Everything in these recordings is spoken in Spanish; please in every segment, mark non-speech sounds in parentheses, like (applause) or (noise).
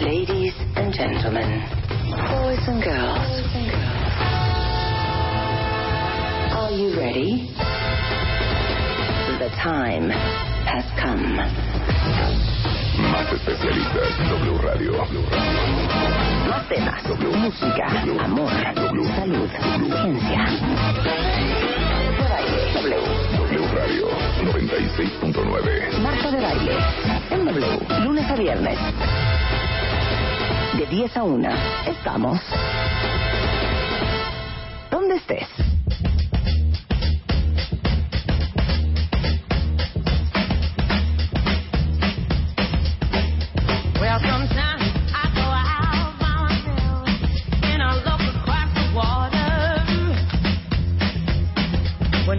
Ladies and gentlemen, boys and girls, are you ready? The time has come. Más especialistas, W Radio. Más temas, música, amor, salud, ciencia. W. W Radio 96.9. Marta de baile. En W. Lunes a viernes. De 10 a 1. Estamos. ¿Dónde estés?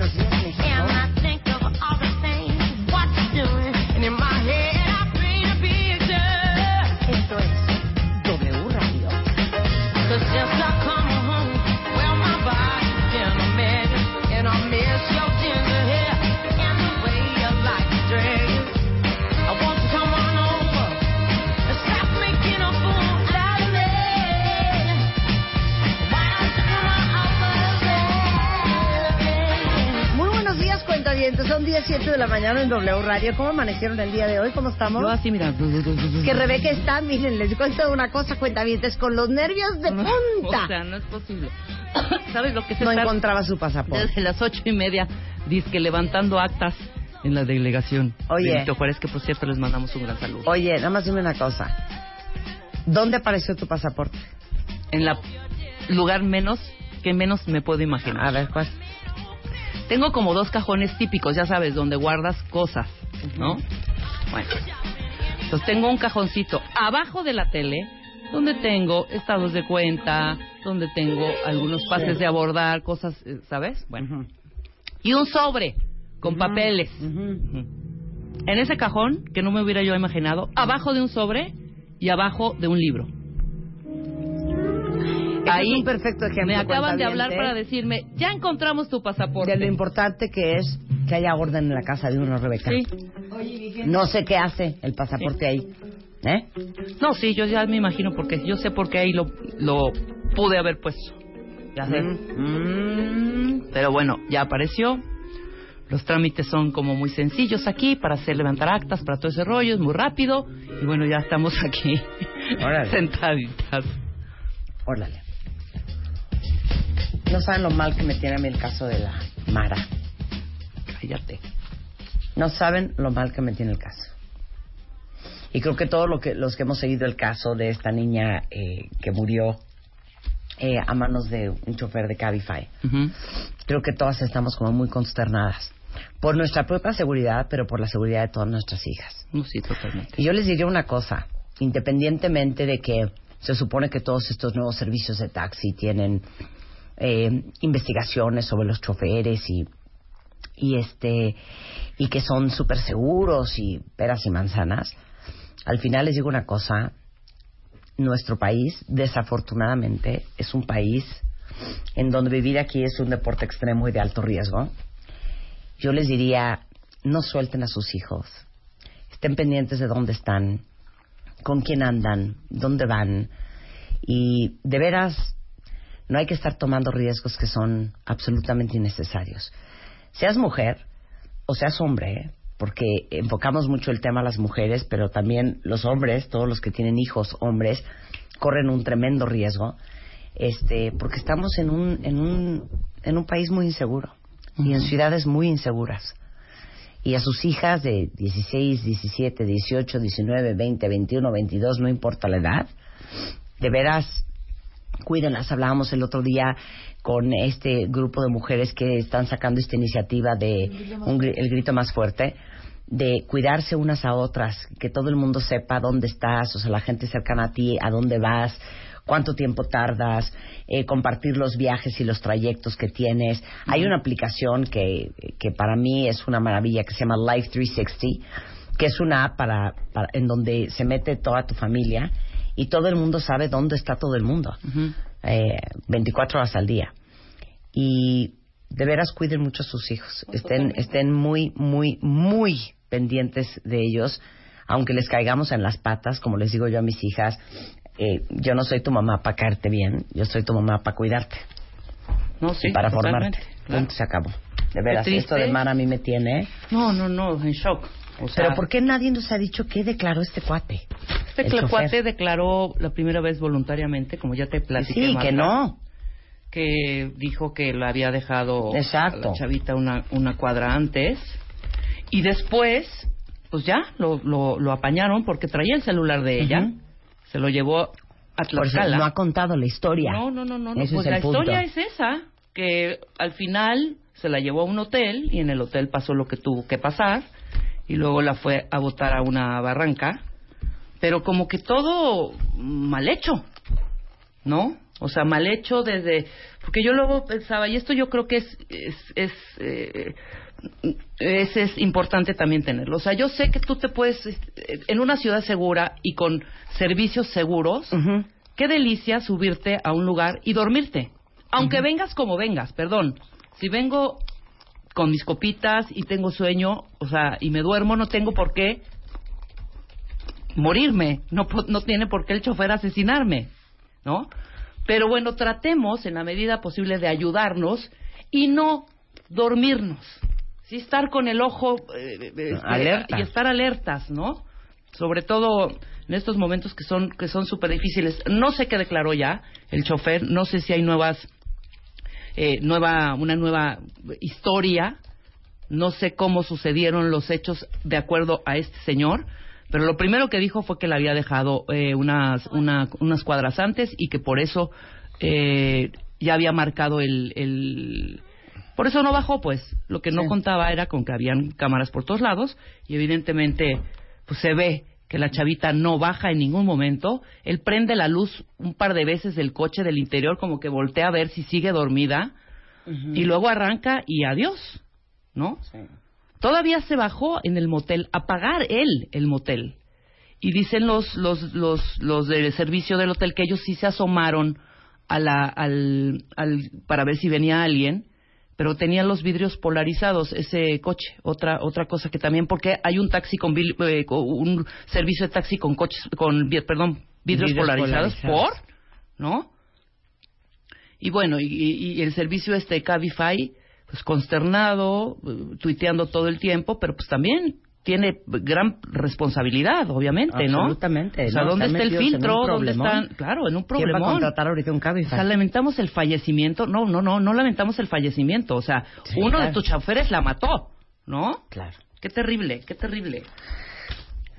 Sometimes cuentavientes. Son 17 de la mañana en W Radio. ¿Cómo amanecieron el día de hoy? ¿Cómo estamos? Yo así, mira. Que Rebeca está, miren, les cuento una cosa, cuentavientes, con los nervios de punta. O sea, no es posible. (coughs) ¿Sabes lo que se no encontraba su pasaporte. desde las ocho y media, que levantando actas en la delegación? Oye. Benito Juárez, que por cierto les mandamos un gran saludo. Oye, nada más dime una cosa. ¿Dónde apareció tu pasaporte? En la lugar menos que menos me puedo imaginar. A ver, ¿cuál? Tengo como dos cajones típicos, ya sabes, donde guardas cosas, ¿no? Bueno. Entonces tengo un cajoncito abajo de la tele donde tengo estados de cuenta, donde tengo algunos pases de abordar, cosas, eh, ¿sabes? Bueno. Y un sobre con papeles. En ese cajón, que no me hubiera yo imaginado, abajo de un sobre y abajo de un libro. Ahí es un perfecto ejemplo. Me acaban de hablar cuentaviente, para decirme, ya encontramos tu pasaporte. de lo importante que es que haya orden en la casa de uno, Rebeca. Sí. No sé qué hace el pasaporte ahí. ¿Eh? No, sí, yo ya me imagino porque yo sé por qué ahí lo, lo pude haber puesto. Ya sé. Mm, pero bueno, ya apareció. Los trámites son como muy sencillos aquí para hacer levantar actas, para todo ese rollo, es muy rápido. Y bueno, ya estamos aquí Órale. (laughs) sentaditas. Órale. No saben lo mal que me tiene a mí el caso de la Mara. Cállate. No saben lo mal que me tiene el caso. Y creo que todos lo que, los que hemos seguido el caso de esta niña eh, que murió eh, a manos de un chofer de Cabify, creo que todas estamos como muy consternadas. Por nuestra propia seguridad, pero por la seguridad de todas nuestras hijas. No, sí, totalmente. Y yo les diría una cosa, independientemente de que se supone que todos estos nuevos servicios de taxi tienen eh, investigaciones sobre los choferes y, y este y que son súper seguros y peras y manzanas, al final les digo una cosa, nuestro país desafortunadamente es un país en donde vivir aquí es un deporte extremo y de alto riesgo. Yo les diría, no suelten a sus hijos, estén pendientes de dónde están, con quién andan, dónde van. Y de veras, no hay que estar tomando riesgos que son absolutamente innecesarios. seas mujer o seas hombre, ¿eh? porque enfocamos mucho el tema a las mujeres, pero también los hombres, todos los que tienen hijos hombres, corren un tremendo riesgo, este, porque estamos en un, en un, en un país muy inseguro y en ciudades muy inseguras. Y a sus hijas de 16, 17, 18, 19, 20, 21, 22, no importa la edad, de veras cuídenlas. Hablábamos el otro día con este grupo de mujeres que están sacando esta iniciativa de un gri- el grito más fuerte, de cuidarse unas a otras, que todo el mundo sepa dónde estás, o sea, la gente cercana a ti, a dónde vas, cuánto tiempo tardas, eh, compartir los viajes y los trayectos que tienes. Hay una aplicación que, que para mí es una maravilla que se llama Life 360, que es una app para, para- en donde se mete toda tu familia y todo el mundo sabe dónde está todo el mundo, eh, 24 horas al día. Y de veras cuiden mucho a sus hijos, estén, estén muy, muy, muy pendientes de ellos, aunque les caigamos en las patas, como les digo yo a mis hijas, eh, yo no soy tu mamá para caerte bien, yo soy tu mamá para cuidarte No, sí, y para formarte. claro. Punto, se acabó. De veras, esto de Mara a mí me tiene. No, no, no, en shock. O sea, Pero ¿por qué nadie nos ha dicho qué declaró este cuate? Este El chofer. cuate declaró la primera vez voluntariamente, como ya te platiqué. Sí, Marta, que no. Que dijo que la había dejado Exacto. a la chavita una, una cuadra antes. Y después, pues ya, lo, lo, lo apañaron porque traía el celular de ella. Se lo llevó a Tlaxcala. no ha contado la historia. No, no, no, no. no. Ese Pues es la punto. historia es esa, que al final se la llevó a un hotel y en el hotel pasó lo que tuvo que pasar y luego la fue a botar a una barranca, pero como que todo mal hecho, ¿no? O sea, mal hecho desde... Porque yo luego pensaba, y esto yo creo que es... es, es eh, es, es importante también tenerlo. O sea, yo sé que tú te puedes, en una ciudad segura y con servicios seguros, Ujú. Qué delicia subirte a un lugar y dormirte. Aunque vengas como vengas, perdón. Si vengo con mis copitas y tengo sueño, o sea, y me duermo, no tengo por qué morirme. No, no tiene por qué el chofer asesinarme, ¿no? Pero bueno, tratemos en la medida posible de ayudarnos y no dormirnos. Sí, estar con el ojo eh, eh, este, Alerta. y estar alertas, ¿no? Sobre todo en estos momentos que son que son súper difíciles. No sé qué declaró ya el chofer, no sé si hay nuevas eh, nueva una nueva historia, no sé cómo sucedieron los hechos de acuerdo a este señor, pero lo primero que dijo fue que la había dejado eh, unas una- unas cuadras antes y que por eso eh, ya había marcado el, el por eso no bajó, pues. Lo que no Sí. contaba era con que habían cámaras por todos lados y evidentemente pues se ve que la chavita no baja en ningún momento. Él prende la luz un par de veces del coche del interior como que voltea a ver si sigue dormida y luego arranca y adiós, ¿no? Todavía se bajó en el motel a pagar él el motel. Y dicen los, los, los, los del servicio del hotel que ellos sí se asomaron a la, al, al, para ver si venía alguien, pero tenían los vidrios polarizados ese coche. Otra, otra cosa que también, porque hay un taxi con, eh, un servicio de taxi con coches, con, perdón, vidrios, Vidrios polarizados, polarizados. por, ¿no? Y bueno, y, y- y el servicio este Cabify, pues consternado, eh, tuiteando todo el tiempo, pero pues también tiene gran responsabilidad, obviamente, ¿no? Absolutamente, O sea. ¿dónde está el filtro? ¿Dónde están? Claro, en un ¿Quién va a contratar ahorita un O Cabify? sea, lamentamos el fallecimiento. No, no, no, no lamentamos el fallecimiento. O sea, Sí, uno de tus choferes la mató, ¿no? Claro. Qué terrible, qué terrible.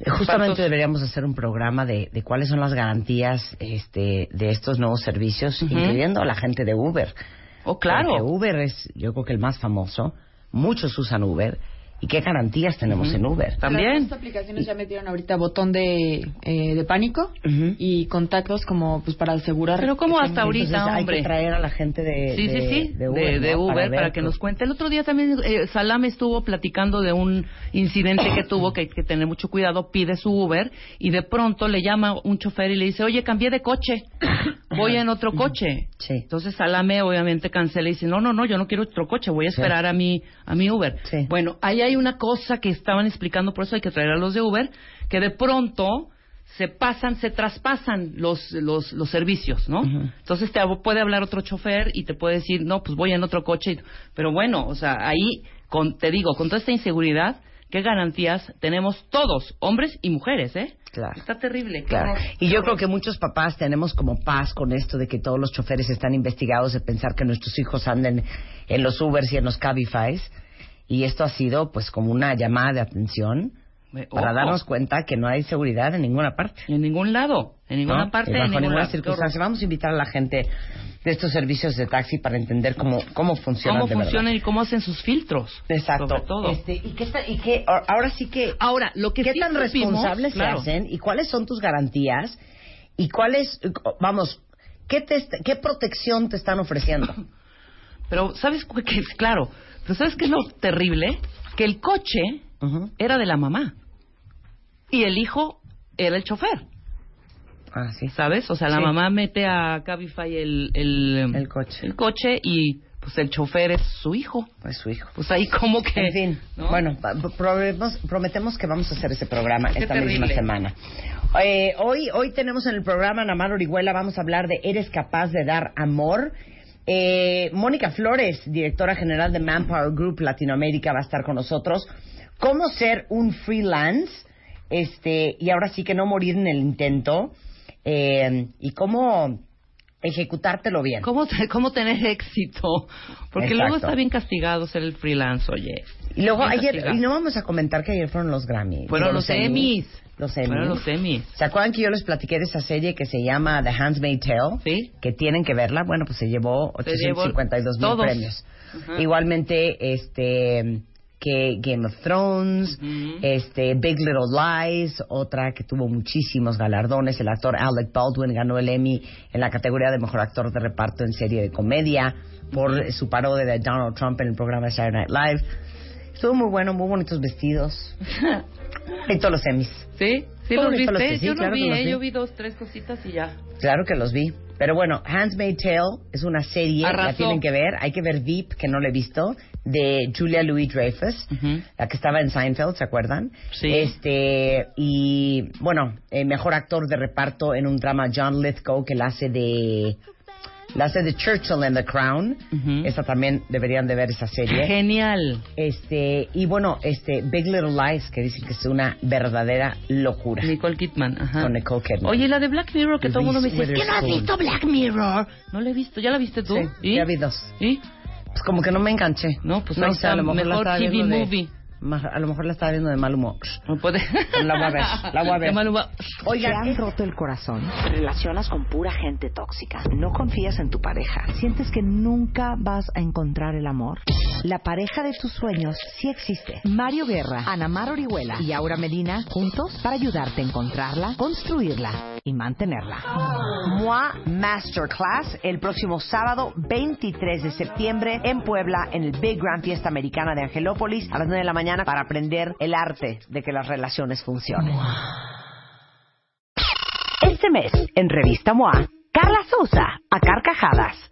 Eh, Justamente Espantoso. deberíamos hacer un programa de, de cuáles son las garantías este, de estos nuevos servicios, incluyendo a la gente de Uber. Oh, claro. Porque Uber es, yo creo que el más famoso. Muchos usan Uber. ¿Y qué garantías tenemos en Uber? También. Estas aplicaciones ya metieron ahorita botón de, eh, de pánico y contactos como pues para asegurar. Pero ¿cómo que hasta tengan- ahorita, Entonces hay hombre? que traer a la gente de, Sí, de, sí, sí, de Uber, de, ¿no? Uber para, que nos cuente. El otro día también eh, Salame estuvo platicando de un incidente que tuvo, que hay que tener mucho cuidado, pide su Uber y de pronto le llama un chofer y le dice, oye, cambié de coche, voy en otro coche. Sí. Entonces Salame obviamente cancela y dice, no, no, no, yo no quiero otro coche, voy a Sí. esperar a mi, a mi Uber. Sí. Bueno, ahí hay una cosa que estaban explicando, por eso hay que traer a los de Uber, que de pronto se pasan, se traspasan los, los, los servicios, ¿no? Entonces te puede hablar otro chofer y te puede decir, no, pues voy en otro coche. Pero bueno, o sea, ahí con, te digo, con toda esta inseguridad, ¿qué garantías tenemos todos, hombres y mujeres, eh? Claro. Está terrible. Claro. Y yo creo que muchos papás tenemos como paz con esto de que todos los choferes están investigados, de pensar que nuestros hijos anden en los Ubers y en los Cabifys. Y esto ha sido pues como una llamada de atención para darnos cuenta que no hay seguridad en ninguna parte. En ningún lado, en ninguna ¿no? parte, en ninguna circunstancia. Vamos a invitar a la gente de estos servicios de taxi para entender cómo, cómo funcionan ¿Cómo de verdad. funcionan y cómo hacen sus filtros? Exacto. Sobre todo. Este, ¿Y qué, está- y qué- ahora sí que Ahora, lo que ¿Qué sí tan supimos, responsables claro. se hacen y cuáles son tus garantías y cuáles, vamos, qué, te qué protección te están ofreciendo? Pero, ¿sabes qué? Claro. Pero, ¿sabes qué es lo terrible? Que el coche era de la mamá. Y el hijo era el chofer. Ah, sí. ¿Sabes? O sea, la Sí. mamá mete a Cabify el, el, El coche. el coche y pues el chofer es su hijo. Es su hijo. Pues ahí como que... En fin, ¿no? bueno, prometemos, prometemos que vamos a hacer ese programa Qué esta misma semana. Eh, hoy, hoy tenemos en el programa Namar Orihuela, vamos a hablar de ¿Eres capaz de dar amor? Eh, Mónica Flores, directora general de Manpower Group Latinoamérica, va a estar con nosotros. ¿Cómo ser un freelance? Este, y ahora sí que no morir en el intento. Eh, y cómo ejecutártelo bien. ¿Cómo, te- ¿Cómo tener éxito? Porque Exacto. luego está bien castigado ser el freelance, oye. Y luego ayer, castigado. y no vamos a comentar que ayer fueron los Grammy. Fueron Digo, los Emmys. Los Emmys. Los Emmys. ¿Se acuerdan que yo les platiqué de esa serie que se llama The Handmaid's Tale? Sí. Que tienen que verla. Bueno, pues se llevó Se llevó 852 mil premios. Igualmente, este que Game of Thrones, este Big Little Lies, otra que tuvo muchísimos galardones. El actor Alec Baldwin ganó el Emmy en la categoría de mejor actor de reparto en serie de comedia por su parodia de Donald Trump en el programa de Saturday Night Live. Estuvo muy bueno, muy bonitos vestidos. (laughs) y todos los Emmys. ¿Sí? ¿Sí los viste? los que sí, yo no claro que vi, los ¿eh? vi. Yo vi dos, tres cositas y ya. Claro que los vi. Pero bueno, Handmaid's Tale es una serie, la Arrasó. tienen que ver. Hay que ver VIP, que no la he visto, de Julia Louis-Dreyfus, Ujú. la que estaba en Seinfeld, ¿se acuerdan? Sí. Este, y bueno, eh, mejor actor de reparto en un drama, John Lithgow, que la hace de... La hace de Churchill en The Crown. Ujú. Esta también deberían de ver esa serie. Genial. Este, y bueno, este, Big Little Lies, que dicen que es una verdadera locura. Nicole Kidman, ajá. Con Nicole Kidman. Oye, la de Black Mirror, que todo el mundo me dice, Reese "Es que no has visto Black Mirror? No la he visto, ¿ya la viste tú? Sí, ¿Y? ya vi dos. ¿Y? Pues como que no me enganché. No, pues no ahí sé, a está, lo mejor la mejor estaba TV de- movie. A lo mejor la estaba viendo de mal humor. No puede. La voy a ver, la voy a ver. Qué mal humor. Oigan, ¿Te han roto el corazón? ¿Te relacionas con pura gente tóxica? ¿No confías en tu pareja? ¿Sientes que nunca vas a encontrar el amor? La pareja de tus sueños sí existe. Mario Guerra, Ana Mar Orihuela y Aura Medina juntos para ayudarte a encontrarla, construirla y mantenerla. MOA Masterclass el próximo sábado 23 de septiembre en Puebla en el Big Grand Fiesta Americana de Angelópolis a las 9 de la mañana para aprender el arte de que las relaciones funcionen. Este mes, en Revista MOA, Carla Sousa, a carcajadas.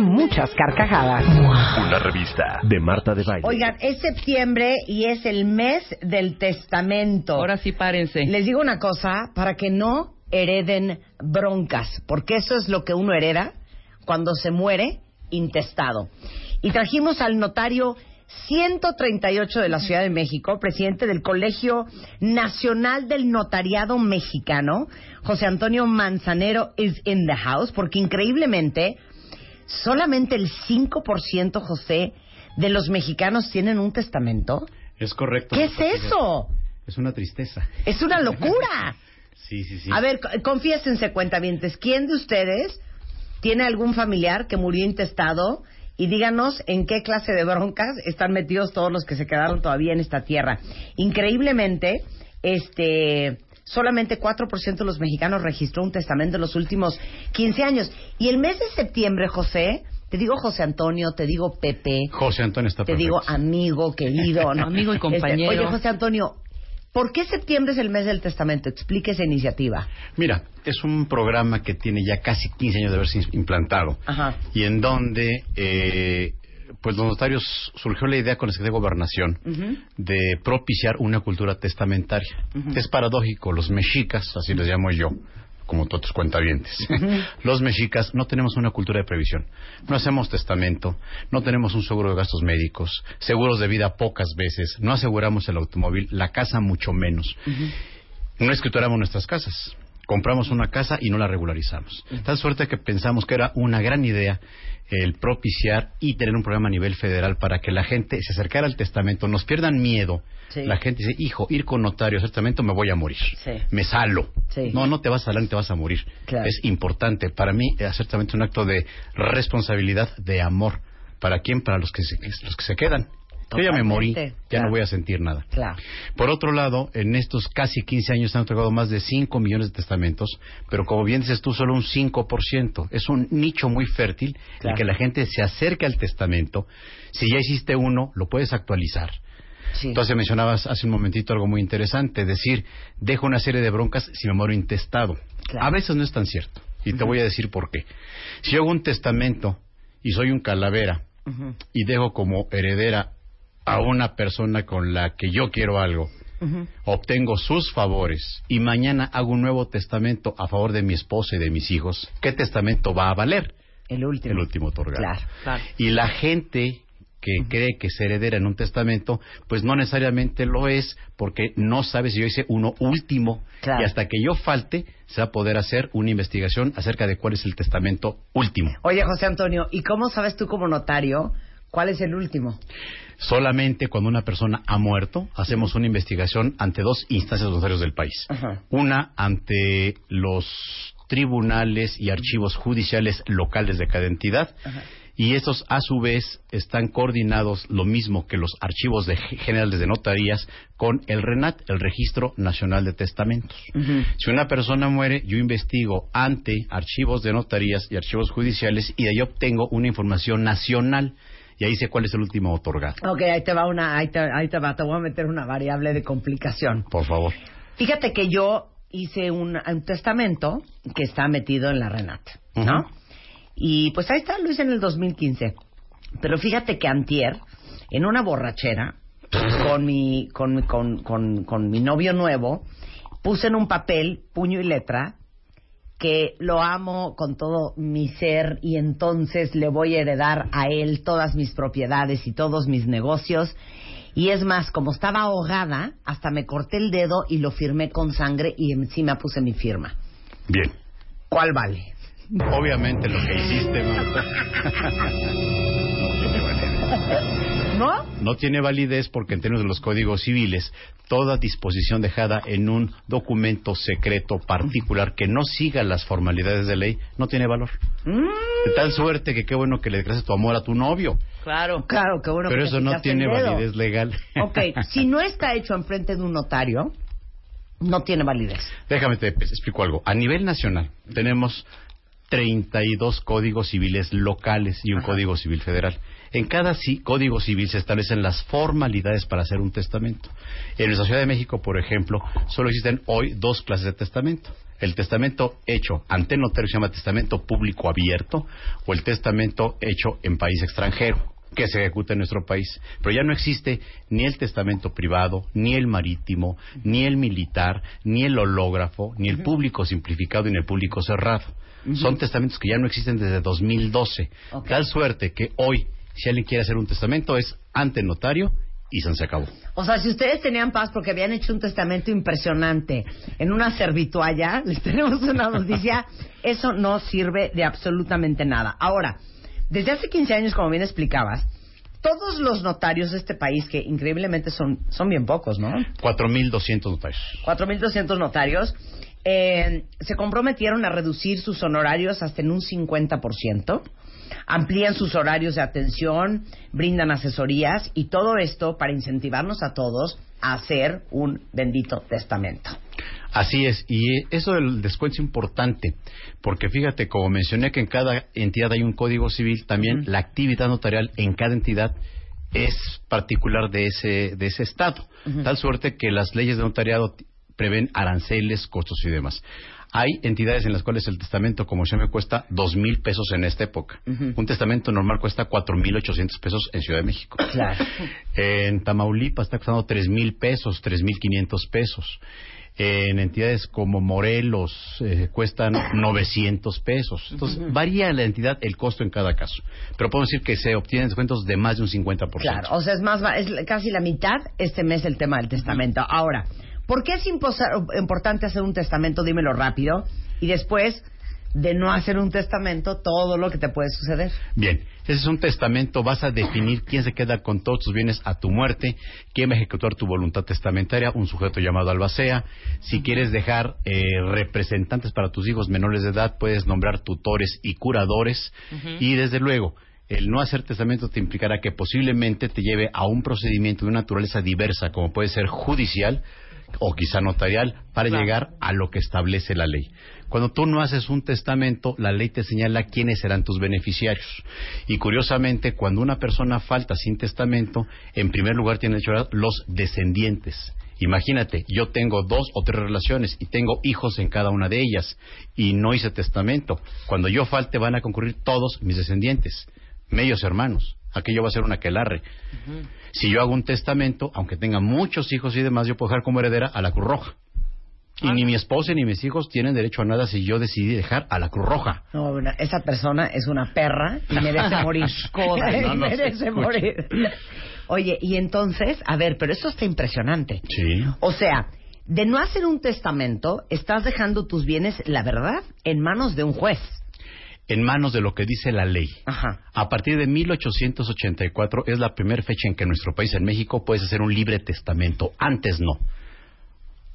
muchas carcajadas. Una revista de Marta de Baile. Oigan, es septiembre y es el mes del testamento. Ahora sí, párense. Les digo una cosa, para que no hereden broncas, porque eso es lo que uno hereda cuando se muere intestado. Y trajimos al notario 138 de la Ciudad de México, presidente del Colegio Nacional del Notariado Mexicano, José Antonio Manzanero is in the house, porque increíblemente solamente el 5%, José, de los mexicanos tienen un testamento. Es correcto. ¿Qué es eso? Es una tristeza. Es una locura. (laughs) Sí, sí, sí. A ver, co- confiésense, cuentavientes. ¿Quién de ustedes tiene algún familiar que murió intestado? Y díganos en qué clase de broncas están metidos todos los que se quedaron todavía en esta tierra. Increíblemente, este, solamente 4% de los mexicanos registró un testamento en los últimos 15 años. Y el mes de septiembre, José, Te digo José Antonio, te digo Pepe, José Antonio está te perfecto. digo amigo, querido. ¿no? (laughs) Amigo y compañero. Este, oye, José Antonio, ¿por qué septiembre es el mes del testamento? Explique esa iniciativa. Mira, es un programa que tiene ya casi 15 años de haberse implantado Ajá. y en donde eh, pues los notarios surgió la idea con la Secretaría de Gobernación de propiciar una cultura testamentaria. Es paradójico, los mexicas, así les llamo yo, como todos cuentavientes, (laughs) los mexicas no tenemos una cultura de previsión. No hacemos testamento, no tenemos un seguro de gastos médicos, seguros de vida pocas veces, no aseguramos el automóvil, la casa mucho menos. No escrituramos nuestras casas. Compramos una casa y no la regularizamos. Tal suerte que pensamos que era una gran idea el propiciar y tener un programa a nivel federal para que la gente se acercara al testamento, nos pierdan miedo. Sí. La gente dice, hijo, ir con notario hacer testamento me voy a morir. Sí. Me salo. Sí. No, no te vas a salar ni te vas a morir. Claro. Es importante. Para mí, hacer testamento es un acto de responsabilidad, de amor. ¿Para quién? Para los que se, los que se quedan. Yo ya me morí, ya. Claro. no voy a sentir nada. Claro. Por otro lado, en estos casi 15 años se han entregado más de 5 millones de testamentos, pero como bien dices tú, solo un 5%. Es un nicho muy fértil Claro. que la gente se acerque al testamento. Si ya hiciste uno, lo puedes actualizar. Sí. Entonces mencionabas hace un momentito algo muy interesante, decir, dejo una serie de broncas si me muero intestado. A veces no es tan cierto, y te voy a decir por qué. Si yo hago un testamento y soy un calavera y dejo como heredera a una persona con la que yo quiero algo, obtengo sus favores y mañana hago un nuevo testamento a favor de mi esposa y de mis hijos, ¿qué testamento va a valer? El último. El último otorgado. Claro, claro. Y la gente que cree que es heredera en un testamento, pues no necesariamente lo es, porque no sabe si yo hice uno último. Claro. Y hasta que yo falte, se va a poder hacer una investigación acerca de cuál es el testamento último. Oye, José Antonio, ¿y cómo sabes tú como notario cuál es el último? Solamente cuando una persona ha muerto, hacemos una investigación ante dos instancias notarios del país. Ajá. Una ante los tribunales y archivos judiciales locales de cada entidad. Y estos, a su vez, están coordinados lo mismo que los archivos de, generales de notarías con el RENAT, el Registro Nacional de Testamentos. Si una persona muere, yo investigo ante archivos de notarías y archivos judiciales y de ahí obtengo una información nacional y ahí sé cuál es el último otorgado. Ok, ahí te va una, ahí te, ahí te va, te voy a meter una variable de complicación. Por favor. Fíjate que yo hice un, un testamento que está metido en la Renat, ¿no? Y pues ahí está, lo hice en el 2015. Pero fíjate que antier, en una borrachera, con mi, con, con, con, con mi novio nuevo, puse en un papel, puño y letra, que lo amo con todo mi ser y entonces le voy a heredar a él todas mis propiedades y todos mis negocios. Y es más, como estaba ahogada, hasta me corté el dedo y lo firmé con sangre y encima puse mi firma. Bien. ¿Cuál vale? Obviamente lo que hiciste, no. (laughs) ¿No? No tiene validez porque en términos de los códigos civiles, toda disposición dejada en un documento secreto particular que no siga las formalidades de ley no tiene valor. De tal suerte que qué bueno que le declares tu amor a tu novio. Claro. Claro, qué bueno Pero que eso no tiene validez legal. Ok, si no está hecho enfrente de un notario, no tiene validez. Déjame te explico algo. A nivel nacional tenemos 32 códigos civiles locales y un código civil federal. En cada código civil se establecen las formalidades para hacer un testamento. En nuestra Ciudad de México, por ejemplo, solo existen hoy dos clases de testamento. El testamento hecho ante notario se llama testamento público abierto o el testamento hecho en país extranjero que se ejecuta en nuestro país. Pero ya no existe ni el testamento privado, ni el marítimo, ni el militar, ni el hológrafo, ni el público simplificado, ni el público cerrado. Son testamentos que ya no existen desde 2012. Ok. Tal suerte que hoy, si alguien quiere hacer un testamento, es ante notario y se acabó. O sea, si ustedes tenían paz porque habían hecho un testamento impresionante en una servitualla, (laughs) les tenemos una noticia, (laughs) eso no sirve de absolutamente nada. Ahora, desde hace 15 años, como bien explicabas, todos los notarios de este país, que increíblemente son, son bien pocos, ¿no? 4.200 notarios. 4.200 notarios, eh, se comprometieron a reducir sus honorarios hasta en un 50%, amplían sus horarios de atención, brindan asesorías y todo esto para incentivarnos a todos a hacer un bendito testamento. Así es, y eso del descuento es importante, porque fíjate, como mencioné que en cada entidad hay un código civil, también la actividad notarial en cada entidad es particular de ese, de ese estado. Tal suerte que las leyes de notariado prevén aranceles, costos y demás. Hay entidades en las cuales el testamento, como se me cuesta dos mil pesos en esta época. Un testamento normal cuesta cuatro mil ochocientos pesos en Ciudad de México. Claro. En Tamaulipas está costando tres mil pesos, tres mil quinientos pesos. En entidades como Morelos eh, cuestan 900 pesos. Entonces, varía la entidad el costo en cada caso. Pero podemos decir que se obtienen descuentos de más de un 50%. Claro, o sea, es más, es casi la mitad este mes el tema del testamento. Ahora, ¿por qué es importante hacer un testamento? Dímelo rápido. Y después de no hacer un testamento, todo lo que te puede suceder. Bien, ese es un testamento, vas a definir quién se queda con todos tus bienes a tu muerte, quién va a ejecutar tu voluntad testamentaria, un sujeto llamado albacea. Si quieres dejar eh, representantes para tus hijos menores de edad, puedes nombrar tutores y curadores. Y desde luego, el no hacer testamento te implicará que posiblemente te lleve a un procedimiento de una naturaleza diversa, como puede ser judicial o quizá notarial, para Claro. llegar a lo que establece la ley. Cuando tú no haces un testamento, la ley te señala quiénes serán tus beneficiarios. Y curiosamente, cuando una persona falta sin testamento, en primer lugar tienen derecho los descendientes. Imagínate, yo tengo dos o tres relaciones y tengo hijos en cada una de ellas y no hice testamento. Cuando yo falte van a concurrir todos mis descendientes, medios hermanos. Aquello va a ser un aquelarre. Si yo hago un testamento, aunque tenga muchos hijos y demás, yo puedo dejar como heredera a la Cruz Roja. Y ni mi esposa ni mis hijos tienen derecho a nada si yo decidí dejar a la Cruz Roja. No, bueno, esa persona es una perra y merece morir. (laughs) Coda. No, no se (laughs) merece morir. Oye, y entonces, a ver, pero eso está impresionante. Sí. O sea, de no hacer un testamento, estás dejando tus bienes, la verdad, en manos de un juez. En manos de lo que dice la ley. Ajá. A partir de 1884 es la primera fecha en que en nuestro país, en México, puedes hacer un libre testamento. Antes no.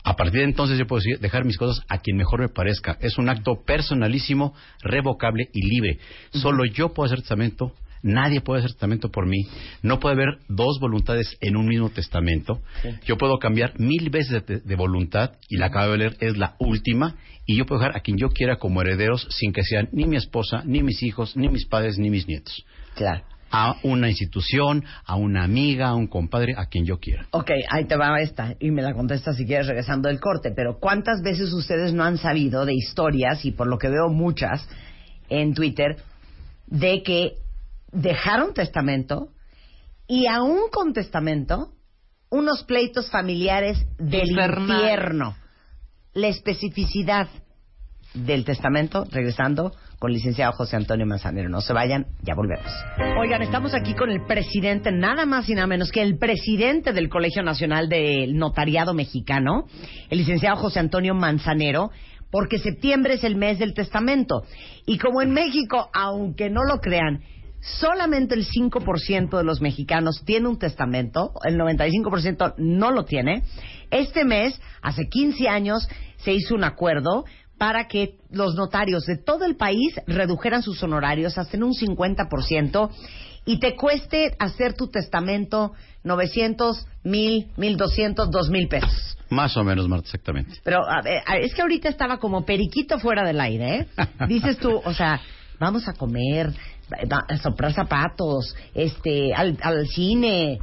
A partir de entonces yo puedo decir- dejar mis cosas a quien mejor me parezca. Es un acto personalísimo, revocable y libre. Solo yo puedo hacer testamento. Nadie puede hacer testamento por mí. No puede haber dos voluntades en un mismo testamento. Yo puedo cambiar mil veces de, de voluntad y la acabo de leer es la última. Y yo puedo dejar a quien yo quiera como herederos sin que sean ni mi esposa, ni mis hijos, ni mis padres, ni mis nietos. Claro. A una institución, a una amiga, a un compadre, a quien yo quiera. Ok, ahí te va esta y me la contestas si quieres regresando del corte, pero ¿cuántas veces ustedes no han sabido de historias, y por lo que veo muchas en Twitter, de que dejaron testamento y aún con testamento, unos pleitos familiares del Infernal. infierno? La especificidad del testamento, regresando con licenciado José Antonio Manzanero. No se vayan, ya volvemos. Oigan, estamos aquí con el presidente, nada más y nada menos que el presidente del Colegio Nacional del Notariado Mexicano, el licenciado José Antonio Manzanero, porque septiembre es el mes del testamento. Y como en México, aunque no lo crean, solamente el 5% de los mexicanos tiene un testamento, el 95% no lo tiene. Este mes, hace 15 años, se hizo un acuerdo para que los notarios de todo el país redujeran sus honorarios hasta en un 50% y te cueste hacer tu testamento 900, 1000, 1200, 2000 pesos. Más o menos, Marta, exactamente. Pero a ver, es que ahorita estaba como periquito fuera del aire, ¿eh? (laughs) Dices tú, o sea, vamos a comer, a soplar zapatos, este, al, al cine.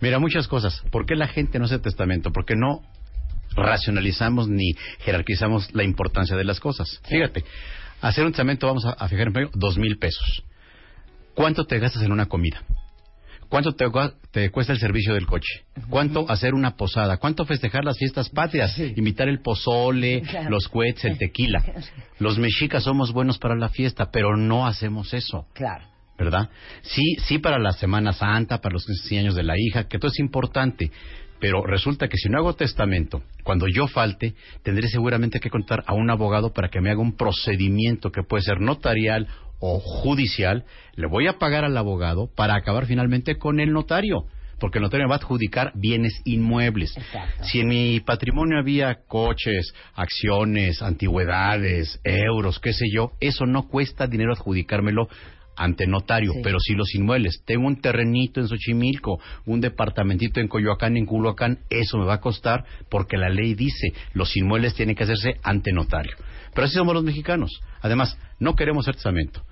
Mira, muchas cosas. ¿Por qué la gente no hace testamento? Porque no racionalizamos ni jerarquizamos la importancia de las cosas. Fíjate, hacer un testamento vamos a, a fijar en dos mil pesos. ¿Cuánto te gastas en una comida? ¿Cuánto te, cuesta el servicio del coche? ¿Cuánto hacer una posada? ¿Cuánto festejar las fiestas patrias? Invitar el pozole, (laughs) los cohetes, el tequila. (laughs) Los mexicas somos buenos para la fiesta, pero no hacemos eso. Claro. ¿verdad? Sí, sí para la Semana Santa, para los 15 años de la hija, que todo es importante, pero resulta que si no hago testamento, cuando yo falte, tendré seguramente que contar a un abogado para que me haga un procedimiento que puede ser notarial o judicial, le voy a pagar al abogado para acabar finalmente con el notario. porque el notario me va a adjudicar bienes inmuebles. Si en mi patrimonio había coches, acciones, antigüedades, euros, qué sé yo, eso no cuesta dinero adjudicármelo ante notario, pero si los inmuebles, tengo un terrenito en Xochimilco, un departamentito en Coyoacán, en Culhuacán, eso me va a costar porque la ley dice, los inmuebles tienen que hacerse ante notario. Pero así somos los mexicanos. Además, no queremos hacer testamento.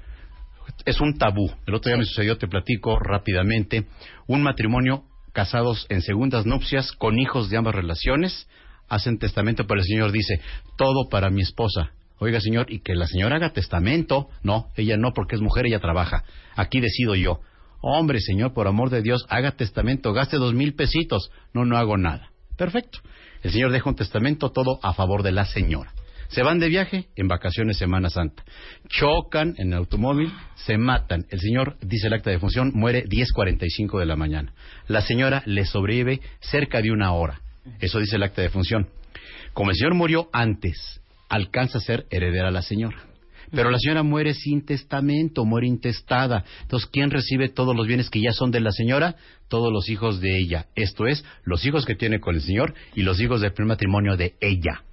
Es un tabú. El otro día me sucedió, te platico rápidamente, un matrimonio casados en segundas nupcias con hijos de ambas relaciones, hacen testamento, pero el señor dice, todo para mi esposa. Oiga, señor, y que la señora haga testamento. No, ella no, porque es mujer, ella trabaja. Aquí decido yo. Hombre, señor, por amor de Dios, haga testamento, gaste dos mil pesitos. No, no hago nada. Perfecto. El señor deja un testamento todo a favor de la señora. Se van de viaje en vacaciones Semana Santa. Chocan en el automóvil, se matan. El señor, dice el acta de función, muere 10.45 de la mañana. La señora le sobrevive cerca de una hora. Eso dice el acta de función. Como el señor murió antes, alcanza a ser heredera la señora. Pero la señora muere sin testamento, muere intestada. Entonces, ¿quién recibe todos los bienes que ya son de la señora? Todos los hijos de ella. Esto es, los hijos que tiene con el señor y los hijos del primer matrimonio de ella.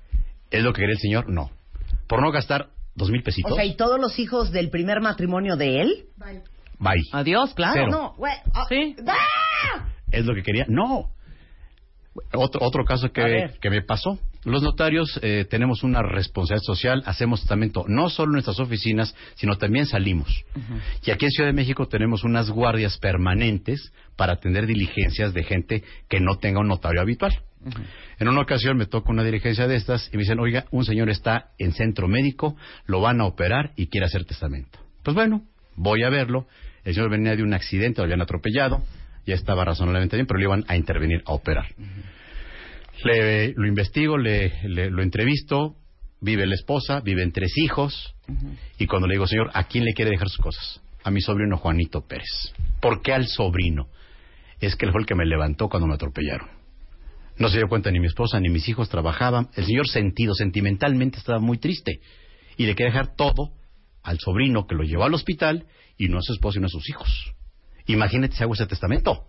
¿Es lo que quería el señor? No. Por no gastar dos mil pesitos. O sea, ¿y todos los hijos del primer matrimonio de él? Bye. Adiós, claro. Cero. No, ah, Sí. ¡ah! ¿Es lo que quería? No. Otro, otro caso que, que me pasó. Los notarios eh, tenemos una responsabilidad social, hacemos testamento no solo en nuestras oficinas, sino también salimos. Y aquí en Ciudad de México tenemos unas guardias permanentes para atender diligencias de gente que no tenga un notario habitual. En una ocasión me toca una diligencia de estas y me dicen, oiga, un señor está en centro médico, lo van a operar y quiere hacer testamento. Pues bueno, voy a verlo. El señor venía de un accidente, lo habían atropellado, ya estaba razonablemente bien, pero le iban a intervenir, a operar. Le, lo investigo, le, le- lo entrevisto, vive la esposa, viven tres hijos, y cuando le digo, señor, ¿a quién le quiere dejar sus cosas? A mi sobrino Juanito Pérez. ¿Por qué al sobrino? Es que él fue el que me levantó cuando me atropellaron. No se dio cuenta ni mi esposa ni mis hijos trabajaban. El señor sentido, sentimentalmente estaba muy triste. Y le quería dejar todo al sobrino que lo llevó al hospital y no a su esposa y no a sus hijos. Imagínate si hago ese testamento.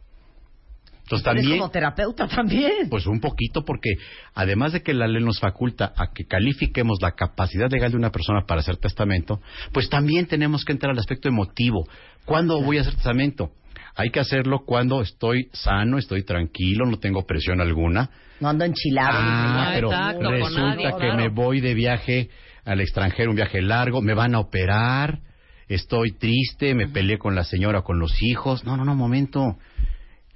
Entonces Eres también... como terapeuta también. Pues un poquito, porque además de que la ley nos faculta a que califiquemos la capacidad legal de una persona para hacer testamento, pues también tenemos que entrar al aspecto emotivo. ¿Cuándo voy a hacer testamento? Hay que hacerlo cuando estoy sano, estoy tranquilo, no tengo presión alguna. No ando enchilado. Ah, pero exacto, resulta nadie, que claro. me voy de viaje al extranjero, un viaje largo, me van a operar, estoy triste, me peleé con la señora, con los hijos. No, no, no, momento.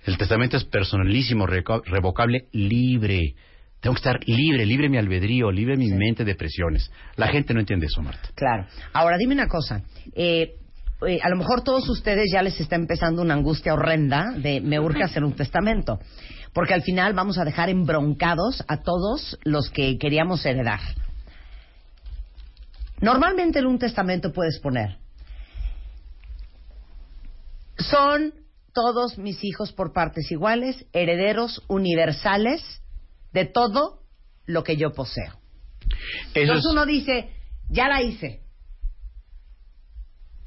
El testamento es personalísimo, reco- revocable, libre. Tengo que estar libre, libre mi albedrío, libre mi mente de presiones. La gente no entiende eso, Marta. Claro. Ahora, dime una cosa. Eh, eh, a lo mejor todos ustedes ya les está empezando una angustia horrenda de me urge hacer un testamento. Porque al final vamos a dejar embroncados a todos los que queríamos heredar. Normalmente en un testamento puedes poner, son todos mis hijos por partes iguales, herederos universales de todo lo que yo poseo. Eso Entonces es- uno dice, ya la hice.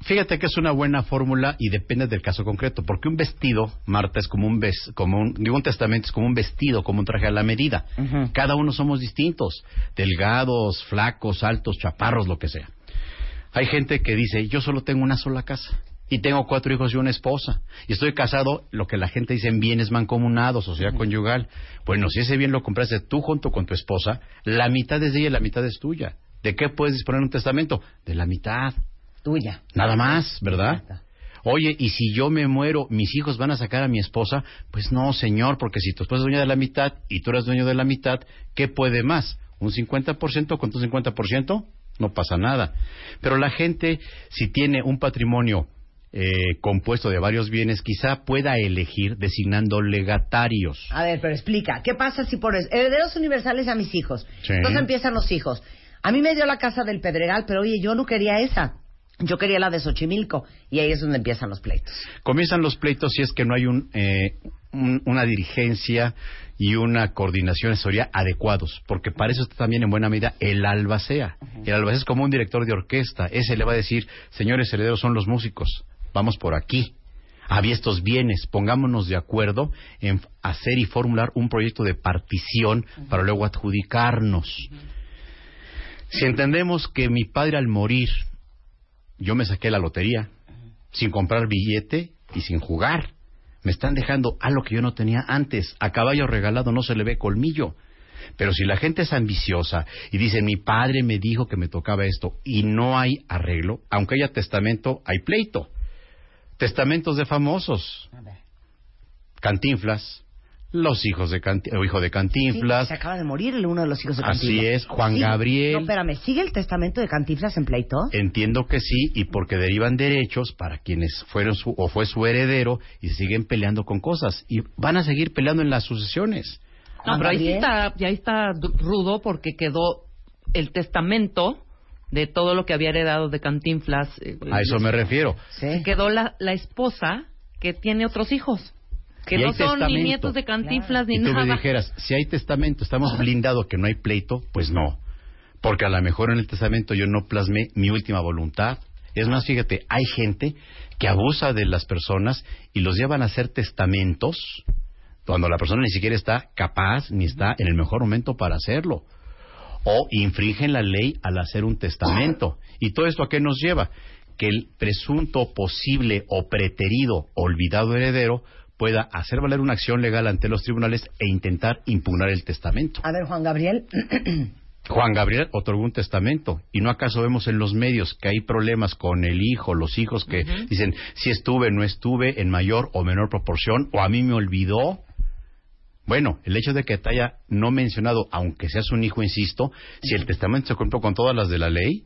Fíjate que es una buena fórmula y depende del caso concreto, porque un vestido, Marta, es como un ves- como un, digo, un testamento es como un vestido, como un traje a la medida. Cada uno somos distintos, delgados, flacos, altos, chaparros, lo que sea. Hay gente que dice, yo solo tengo una sola casa y tengo cuatro hijos y una esposa y estoy casado, lo que la gente dice en bienes mancomunados, sociedad conyugal. Bueno, si ese bien lo compraste tú junto con tu esposa, la mitad es de ella y la mitad es tuya. ¿De qué puedes disponer un testamento? De la mitad. Tuya. Nada más, ¿verdad? Oye, y si yo me muero, mis hijos van a sacar a mi esposa, pues no, señor, porque si tu esposa es dueña de la mitad y tú eres dueño de la mitad, ¿qué puede más? ¿Un 50% con tu 50%? No pasa nada. Pero la gente, si tiene un patrimonio eh, compuesto de varios bienes, quizá pueda elegir designando legatarios. A ver, pero explica, ¿qué pasa si pones herederos universales a mis hijos? Sí. Entonces empiezan los hijos. A mí me dio la casa del Pedregal, pero oye, yo no quería esa. Yo quería la de Xochimilco. Y ahí es donde empiezan los pleitos. Comienzan los pleitos si es que no hay un, eh, un- una dirigencia y una coordinación asesoría adecuados, porque para eso está también en buena medida el albacea. El albacea es como un director de orquesta, ese le va a decir, señores herederos son los músicos, vamos por aquí. Había estos bienes, pongámonos de acuerdo en hacer y formular un proyecto de partición para luego adjudicarnos. Si entendemos que mi padre al morir, yo me saqué la lotería, sin comprar billete y sin jugar. Me están dejando algo que yo no tenía antes. A caballo regalado no se le ve colmillo. Pero si la gente es ambiciosa y dice, mi padre me dijo que me tocaba esto y no hay arreglo, aunque haya testamento, hay pleito. Testamentos de famosos. Cantinflas, los hijos de Canti- o hijo de Sí, Cantinflas. se acaba de morir el uno de los hijos de Así Cantinflas. es, Juan Sí. Gabriel. No, espérame, ¿sigue el testamento de Cantinflas en pleito? Entiendo que sí, y porque derivan derechos para quienes fueron su, o fue su heredero y siguen peleando con cosas. Y van a seguir peleando en las sucesiones. No, pero ahí sí está, ya ahí está rudo porque quedó el testamento de todo lo que había heredado de Cantinflas. eh, A eso me refiero. Se quedó la, la esposa que tiene otros hijos. Que no son ni nietos de Cantinflas ni Y tú nada. me dijeras, si hay testamento, ¿estamos blindados que no hay pleito? Pues no. Porque a lo mejor en el testamento yo no plasmé mi última voluntad. Es más, fíjate, hay gente que abusa de las personas y los llevan a hacer testamentos cuando la persona ni siquiera está capaz ni está en el mejor momento para hacerlo. O infringen la ley al hacer un testamento. ¿Y todo esto a qué nos lleva? Que el presunto posible o preterido olvidado heredero pueda hacer valer una acción legal ante los tribunales e intentar impugnar el testamento. A ver, Juan Gabriel. (clears throat) Juan Gabriel otorgó un testamento y no acaso vemos en los medios que hay problemas con el hijo, los hijos que dicen si estuve, no estuve en mayor o menor proporción o a mí me olvidó. Bueno, el hecho de que te haya no mencionado, aunque seas un hijo, insisto, si el testamento se cumple con todas las de la ley,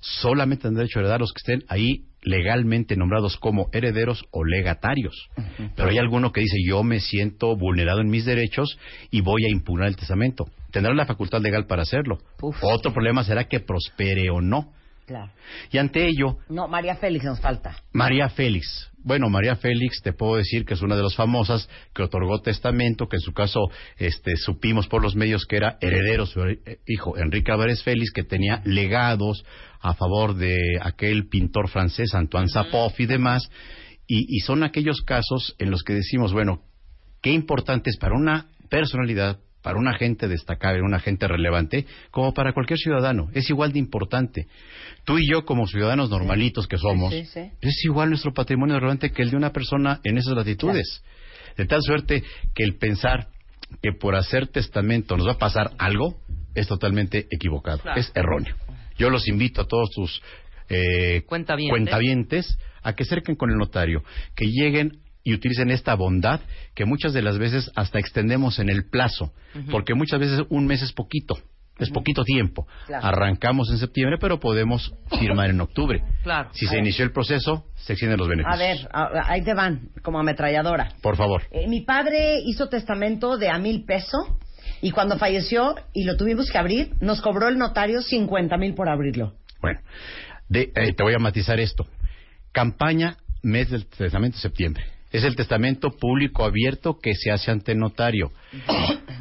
solamente tendrán derecho a heredar los que estén ahí legalmente nombrados como herederos o legatarios. Pero hay alguno que dice yo me siento vulnerado en mis derechos y voy a impugnar el testamento. Tendrán la facultad legal para hacerlo. Otro problema será que prospere o no. Claro. Y ante ello, No, María Félix nos falta. María Félix. Bueno, María Félix, te puedo decir que es una de las famosas que otorgó testamento, que en su caso este, supimos por los medios que era heredero su eh, hijo Enrique Álvarez Félix, que tenía legados a favor de aquel pintor francés Antoine Sapoff y demás. Y, y son aquellos casos en los que decimos, bueno, qué importante es para una personalidad, para un agente destacable, un agente relevante, como para cualquier ciudadano. Es igual de importante. Tú y yo, como ciudadanos normalitos que somos, Sí, sí, sí. es igual nuestro patrimonio relevante que el de una persona en esas latitudes. De tal suerte que el pensar que por hacer testamento nos va a pasar algo es totalmente equivocado, Claro. es erróneo. Yo los invito a todos tus eh, Cuentavientes. cuentavientes a que acerquen con el notario, que lleguen y utilicen esta bondad que muchas de las veces hasta extendemos en el plazo, porque muchas veces un mes es poquito, es poquito tiempo. Claro. Arrancamos en septiembre, pero podemos firmar en octubre. Claro. Si A se ver. inició el proceso, se extienden los A beneficios. ver, a- ahí te van, como ametralladora. Por favor. Eh, mi padre hizo testamento de a mil pesos y cuando falleció y lo tuvimos que abrir, nos cobró el notario 50 mil por abrirlo. Bueno, de- eh, te voy a matizar esto. Campaña mes del testamento septiembre. Es el testamento público abierto que se hace ante notario.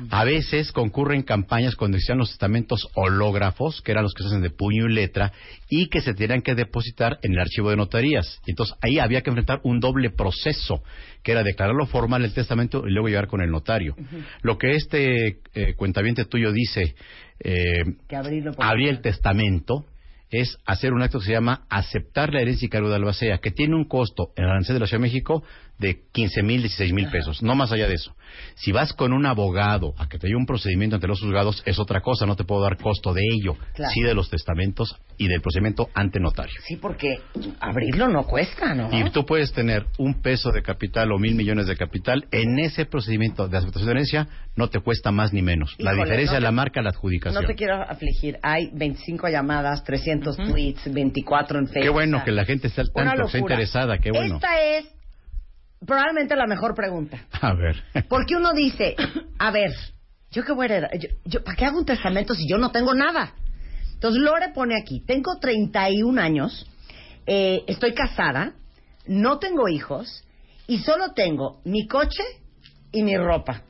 A veces concurren campañas cuando existían los testamentos hológrafos, que eran los que se hacen de puño y letra, y que se tenían que depositar en el archivo de notarías. Entonces ahí había que enfrentar un doble proceso, que era declararlo formal el testamento y luego llegar con el notario. Lo que este eh, cuentaviente tuyo dice, eh, Que abrir el testamento es hacer un acto que se llama aceptar la herencia y cargo de albacea, que tiene un costo en el arancel de la Ciudad de México de 15 mil, 16 mil pesos, no más allá de eso. Si vas con un abogado a que te dé un procedimiento ante los juzgados, es otra cosa, no te puedo dar costo de ello, Claro. sí de los testamentos y del procedimiento ante notario. Sí, porque abrirlo no cuesta, ¿no? Y tú puedes tener un peso de capital o mil millones de capital. En ese procedimiento de aceptación de herencia no te cuesta más ni menos. la diferencia no la marca la adjudicación. No te quiero afligir. Hay 25 llamadas, 300 tweets, 24 en Facebook. Qué bueno que la gente al una tanto, está locura. interesada, qué bueno. Esta es probablemente la mejor pregunta. A ver. Porque uno dice, a ver, ¿yo qué voy a heredar? Yo, yo- ¿Para qué hago un testamento si yo no tengo nada? Entonces Lore pone aquí, tengo 31 años, eh, estoy casada, no tengo hijos y solo tengo mi coche y mi ropa.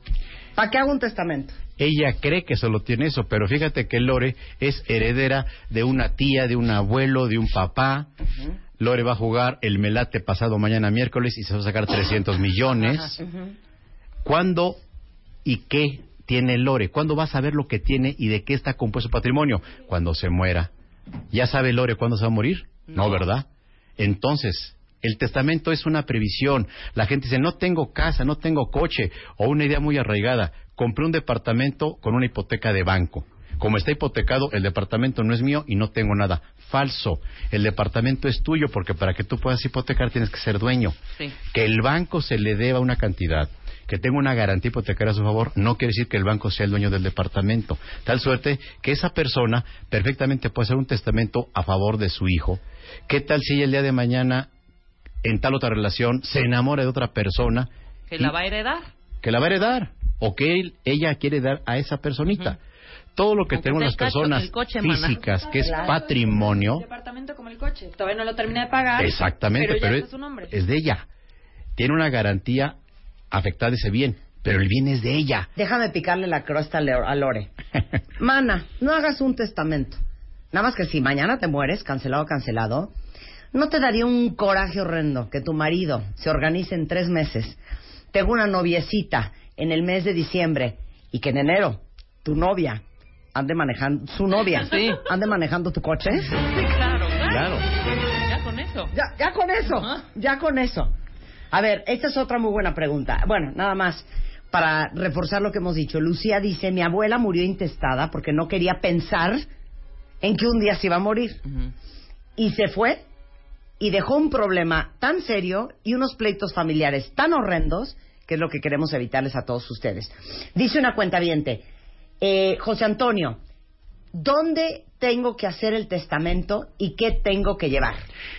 ¿Para qué hago un testamento? Ella cree que solo tiene eso, pero fíjate que Lore es heredera de una tía, de un abuelo, de un papá. Lore va a jugar el Melate pasado mañana miércoles y se va a sacar 300 millones. (laughs) ¿Cuándo y qué tiene Lore? ¿Cuándo vas a ver lo que tiene y de qué está compuesto su patrimonio? Cuando se muera. ¿Ya sabe Lore cuándo se va a morir? No, ¿verdad? Entonces, el testamento es una previsión. La gente dice, no tengo casa, no tengo coche, o una idea muy arraigada. Compré un departamento con una hipoteca de banco. Como está hipotecado, el departamento no es mío y no tengo nada. Falso. El departamento es tuyo porque para que tú puedas hipotecar tienes que ser dueño. Sí. Que el banco se le deba una cantidad, que tenga una garantía hipotecaria a su favor, no quiere decir que el banco sea el dueño del departamento. Tal suerte que esa persona perfectamente puede hacer un testamento a favor de su hijo. ¿Qué tal si ella el día de mañana, en tal otra relación, se enamora de otra persona Que la va a heredar. que la va a heredar o que él- ella quiere dar a esa personita? Todo lo que Aunque tenemos las cacho- personas coche, físicas, que es Claro. patrimonio, El departamento como el coche. Todavía no lo terminé de pagar. Exactamente, pero, es, su nombre. es de ella. Tiene una garantía afectada ese bien, pero el bien es de ella. Déjame picarle la crosta a Lore. (laughs) Mana, no hagas un testamento. Nada más que si mañana te mueres, cancelado, cancelado, ¿no te daría un coraje horrendo que tu marido se organice en tres meses, tenga una noviecita en el mes de diciembre y que en enero tu novia ande manejando, su novia, Sí. ande manejando tu coche? Sí, claro, Claro. claro. Ya con eso. Ya, ya con eso, ya con eso. A ver, esta es otra muy buena pregunta. Bueno, nada más para reforzar lo que hemos dicho. Lucía dice, mi abuela murió intestada porque no quería pensar en que un día se iba a morir. Y se fue y dejó un problema tan serio y unos pleitos familiares tan horrendos que es lo que queremos evitarles a todos ustedes. Dice una cuenta eh, José Antonio, ¿dónde tengo que hacer el testamento y qué tengo que llevar?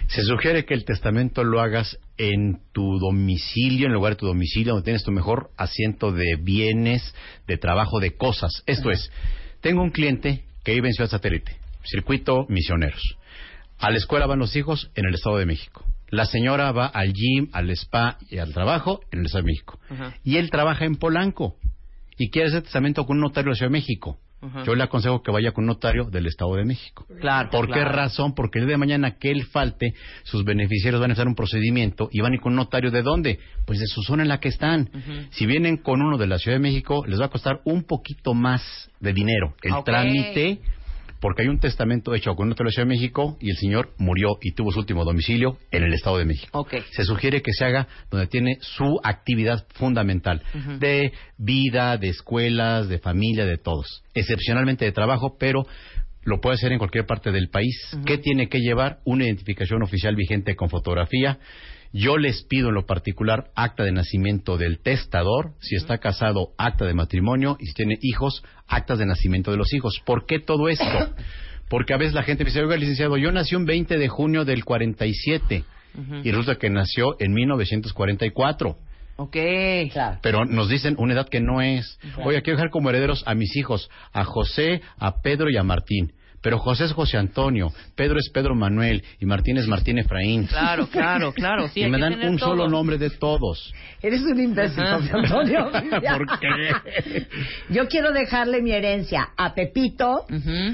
Se sugiere que el testamento lo hagas en tu domicilio, en lugar de tu domicilio, donde tienes tu mejor asiento de bienes, de trabajo, de cosas. Esto es, tengo un cliente que vive en Ciudad Satélite, circuito misioneros. A la escuela van los hijos en el Estado de México. La señora va al gym, al spa y al trabajo en el Estado de México. Y él trabaja en Polanco y quiere hacer testamento con un notario de la Ciudad de México. Yo le aconsejo que vaya con un notario del Estado de México. Claro. ¿Por qué razón? Porque el día de mañana que él falte, sus beneficiarios van a hacer un procedimiento y van a ir con un notario de dónde? Pues de su zona en la que están. Si vienen con uno de la Ciudad de México, les va a costar un poquito más de dinero el trámite, porque hay un testamento hecho con un de Ciudad de México y el señor murió y tuvo su último domicilio en el Estado de México. Ok. Se sugiere que se haga donde tiene su actividad fundamental de vida, de escuelas, de familia, de todos. Excepcionalmente de trabajo, pero lo puede hacer en cualquier parte del país. ¿Qué tiene que llevar? Una identificación oficial vigente con fotografía. Yo les pido en lo particular acta de nacimiento del testador, si está casado, acta de matrimonio y si tiene hijos, actas de nacimiento de los hijos. ¿Por qué todo esto? (coughs) Porque a veces la gente me dice, oiga, licenciado, yo nací un 20 de junio del 47 y resulta que nació en 1944. Ok. Claro. Pero nos dicen una edad que no es. Claro. Oye, quiero dejar como herederos a mis hijos, a José, a Pedro y a Martín. Pero José es José Antonio, Pedro es Pedro Manuel y Martín es Martín Efraín. Claro, claro, claro. Sí, (laughs) y me dan un solo nombre de todos. Eres un imbécil, Ajá. José Antonio. (laughs) ¿Por qué? Yo quiero dejarle mi herencia a Pepito,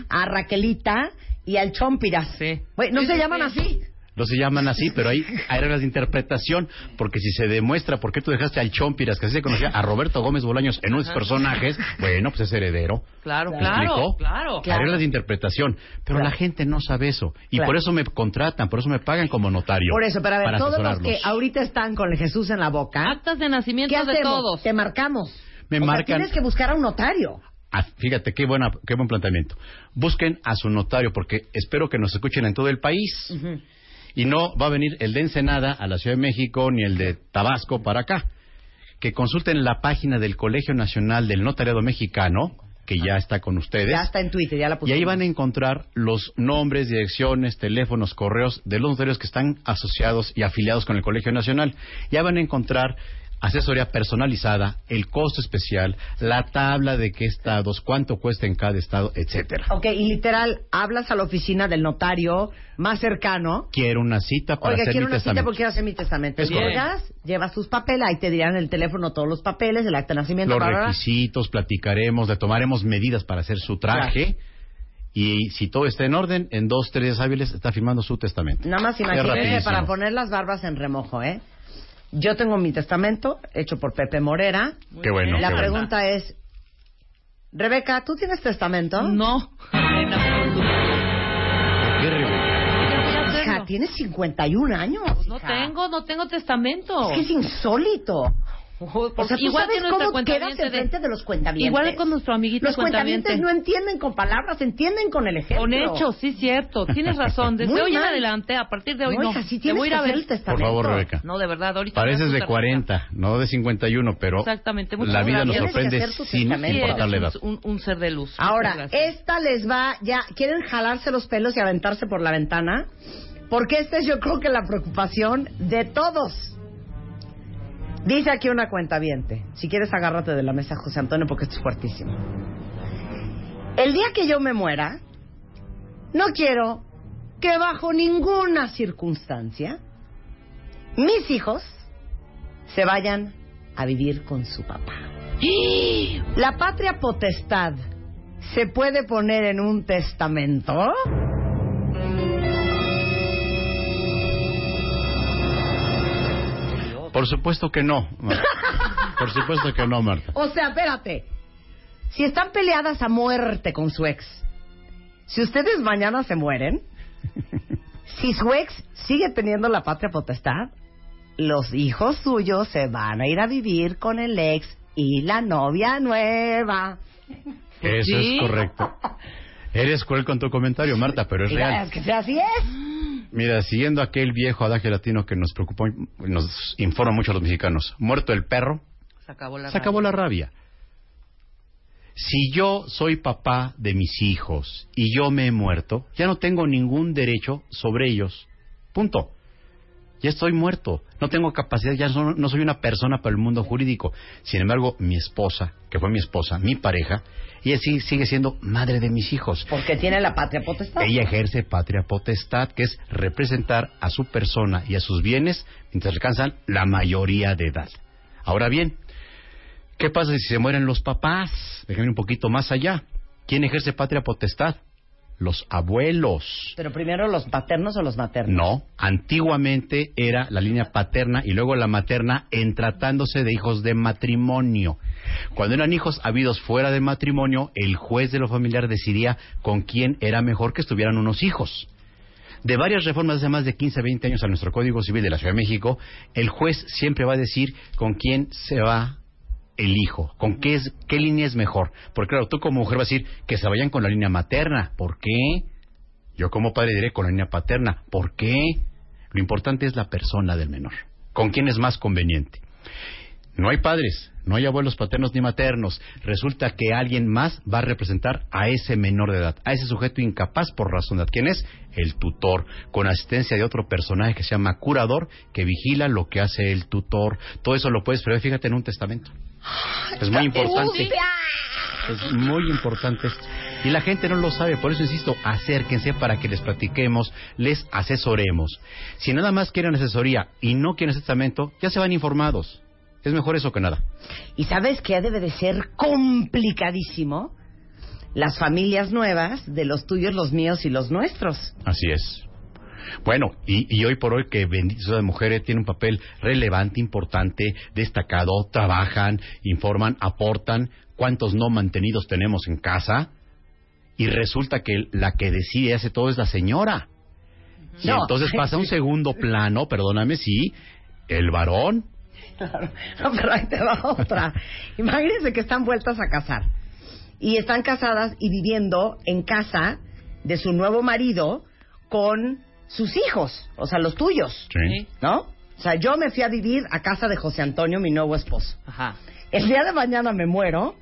a Raquelita y al Chompiras. Sí. Güey, ¿No Sí, se sí, llaman sí. así? No se llaman así, pero hay, hay reglas de interpretación, porque si se demuestra por qué tú dejaste al Chompiras, que así se conocía a Roberto Gómez Bolaños en unos Ajá. personajes, bueno, pues es heredero. Claro, ¿Me claro, explicó? claro. Hay reglas de interpretación, pero Claro. la gente no sabe eso. Y Claro. por eso me contratan, por eso me pagan como notario. Por eso, pero a ver, para todos los asesorarlos. que ahorita están con el Jesús en la boca, Actas de nacimiento ¿qué de todos. Te marcamos. Me O sea, marcan- tienes que buscar a un notario. Ah, fíjate, qué, buena, qué buen planteamiento. Busquen a su notario, porque espero que nos escuchen en todo el país. Y no va a venir el de Ensenada a la Ciudad de México ni el de Tabasco para acá. Que consulten la página del Colegio Nacional del Notariado Mexicano, que ya está con ustedes. Ya está en Twitter, ya la Y pusimos. ahí van a encontrar los nombres, direcciones, teléfonos, correos de los notarios que están asociados y afiliados con el Colegio Nacional. Ya van a encontrar asesoría personalizada, el costo especial, la tabla de qué estados, cuánto cuesta en cada estado, etcétera. Ok, y literal, hablas a la oficina del notario más cercano. Quiero una cita para Oiga, hacer quiero mi una cita testamento. porque quiero hacer mi testamento. Es Llegas, llevas tus papeles, ahí te dirán en el teléfono todos los papeles, el acta de nacimiento, Los bla, bla, bla. requisitos, platicaremos, le tomaremos medidas para hacer su traje. Y si todo está en orden, en dos, tres días hábiles está firmando su testamento. Nada más imagínense para poner las barbas en remojo, ¿eh? Yo tengo mi testamento hecho por Pepe Morera. Qué bueno, La qué pregunta es, Rebeca, ¿tú tienes testamento? No, en absoluto. ¿Qué, Rebeca? Hija, tienes 51 años. Pues no tengo, no tengo testamento. Es que es insólito. O sea, ¿tú Igual que sabes nuestra cómo quedas de- enfrente de los cuentavientes? Igual con nuestro amiguito Los cuentaviente. cuentavientes no entienden con palabras, entienden con el ejemplo. Con hechos, sí, cierto. Tienes razón. Desde Muy hoy en mal. adelante, a partir de hoy No, no. hija, Te tienes voy a ir que a ver. el testamento. Por favor, Rebeca. No, de verdad, ahorita. Pareces de das tu 40, no de 51, pero Exactamente, muchas la vida nos sorprende que sin importar la edad. Un, un ser de luz. Ahora, esta les va, ya, ¿quieren jalarse los pelos y aventarse por la ventana? Porque esta es yo creo que la preocupación de todos. Dice aquí una cuenta Si quieres agárrate de la mesa, José Antonio, porque esto es fuertísimo. El día que yo me muera, no quiero que bajo ninguna circunstancia mis hijos se vayan a vivir con su papá. La patria potestad se puede poner en un testamento. Por supuesto que no. Marta. Por supuesto que no, Marta. O sea, espérate. Si están peleadas a muerte con su ex, si ustedes mañana se mueren, (laughs) si su ex sigue teniendo la patria potestad, los hijos suyos se van a ir a vivir con el ex y la novia nueva. Eso ¿Sí? es correcto. Eres cruel con tu comentario, Marta, pero es real. Es que sea así es. Mira, siguiendo aquel viejo adagio latino que nos preocupa, nos informa mucho a los mexicanos. Muerto el perro, Se acabó la se acabó la rabia. Si yo soy papá de mis hijos y yo me he muerto, ya no tengo ningún derecho sobre ellos. Punto. Ya estoy muerto. No tengo capacidad, ya no, no soy una persona para el mundo jurídico. Sin embargo, mi esposa, que fue mi esposa, mi pareja, ella sí sigue siendo madre de mis hijos. Porque tiene la patria potestad. Ella ejerce patria potestad, que es representar a su persona y a sus bienes mientras alcanzan la mayoría de edad. Ahora bien, ¿qué pasa si se mueren los papás? Déjenme un poquito más allá. ¿Quién ejerce patria potestad? Los abuelos. Pero primero los paternos o los maternos. No, antiguamente era la línea paterna y luego la materna en tratándose de hijos de matrimonio. Cuando eran hijos habidos fuera de matrimonio, el juez de lo familiar decidía con quién era mejor que estuvieran unos hijos. De varias reformas hace más de 15, 20 años a nuestro Código Civil de la Ciudad de México, el juez siempre va a decir con quién se va el hijo, con qué, es, qué línea es mejor. Porque claro, tú como mujer vas a decir que se vayan con la línea materna. ¿Por qué? Yo como padre diré con la línea paterna. ¿Por qué? Lo importante es la persona del menor. ¿Con quién es más conveniente? No hay padres, no hay abuelos paternos ni maternos. Resulta que alguien más va a representar a ese menor de edad, a ese sujeto incapaz por razón de edad. ¿Quién es? El tutor, con asistencia de otro personaje que se llama curador, que vigila lo que hace el tutor. Todo eso lo puedes prever, fíjate, en un testamento. Es muy importante. Es muy importante esto. Y la gente no lo sabe, por eso insisto, acérquense para que les platiquemos, les asesoremos. Si nada más quieren asesoría y no quieren testamento, ya se van informados. Es mejor eso que nada. ¿Y sabes qué debe de ser complicadísimo? Las familias nuevas de los tuyos, los míos y los nuestros. Así es. Bueno, y, y hoy por hoy que Bendito de Mujeres tiene un papel relevante, importante, destacado, trabajan, informan, aportan, cuántos no mantenidos tenemos en casa, y resulta que la que decide hace todo es la señora. Y No. entonces pasa un segundo plano, perdóname, sí, el varón. Claro. No, pero ahí te va otra. Imagínense que están vueltas a casar. Y están casadas y viviendo en casa de su nuevo marido con sus hijos, o sea, los tuyos. Sí. ¿No? O sea, yo me fui a vivir a casa de José Antonio, mi nuevo esposo. Ajá. El día de mañana me muero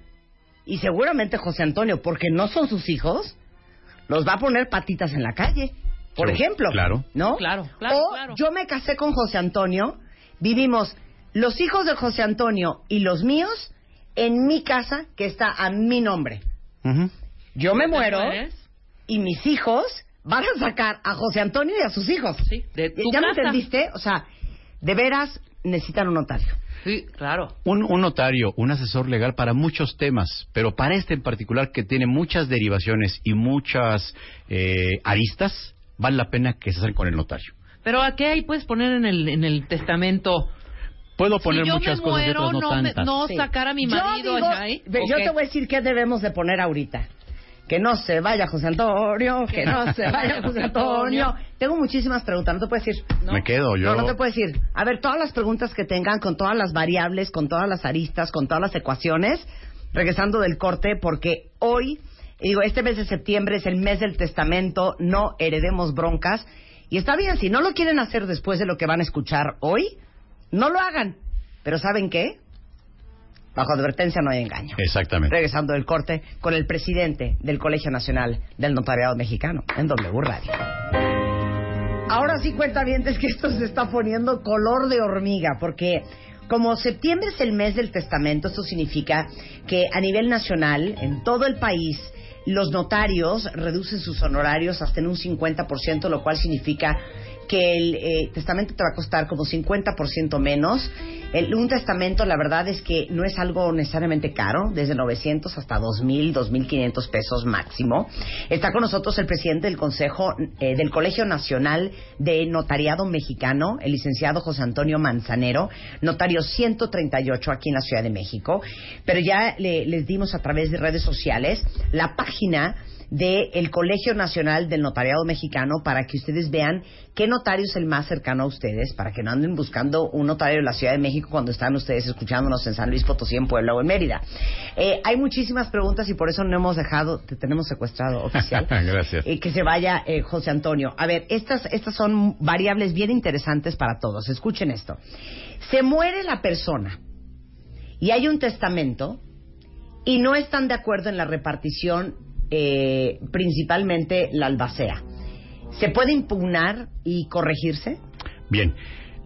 y seguramente José Antonio, porque no son sus hijos, los va a poner patitas en la calle. Por Sí, ejemplo. claro. ¿No? Claro, claro, O claro. yo me casé con José Antonio, vivimos los hijos de José Antonio y los míos en mi casa que está a mi nombre. Yo me ¿Te muero y mis hijos van a sacar a José Antonio y a sus hijos. Sí, de tu ¿Ya me casa. entendiste? O sea, de veras necesitan un notario. Sí, claro. Un, un notario, un asesor legal para muchos temas, pero para este en particular que tiene muchas derivaciones y muchas eh, aristas, vale la pena que se acerquen con el notario. Pero ¿a qué ahí puedes poner en el, en el testamento? Puedo poner si muchas me cosas y otras no, no, me- tantas. no Sí. sacar a mi marido yo digo, allá ahí. ve, ¿o yo te voy a decir qué debemos de poner ahorita. Que no se vaya José Antonio, (laughs) que no se vaya José Antonio. Tengo muchísimas preguntas, no te puedo decir. No. Me quedo yo. No, no te puedo decir. A ver, todas las preguntas que tengan, con todas las variables, con todas las aristas, con todas las ecuaciones, regresando del corte, porque hoy, digo, este mes de septiembre es el mes del testamento, no heredemos broncas. Y está bien, si no lo quieren hacer después de lo que van a escuchar hoy, no lo hagan. Pero ¿saben qué? Bajo advertencia no hay engaño. Exactamente. Regresando del corte con el presidente del Colegio Nacional del Notariado Mexicano en W Radio. Ahora sí cuenta bien es que esto se está poniendo color de hormiga porque como septiembre es el mes del testamento, esto significa que a nivel nacional, en todo el país, los notarios reducen sus honorarios hasta en un 50%, lo cual significa que el eh, testamento te va a costar como 50% menos. El- un testamento, la verdad es que no es algo necesariamente caro, desde 900 hasta 2.000, 2.500 pesos máximo. Está con nosotros el presidente del Consejo eh, del Colegio Nacional de Notariado Mexicano, el licenciado José Antonio Manzanero, notario 138 aquí en la Ciudad de México. Pero ya le- les dimos a través de redes sociales la página del Colegio Nacional del Notariado Mexicano para que ustedes vean qué notario es el más cercano a ustedes, para que no anden buscando un notario de la Ciudad de México cuando están ustedes escuchándonos en San Luis Potosí, en Puebla o en Mérida. Eh, hay muchísimas preguntas y por eso no hemos dejado, te tenemos secuestrado (laughs) oficial. Gracias. Eh, que se vaya eh, José Antonio. A ver, estas, estas son variables bien interesantes para todos. Escuchen esto. Se muere la persona y hay un testamento y no están de acuerdo en la repartición, eh, principalmente la albacea. ¿Se puede impugnar y corregirse? Bien,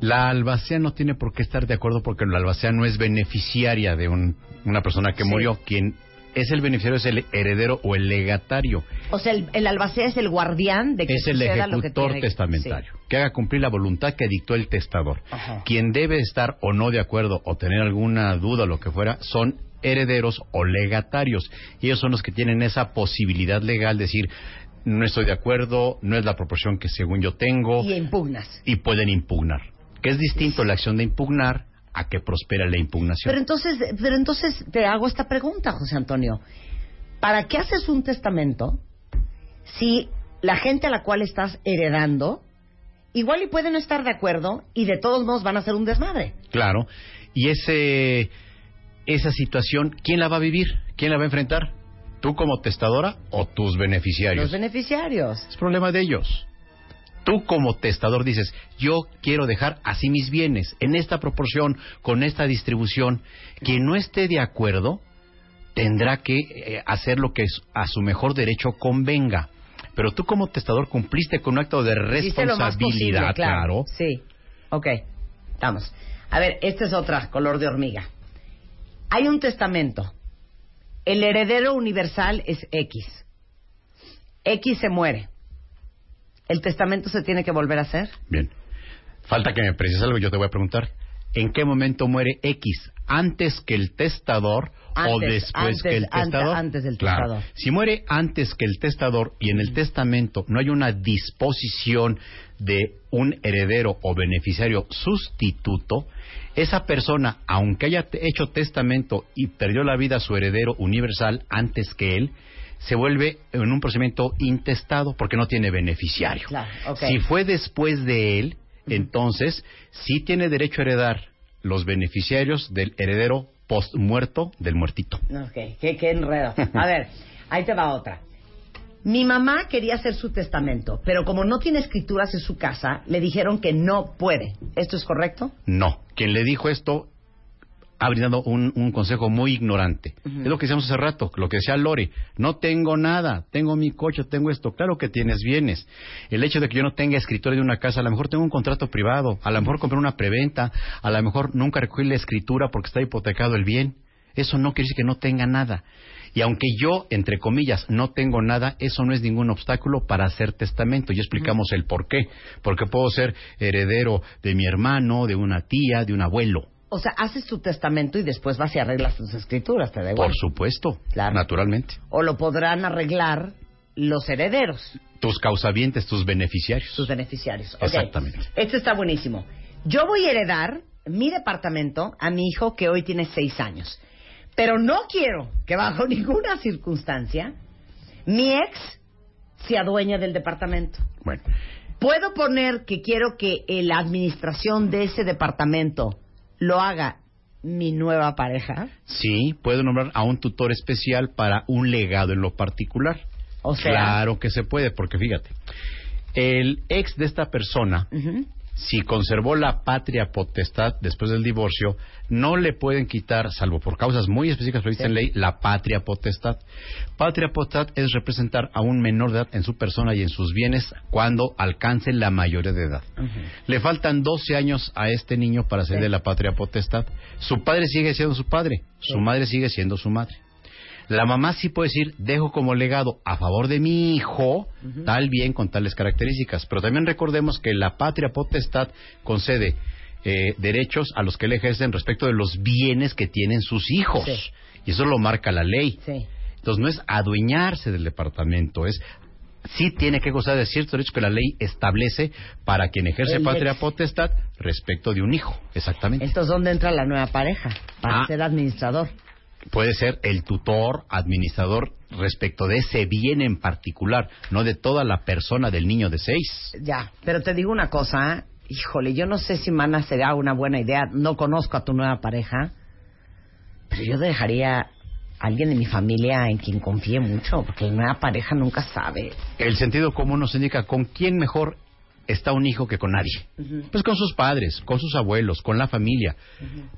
la albacea no tiene por qué estar de acuerdo porque la albacea no es beneficiaria de un- una persona que Sí. murió. Quien es el beneficiario es el heredero o el legatario. O sea, el, el albacea es el guardián de que es el suceda lo que ejecutor tiene que- testamentario, sí. que haga cumplir la voluntad que dictó el testador. Ajá. Quien debe estar o no de acuerdo o tener alguna duda o lo que fuera son herederos o legatarios. Y ellos son los que tienen esa posibilidad legal de decir, no estoy de acuerdo, no es la proporción que según yo tengo, Y impugnas. y pueden impugnar. Que es distinto la acción de impugnar a que prospera la impugnación. Pero entonces, pero entonces te hago esta pregunta, José Antonio. ¿Para qué haces un testamento si la gente a la cual estás heredando igual y puede no estar de acuerdo y de todos modos van a hacer un desmadre? Claro. Y ese, esa situación, ¿quién la va a vivir? ¿Quién la va a enfrentar? ¿Tú como testadora o tus beneficiarios? Los beneficiarios. Es problema de ellos. Tú como testador dices, yo quiero dejar así mis bienes, en esta proporción, con esta distribución. Quien no esté de acuerdo tendrá que eh, hacer lo que a su mejor derecho convenga. Pero tú como testador cumpliste con un acto de Hiciste lo más posible, responsabilidad, claro. claro. Sí. Ok. Vamos. A ver, esta es otra color de hormiga. Hay un testamento. El heredero universal es X. X se muere. ¿El testamento se tiene que volver a hacer? Bien. Falta que me precises algo, yo te voy a preguntar. ¿En qué momento muere X? ¿Antes que el testador o después antes, que el testador? antes del Claro. testador. Si muere antes que el testador y en el testamento no hay una disposición de un heredero o beneficiario sustituto, esa persona, aunque haya hecho testamento y perdió la vida a su heredero universal antes que él, se vuelve en un procedimiento intestado porque no tiene beneficiario. Claro. Si fue después de él, entonces sí tiene derecho a heredar los beneficiarios del heredero post muerto del muertito. Ok, qué, qué enredo. A ver, ahí te va otra. Mi mamá quería hacer su testamento, pero como no tiene escrituras en su casa, le dijeron que no puede. ¿Esto es correcto? No. Quien le dijo esto ha brindado un, un consejo muy ignorante. Es lo que decíamos hace rato, lo que decía Lore. No tengo nada, tengo mi coche, tengo esto. Claro que tienes bienes. El hecho de que yo no tenga escritura de una casa, a lo mejor tengo un contrato privado, a lo mejor compré una preventa, a lo mejor nunca recogí la escritura porque está hipotecado el bien. Eso no quiere decir que no tenga nada. Y aunque yo, entre comillas, no tengo nada, eso no es ningún obstáculo para hacer testamento. Y explicamos el por qué. Porque puedo ser heredero de mi hermano, de una tía, de un abuelo. O sea, haces tu testamento y después vas y arreglas tus escrituras, ¿te da igual? Por supuesto, Claro. naturalmente. O lo podrán arreglar los herederos, Tus causavientes, tus beneficiarios. sus beneficiarios. Exactamente. Este está buenísimo. Yo voy a heredar mi departamento a mi hijo que hoy tiene seis años. Pero no quiero que bajo (laughs) ninguna circunstancia mi ex se adueñe del departamento. Bueno, ¿Puedo poner que quiero que la administración de ese departamento lo haga mi nueva pareja? sí, puedo nombrar a un tutor especial para un legado en lo particular. O sea- Claro que se puede, porque fíjate, el ex de esta persona, si conservó la patria potestad después del divorcio, no le pueden quitar, salvo por causas muy específicas previstas en ley, la patria potestad. Patria potestad es representar a un menor de edad en su persona y en sus bienes cuando alcance la mayoría de edad. Le faltan 12 años a este niño para ser Sí. de la patria potestad. Su padre sigue siendo su padre, su madre sigue siendo su madre. La mamá sí puede decir, dejo como legado a favor de mi hijo tal bien con tales características. Pero también recordemos que la patria potestad concede eh, derechos a los que le ejercen respecto de los bienes que tienen sus hijos. Sí. Y eso lo marca la ley. Sí. Entonces no es adueñarse del departamento, es sí tiene que gozar de ciertos derechos que la ley establece para quien ejerce El patria ex. potestad respecto de un hijo. Exactamente. Entonces, ¿dónde entra la nueva pareja? Para Ah. ser administrador. Puede ser el tutor, administrador respecto de ese bien en particular, no de toda la persona del niño de seis. Ya, pero te digo una cosa, ¿eh? híjole, yo no sé si Mana será una buena idea, no conozco a tu nueva pareja, pero yo dejaría a alguien de mi familia en quien confíe mucho, porque la nueva pareja nunca sabe. El sentido común nos indica con quién mejor está un hijo que con nadie. Pues con sus padres, con sus abuelos, con la familia.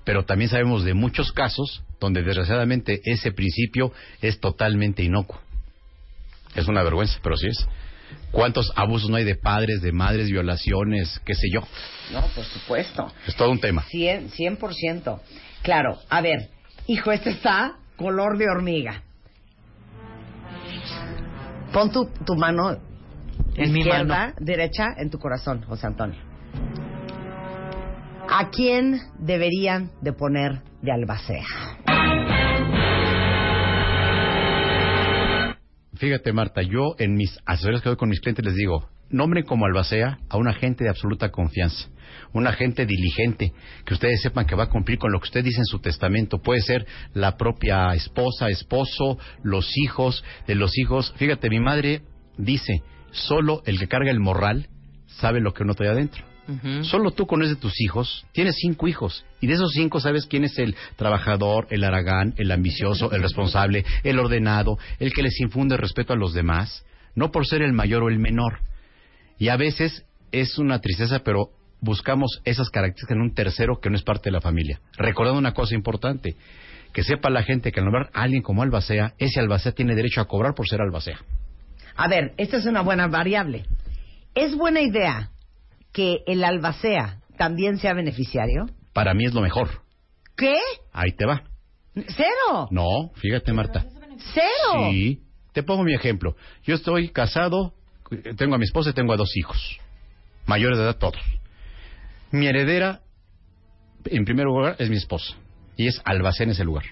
Pero también sabemos de muchos casos donde desgraciadamente ese principio es totalmente inocuo. Es una vergüenza, pero sí es. ¿Cuántos abusos no hay de padres, de madres, violaciones, qué sé yo? No, por supuesto. Es todo un tema. 100%. 100%. Claro, a ver, hijo, este está color de hormiga. Pon tu, tu mano En mi izquierda, derecha, en tu corazón, José Antonio. ¿A quién deberían de poner de albacea? Fíjate, Marta, yo en mis asesorías que doy con mis clientes les digo, nombren como albacea a un agente de absoluta confianza, un agente diligente, que ustedes sepan que va a cumplir con lo que usted dice en su testamento. Puede ser la propia esposa, esposo, los hijos, de los hijos. Fíjate, mi madre dice, solo el que carga el morral sabe lo que uno trae adentro. Solo tú conoces de tus hijos, tienes cinco hijos, y de esos cinco sabes quién es el trabajador, el aragán, el ambicioso, el responsable, el ordenado, el que les infunde respeto a los demás, no por ser el mayor o el menor. Y a veces es una tristeza, pero buscamos esas características en un tercero que no es parte de la familia. Recordando una cosa importante, que sepa la gente que al nombrar a alguien como albacea, ese albacea tiene derecho a cobrar por ser albacea. A ver, esta es una buena variable. ¿Es buena idea que el albacea también sea beneficiario? Para mí es lo mejor. ¿Qué? Ahí te va. ¿Cero? No, fíjate, Marta. ¿Cero? Sí. Te pongo mi ejemplo. Yo estoy casado, tengo a mi esposa y tengo a dos hijos. Mayores de edad todos. Mi heredera, en primer lugar, es mi esposa. Y es albacea en ese lugar.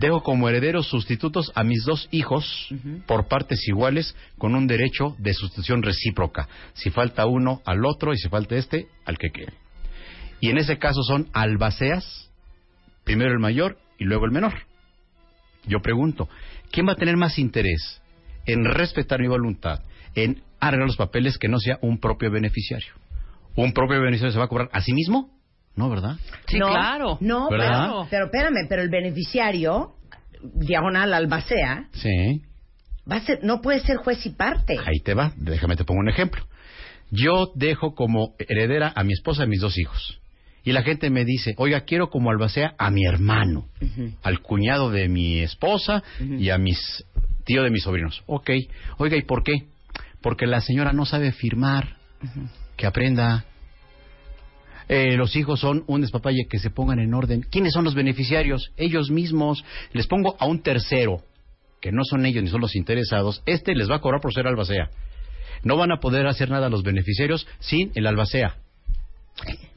Dejo como herederos sustitutos a mis dos hijos por partes iguales con un derecho de sustitución recíproca. Si falta uno al otro y si falta este, al que quede. Y en ese caso son albaceas, primero el mayor y luego el menor. Yo pregunto, ¿quién va a tener más interés en respetar mi voluntad, en arreglar los papeles que no sea un propio beneficiario? ¿Un propio beneficiario se va a cobrar a sí mismo? No, ¿verdad? Sí, no, claro. No, ¿Verdad? pero, pero espérame, pero el beneficiario, diagonal albacea, Sí. va a ser, no puede ser juez y parte. Ahí te va, déjame te pongo un ejemplo. Yo dejo como heredera a mi esposa y a mis dos hijos. Y la gente me dice, oiga, quiero como albacea a mi hermano, al cuñado de mi esposa y a mis tío de mis sobrinos. Ok, oiga, ¿y por qué? Porque la señora no sabe firmar, que aprenda. Eh, los hijos son un despapalle que se pongan en orden. ¿Quiénes son los beneficiarios? Ellos mismos. Les pongo a un tercero, que no son ellos ni son los interesados. Este les va a cobrar por ser albacea. No van a poder hacer nada los beneficiarios sin el albacea.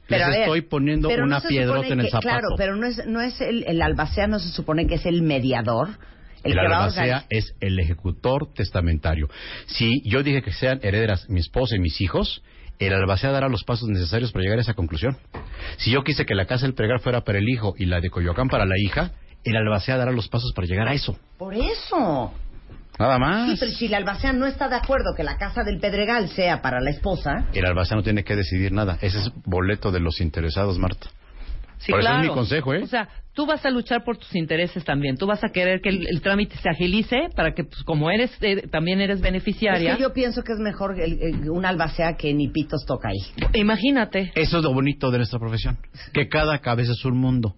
Les a ver, estoy poniendo pero no una piedrota supone en el zapato. Claro, pero no es, no es el, el albacea, no se supone que es el mediador. El, El, albacea es el ejecutor testamentario. Si yo dije que sean herederas mi esposa y mis hijos, el albacea dará los pasos necesarios para llegar a esa conclusión. Si yo quise que la casa del pregar fuera para el hijo y la de Coyoacán para la hija, el albacea dará los pasos para llegar a eso. Por eso. Nada Sí, más. pero si el albacea no está de acuerdo que la casa del Pedregal sea para la esposa, El albacea no tiene que decidir nada. Ese es boleto de los interesados, Marta. Sí, Por eso es claro. mi consejo, ¿eh? O sea, tú vas a luchar por tus intereses también. Tú vas a querer que el, el trámite se agilice para que, pues, como eres, eh, también eres beneficiaria. es que yo pienso que es mejor el- el- un albacea que ni pitos toca ahí. Imagínate. Eso es lo bonito de nuestra profesión. Que cada cabeza es un mundo.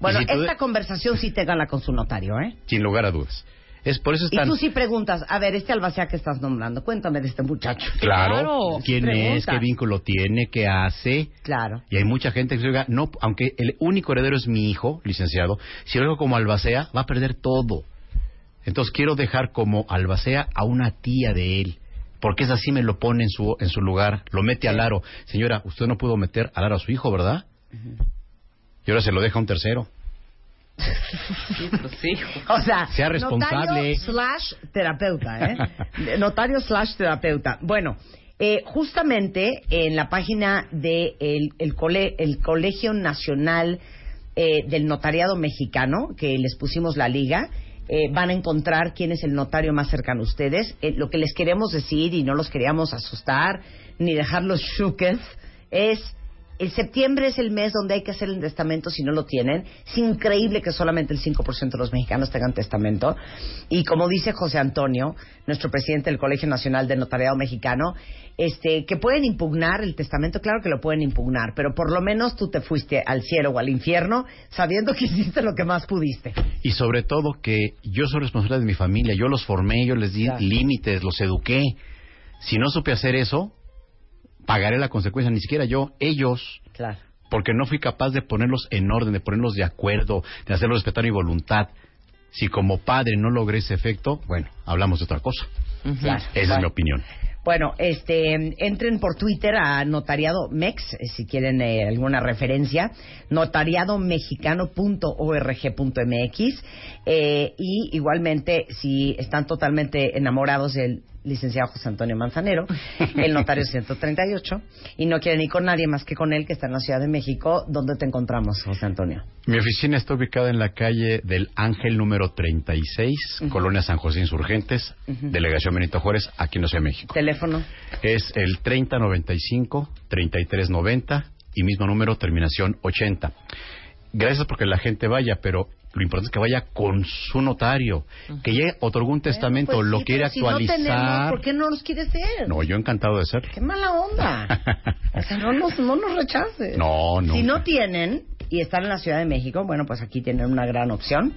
Bueno, si tú- esta conversación sí te gana con su notario, ¿eh? Sin lugar a dudas. Es por eso Y están... tú sí preguntas, a ver, este albacea que estás nombrando, cuéntame de este muchacho. Claro, quién Pregunta. es, qué vínculo tiene, qué hace. Claro. Y hay mucha gente que dice, oiga, no, aunque el único heredero es mi hijo, licenciado, si lo dejo como albacea, va a perder todo. Entonces quiero dejar como albacea a una tía de él. Porque es así me lo pone en su, en su lugar, lo mete al aro. Señora, usted no pudo meter al aro a su hijo, ¿verdad? Y ahora se lo deja a un tercero. Sí, pues sí. (laughs) O sea, Sea responsable. Notario slash terapeuta, ¿eh? (laughs) notario slash terapeuta. Bueno, eh, justamente en la página del de el, cole- el Colegio Nacional eh, del Notariado Mexicano, que les pusimos la liga, eh, van a encontrar quién es el notario más cercano a ustedes. Eh, lo que les queremos decir, y no los queríamos asustar, ni dejarlos chuques, (laughs) es el septiembre es el mes donde hay que hacer el testamento si no lo tienen. Es increíble que solamente el 5% de los mexicanos tengan testamento. Y como dice José Antonio, nuestro presidente del Colegio Nacional de Notariado Mexicano, este, que pueden impugnar el testamento, claro que lo pueden impugnar, pero por lo menos tú te fuiste al cielo o al infierno sabiendo que (laughs) hiciste lo que más pudiste. Y sobre todo que yo soy responsable de mi familia, yo los formé, yo les di Claro. límites, los eduqué. Si no supe hacer eso, pagaré la consecuencia, ni siquiera yo, ellos. Claro. Porque no fui capaz de ponerlos en orden, de ponerlos de acuerdo, de hacerlos respetar mi voluntad. Si como padre no logré ese efecto, bueno, hablamos de otra cosa. Claro. Esa es mi opinión. Bueno, este, entren por Twitter a Notariado Mex, eh, si quieren eh, alguna referencia, notariadomexicano.org.mx eh, y igualmente si están totalmente enamorados del licenciado José Antonio Manzanero, (laughs) el notario 138, y no quieren ir con nadie más que con él, que está en la Ciudad de México, ¿dónde te encontramos, José Antonio? Mi oficina está ubicada en la calle del Ángel número 36, Colonia San José Insurgentes. Delegación Benito Juárez, aquí en la Ciudad de México. Teléfono. Es el 3095-3390 y mismo número, terminación 80. Gracias porque la gente vaya, pero lo importante es que vaya con su notario, que ya otorgó un testamento, Pues lo sí, quiere si no actualizar. tenemos, ¿por qué no los quiere ser? No, yo encantado de ser. ¡Qué mala onda! (laughs) O sea, no nos, no nos rechaces. No, no. Si no tienen y están en la Ciudad de México, bueno, pues aquí tienen una gran opción.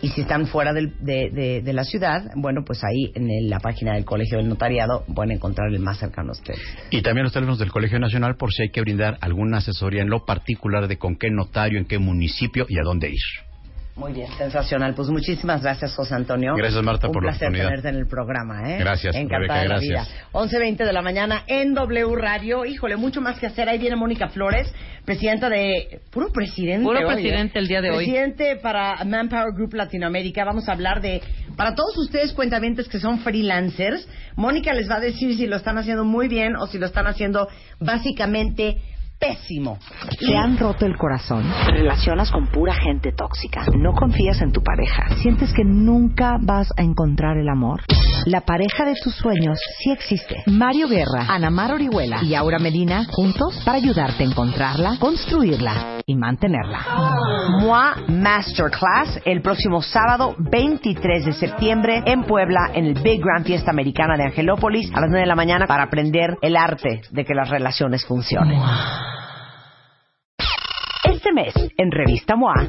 Y si están fuera del- de, de- de la ciudad, bueno, pues ahí en la página del Colegio del Notariado pueden encontrar el más cercano a ustedes. Y también los teléfonos del Colegio Nacional por si hay que brindar alguna asesoría en lo particular de con qué notario, en qué municipio y a dónde ir. Muy bien, sensacional. Pues muchísimas gracias, José Antonio. Gracias, Marta, Un por la placer oportunidad. tenerte en el programa, ¿eh? Gracias, Encantada Rebeca, de la gracias. vida. 11.20 de la mañana en W Radio. Híjole, mucho más que hacer. Ahí viene Mónica Flores, presidenta de... Puro presidente Puro hoy, ¿eh? presidente el día de hoy. Presidente para Manpower Group Latinoamérica. Vamos a hablar de... Para todos ustedes cuentavientes que son freelancers, Mónica les va a decir si lo están haciendo muy bien o si lo están haciendo básicamente pésimo. ¿Te han roto el corazón? ¿Te relacionas con pura gente tóxica? ¿No confías en tu pareja? ¿Sientes que nunca vas a encontrar el amor? La pareja de tus sueños sí existe. Mario Guerra, Ana Mar Orihuela y Aura Medina juntos para ayudarte a encontrarla, construirla y mantenerla. MOA Masterclass el próximo sábado 23 de septiembre en Puebla en el Big Grand Fiesta Americana de Angelópolis a las 9 de la mañana para aprender el arte de que las relaciones funcionen. Este mes, en Revista MOA,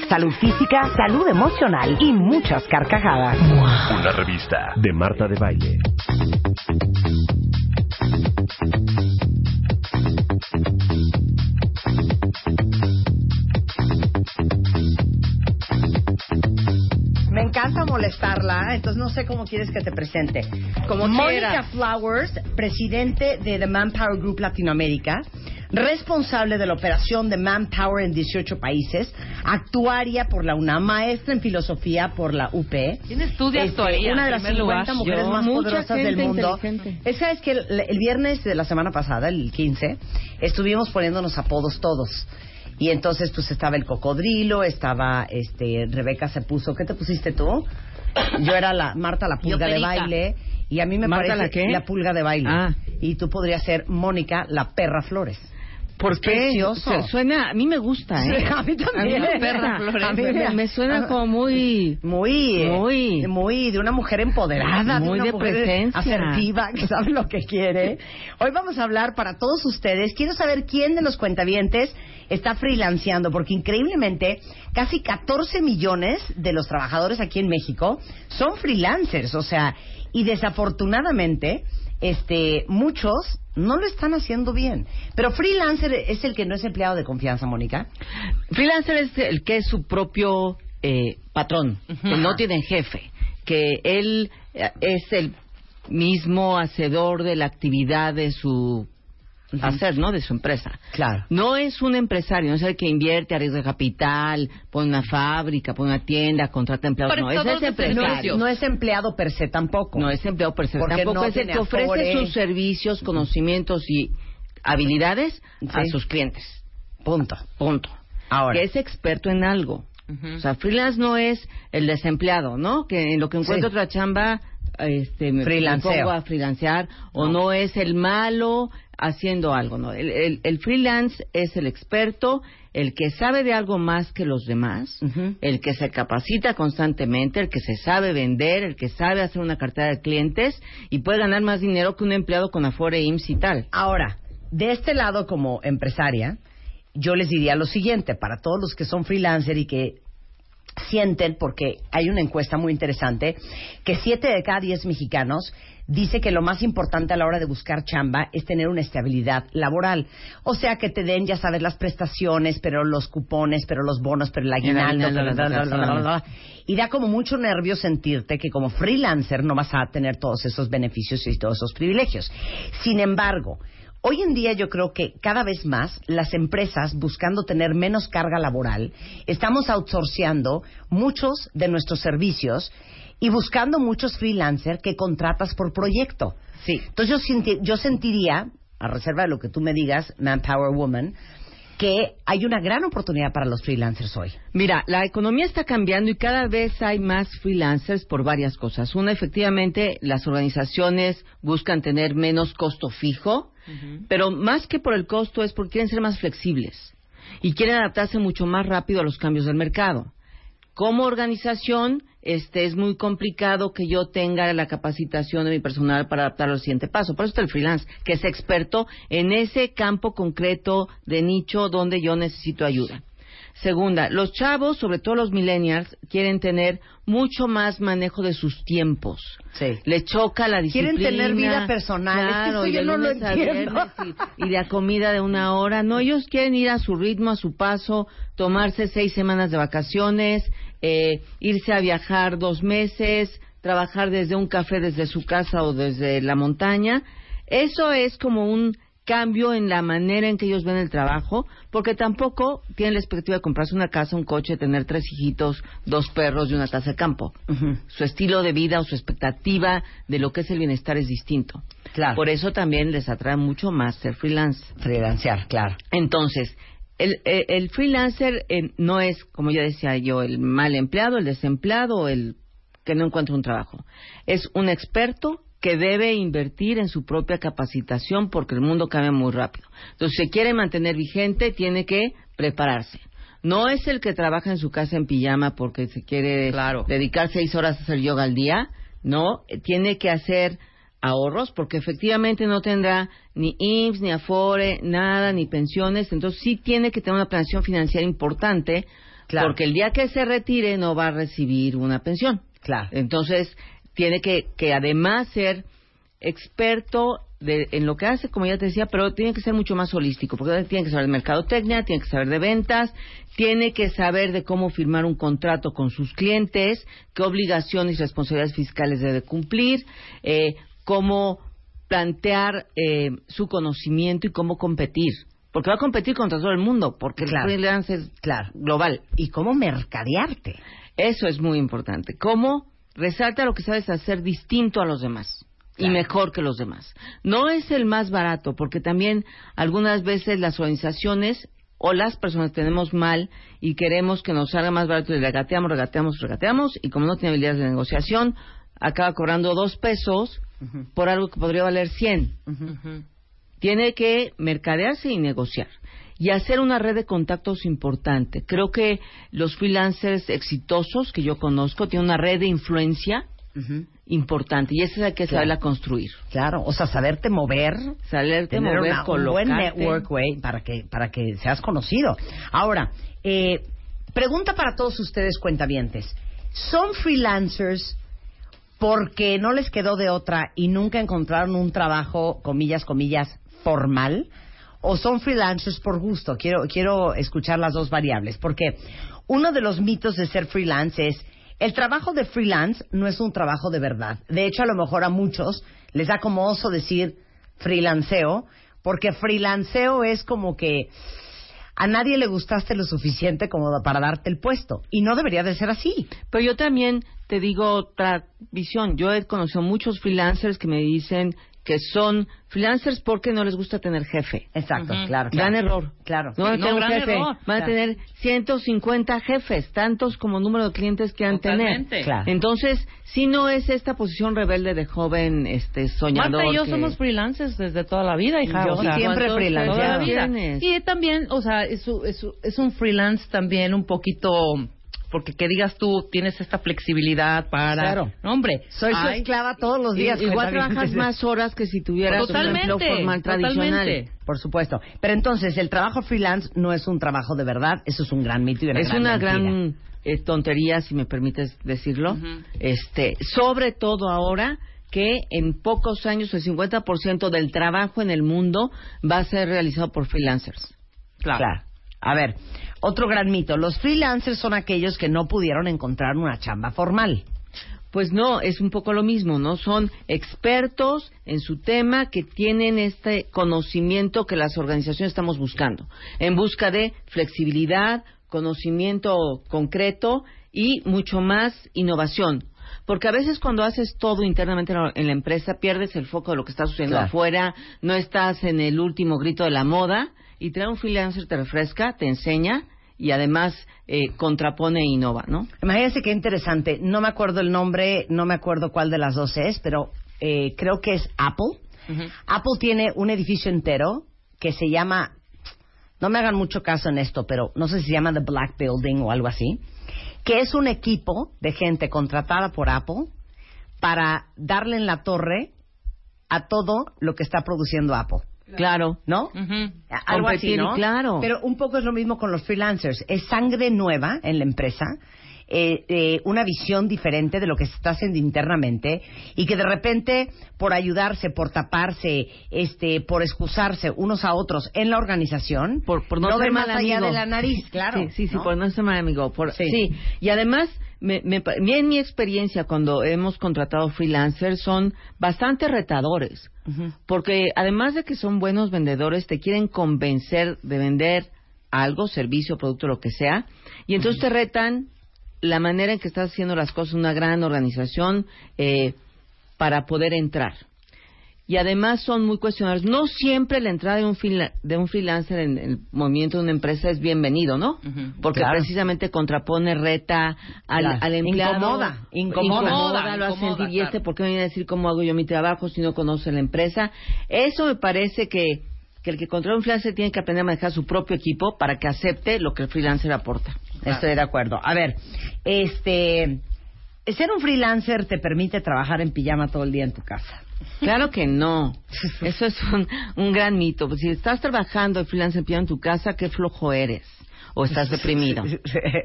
Salud física, salud emocional y muchas carcajadas. Una revista de Marta de Baile. Me encanta molestarla, entonces no sé cómo quieres que te presente. Como Mónica. Flowers, presidente de The Manpower Group Latinoamérica, responsable de la operación de Manpower en 18 países, actuaria por la UNAM, maestra en filosofía por la UP. ¿Quién estudia Este, actuaría, Una de las primer 50 lugar? mujeres Yo. más poderosas del mundo. inteligente. Es sabes que el, el viernes de la semana pasada, el 15, estuvimos poniéndonos apodos todos. Y entonces pues estaba el cocodrilo, estaba este Rebeca se puso, ¿qué te pusiste tú? Yo era la Marta la pulga de baile y a mí me ¿Marta parece la qué? pulga de baile. Ah. Y tú podrías ser Mónica la perra Flores. ¿Por qué? Precioso. Se- suena, a mí me gusta, ¿eh? Sí, a mí también. A mí me perra, Flores. A mí me, suena como muy... Muy, eh, Muy. muy de una mujer empoderada, Muy de, una de mujer presencia. asertiva, que sabe lo que quiere. Hoy vamos a hablar para todos ustedes. Quiero saber quién de los cuentavientes está freelanceando, porque increíblemente casi 14 millones de los trabajadores aquí en México son freelancers, o sea, y desafortunadamente, este, muchos no lo están haciendo bien. Pero freelancer es el que no es empleado de confianza, Mónica. Freelancer es el que es su propio eh, patrón, que no tiene jefe, que él eh, es el mismo hacedor de la actividad de su hacer, ¿no? De su empresa. Claro. No es un empresario, no es el que invierte, arriesga capital, pone una fábrica, pone una tienda, contrata empleados. No, ese es No empresario. es, no es empleado per se tampoco. No es empleado per se. Porque Tampoco no es el que ofrece Afore. sus servicios, conocimientos y habilidades a Sí. sus clientes. Punto. Punto. Ahora. Que es experto en algo. O sea, freelance no es el desempleado, ¿no? Que en lo que encuentro Sí. otra chamba, este, me, pongo a freelancear. O No. no es el malo haciendo algo, ¿no? El, el- el freelance es el experto, el que sabe de algo más que los demás, el que se capacita constantemente, el que se sabe vender, el que sabe hacer una cartera de clientes y puede ganar más dinero que un empleado con Afore, IMSS y tal. Ahora, de este lado como empresaria, yo les diría lo siguiente, para todos los que son freelancer y que sienten, porque hay una encuesta muy interesante, que siete de cada diez mexicanos dice que lo más importante a la hora de buscar chamba es tener una estabilidad laboral. O sea, que te den, ya sabes, las prestaciones, pero los cupones, pero los bonos, pero el aguinaldo, y da como mucho nervio sentirte que como freelancer no vas a tener todos esos beneficios y todos esos privilegios. Sin embargo, Hoy en día yo creo que cada vez más las empresas, buscando tener menos carga laboral, estamos outsourceando muchos de nuestros servicios y buscando muchos freelancers que contratas por proyecto. Sí. Entonces yo, senti- yo sentiría, a reserva de lo que tú me digas, Manpower Woman, que hay una gran oportunidad para los freelancers hoy. Mira, la economía está cambiando y cada vez hay más freelancers por varias cosas. Una, efectivamente, las organizaciones buscan tener menos costo fijo, pero más que por el costo es porque quieren ser más flexibles y quieren adaptarse mucho más rápido a los cambios del mercado. Como organización, este es muy complicado que yo tenga la capacitación de mi personal para adaptar al siguiente paso. Por eso está el freelance, que es experto en ese campo concreto de nicho donde yo necesito ayuda. Segunda, los chavos, sobre todo los millennials, quieren tener mucho más manejo de sus tiempos. Sí. Les choca la disciplina. Quieren tener vida personal. Es que Claro, eso y yo no lo entiendo. y, y de a comida de una hora. No, ellos quieren ir a su ritmo, a su paso, tomarse seis semanas de vacaciones, eh, irse a viajar dos meses, trabajar desde un café desde su casa o desde la montaña. Eso es como un cambio en la manera en que ellos ven el trabajo, porque tampoco tienen la expectativa de comprarse una casa, un coche, tener tres hijitos, dos perros y una casa de campo. Su estilo de vida o su expectativa de lo que es el bienestar es distinto. Claro. Por eso también les atrae mucho más ser freelance. Freelancear, claro. Entonces, el, el- el freelancer eh, no es, como ya decía yo, el mal empleado, el desempleado o el que no encuentra un trabajo. Es un experto que debe invertir en su propia capacitación porque el mundo cambia muy rápido. Entonces, si se quiere mantener vigente, tiene que prepararse. No es el que trabaja en su casa en pijama porque se quiere dedicar seis horas a hacer yoga al día. No, eh, tiene que hacer ahorros porque efectivamente no tendrá ni IMSS, ni Afore, nada, ni pensiones. Entonces sí tiene que tener una planeación financiera importante porque el día que se retire no va a recibir una pensión. Claro. Entonces tiene que, que además ser experto de- en lo que hace, como ya te decía, pero tiene que ser mucho más holístico, porque tiene que saber de mercadotecnia, tiene que saber de ventas, tiene que saber de cómo firmar un contrato con sus clientes, qué obligaciones y responsabilidades fiscales debe cumplir, eh, cómo plantear eh, su conocimiento y cómo competir. Porque va a competir contra todo el mundo, porque Claro. el freelance es global. Y cómo mercadearte. Eso es muy importante. Cómo resalta lo que sabes hacer distinto a los demás y mejor que los demás. No es el más barato, porque también algunas veces las organizaciones o las personas tenemos mal y queremos que nos salga más barato y regateamos, regateamos, regateamos y como no tiene habilidades de negociación, acaba cobrando dos pesos por algo que podría valer 100. Tiene que mercadearse y negociar y hacer una red de contactos importante. Creo que los freelancers exitosos que yo conozco tienen una red de influencia importante y esa es la que Claro. saberla construir. Claro, o sea, saberte mover, saberte tener mover, una- un buen network, güey, para que, para que seas conocido. Ahora, eh, pregunta para todos ustedes, cuentavientes. ¿Son freelancers porque no les quedó de otra y nunca encontraron un trabajo, comillas, comillas, formal? ¿O son freelancers por gusto? Quiero, quiero escuchar las dos variables, porque uno de los mitos de ser freelance es el trabajo de freelance no es un trabajo de verdad. De hecho, a lo mejor a muchos les da como oso decir freelanceo, porque freelanceo es como que a nadie le gustaste lo suficiente como para darte el puesto. Y no debería de ser así. Pero yo también te digo otra visión. Yo he conocido muchos freelancers que me dicen que son freelancers porque no les gusta tener jefe. Exacto, claro, Gran claro. error. Claro. No van a tener no, un jefe. error. Van a tener 150 jefes, tantos como número de clientes quieran Totalmente. tener. Claro. Entonces, si no es esta posición rebelde de joven este soñador. Marta y yo que- somos freelancers desde toda la vida, hija. Yo o sea, siempre ¿cuántos- freelanceado. Toda la vida. Tienes. Y también, o sea, es, es, es un freelance también un poquito... Porque que digas tú, tienes esta flexibilidad para... Claro. No, hombre. Soy su esclava todos los días. Igual trabajas más horas que si tuvieras un empleo formal tradicional. Por supuesto. Pero entonces, el trabajo freelance no es un trabajo de verdad, eso es un gran mito y una es gran una mentira. gran eh, tontería, si me permites decirlo. Este, sobre todo ahora que en pocos años el 50% del trabajo en el mundo va a ser realizado por freelancers. Claro. A ver, otro gran mito. Los freelancers son aquellos que no pudieron encontrar una chamba formal. Pues no, es un poco lo mismo, ¿no? Son expertos en su tema que tienen este conocimiento que las organizaciones estamos buscando, en busca de flexibilidad, conocimiento concreto y mucho más innovación. Porque a veces cuando haces todo internamente en la- empresa pierdes el foco de lo que está sucediendo Claro. afuera, no estás en el último grito de la moda y traer un freelancer te refresca, te enseña y además eh, contrapone e innova, ¿no? Imagínense qué interesante. No me acuerdo el nombre, no me acuerdo cuál de las dos es, pero eh, creo que es Apple. Apple tiene un edificio entero que se llama, no me hagan mucho caso en esto, pero no sé si se llama The Black Building o algo así, que es un equipo de gente contratada por Apple para darle en la torre a todo lo que está produciendo Apple. Claro. ¿No? Algo así, ¿no? claro. Pero un poco es lo mismo con los freelancers. Es sangre nueva en la empresa, eh, eh, una visión diferente de lo que se está haciendo internamente y que de repente, por ayudarse, por taparse, este, por excusarse unos a otros en la organización, por, por no, no ser ver más mal allá amigo. de la nariz, claro. Sí, sí, sí, ¿no? por no ser mal amigo. Por, Sí. sí. y además, me, me, en mi experiencia cuando hemos contratado freelancers son bastante retadores. Porque además de que son buenos vendedores, te quieren convencer de vender algo, servicio, producto, lo que sea, y entonces te retan la manera en que estás haciendo las cosas una gran organización eh, para poder entrar. y además son muy cuestionados. No siempre la entrada de un, de un freelancer en el movimiento de una empresa es bienvenido, ¿no? Porque Claro. precisamente contrapone, reta al, Claro. al empleado. Incomoda, incomoda. Incomoda, lo hace Incomoda, sentir, y este, claro. ¿por qué me viene a decir cómo hago yo mi trabajo si no conoce la empresa? Eso me parece que, que el que controla un freelancer tiene que aprender a manejar su propio equipo para que acepte lo que el freelancer aporta. Estoy de acuerdo. A ver, este, ser un freelancer te permite trabajar en pijama todo el día en tu casa. Claro que no. (laughs) Eso es un, un gran mito. Si estás trabajando de freelancer en tu casa, qué flojo eres. O estás deprimido.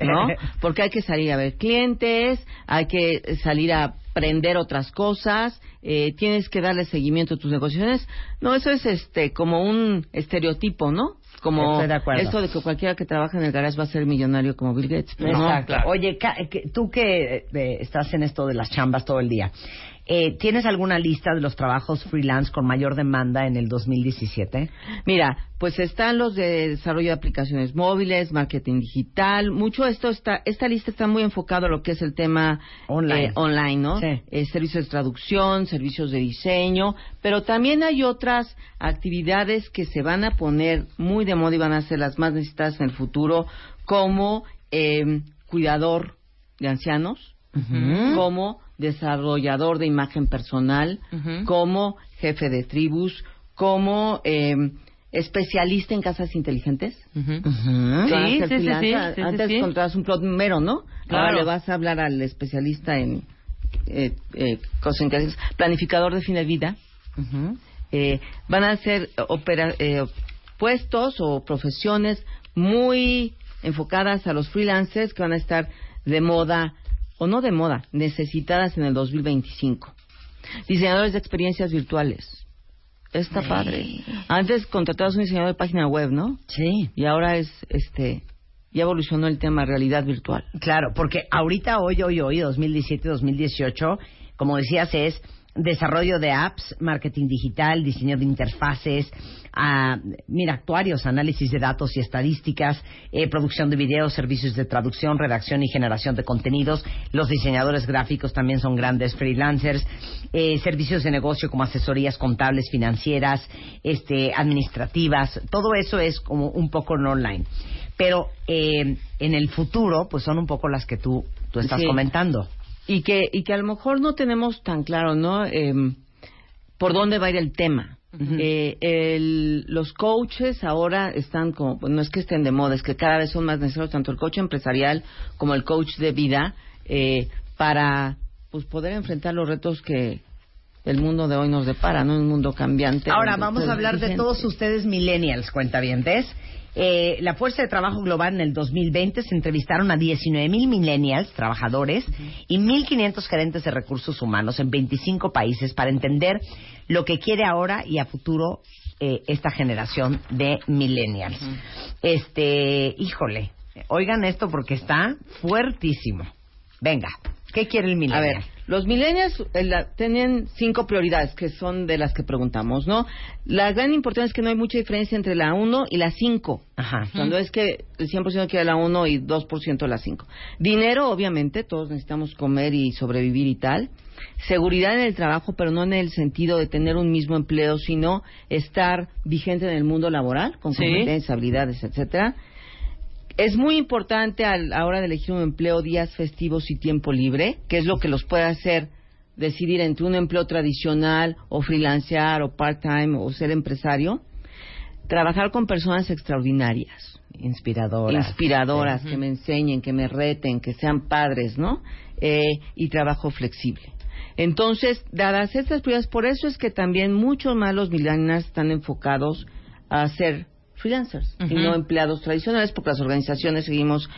¿No? (laughs) Porque hay que salir a ver clientes, hay que salir a aprender otras cosas, eh, tienes que darle seguimiento a tus negociaciones. No, eso es este como un estereotipo, ¿no? Como Estoy de eso de que cualquiera que trabaja en el garage va a ser millonario como Bill Gates. Pero no. Exacto. Oye, ca- que- tú que eh, estás en esto de las chambas todo el día, eh, ¿tienes alguna lista de los trabajos freelance con mayor demanda en el 2017? Mira, pues están los de desarrollo de aplicaciones móviles, marketing digital, mucho esto está, esta lista está muy enfocado a lo que es el tema Online. eh, online, ¿no? Sí. Eh, servicios de traducción, servicios de diseño, pero también hay otras actividades que se van a poner muy de moda y van a ser las más necesitadas en el futuro, como eh, cuidador de ancianos, como desarrollador de imagen personal, como jefe de tribus, como eh, especialista en casas inteligentes. Sí, sí, sí, Antes sí. contratabas un plomero, ¿no? Ahora le vas a hablar al especialista en eh, eh, cosas inteligentes. planificador de fin de vida. Eh, van a ser opera- eh, puestos o profesiones muy enfocadas a los freelancers que van a estar de moda o no de moda, necesitadas en el 2025. Diseñadores de experiencias virtuales. Está padre. Antes contratabas un diseñador de página web, ¿no? Sí. Y ahora es, este, ya evolucionó el tema realidad virtual. Claro, porque ahorita, hoy, hoy, hoy, 2017, 2018, como decías, es desarrollo de apps, marketing digital, diseño de interfaces, ah, mira, actuarios, análisis de datos y estadísticas, eh, producción de videos, servicios de traducción, redacción y generación de contenidos. Los diseñadores gráficos también son grandes freelancers. eh, servicios de negocio como asesorías contables, financieras, este, administrativas. Todo eso es como un poco en online. Pero eh, en el futuro, pues son un poco las que tú, tú estás Sí. comentando. Y que y que a lo mejor no tenemos tan claro no Em, por dónde va a ir el tema. Eh, el- los coaches ahora están como no es que estén de moda es que cada vez son más necesarios tanto el coach empresarial como el coach de vida eh, para pues poder enfrentar los retos que el mundo de hoy nos depara no un mundo cambiante Ahora vamos a hablar de todos ustedes millennials, cuentavientes. Eh, la Fuerza de Trabajo Global en el 2020 se entrevistaron a 19 mil millennials, trabajadores, y 1.500 gerentes de recursos humanos en 25 países para entender lo que quiere ahora y a futuro eh, esta generación de millennials. Este, híjole, oigan esto porque está fuertísimo. Venga, ¿qué quiere el A millennial? ver, los millennials eh, la- tienen cinco prioridades que son de las que preguntamos, ¿no? La gran importancia es que no hay mucha diferencia entre la 1 y la 5. Ajá. Cuando es que el 100% quiere la 1 y 2% la 5. Dinero, obviamente, todos necesitamos comer y sobrevivir y tal. Seguridad en el trabajo, pero no en el sentido de tener un mismo empleo, sino estar vigente en el mundo laboral, con Sí. competencias, habilidades, etcétera. Es muy importante a la hora de elegir un empleo días festivos y tiempo libre, que es lo que los puede hacer decidir entre un empleo tradicional o freelancear o part-time o ser empresario. Trabajar con personas extraordinarias, Inspiradoras. inspiradoras, que me enseñen, que me reten, que sean padres, ¿no? Eh, y trabajo flexible. Entonces, dadas estas prioridades, por eso es que también muchos más los millennials están enfocados a ser freelancers y no empleados tradicionales, porque las organizaciones seguimos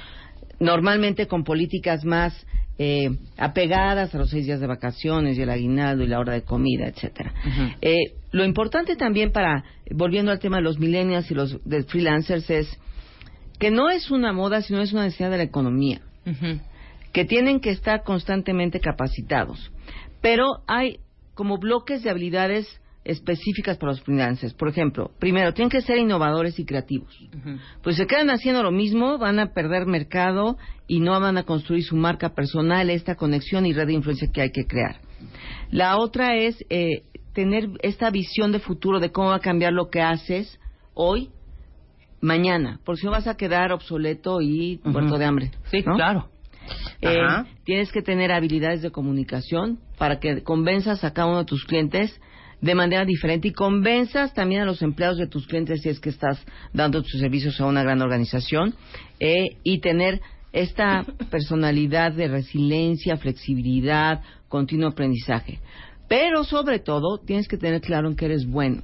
normalmente con políticas más eh, apegadas a los seis días de vacaciones y el aguinaldo y la hora de comida, etcétera. Eh, lo importante también para, volviendo al tema de los millennials y los de freelancers, es que no es una moda, sino es una necesidad de la economía, que tienen que estar constantemente capacitados. Pero hay como bloques de habilidades específicas para los freelancers. Por ejemplo, primero, tienen que ser innovadores y creativos. Pues si se quedan haciendo lo mismo, van a perder mercado y no van a construir su marca personal, esta conexión y red de influencia que hay que crear. La otra es eh, tener esta visión de futuro de cómo va a cambiar lo que haces hoy, mañana, porque si no vas a quedar obsoleto y muerto de hambre. Sí, ¿no? claro. Eh, tienes que tener habilidades de comunicación para que convenzas a cada uno de tus clientes de manera diferente y convenzas también a los empleados de tus clientes si es que estás dando tus servicios a una gran organización eh, y tener esta (laughs) personalidad de resiliencia, flexibilidad, continuo aprendizaje. Pero sobre todo tienes que tener claro en que eres bueno.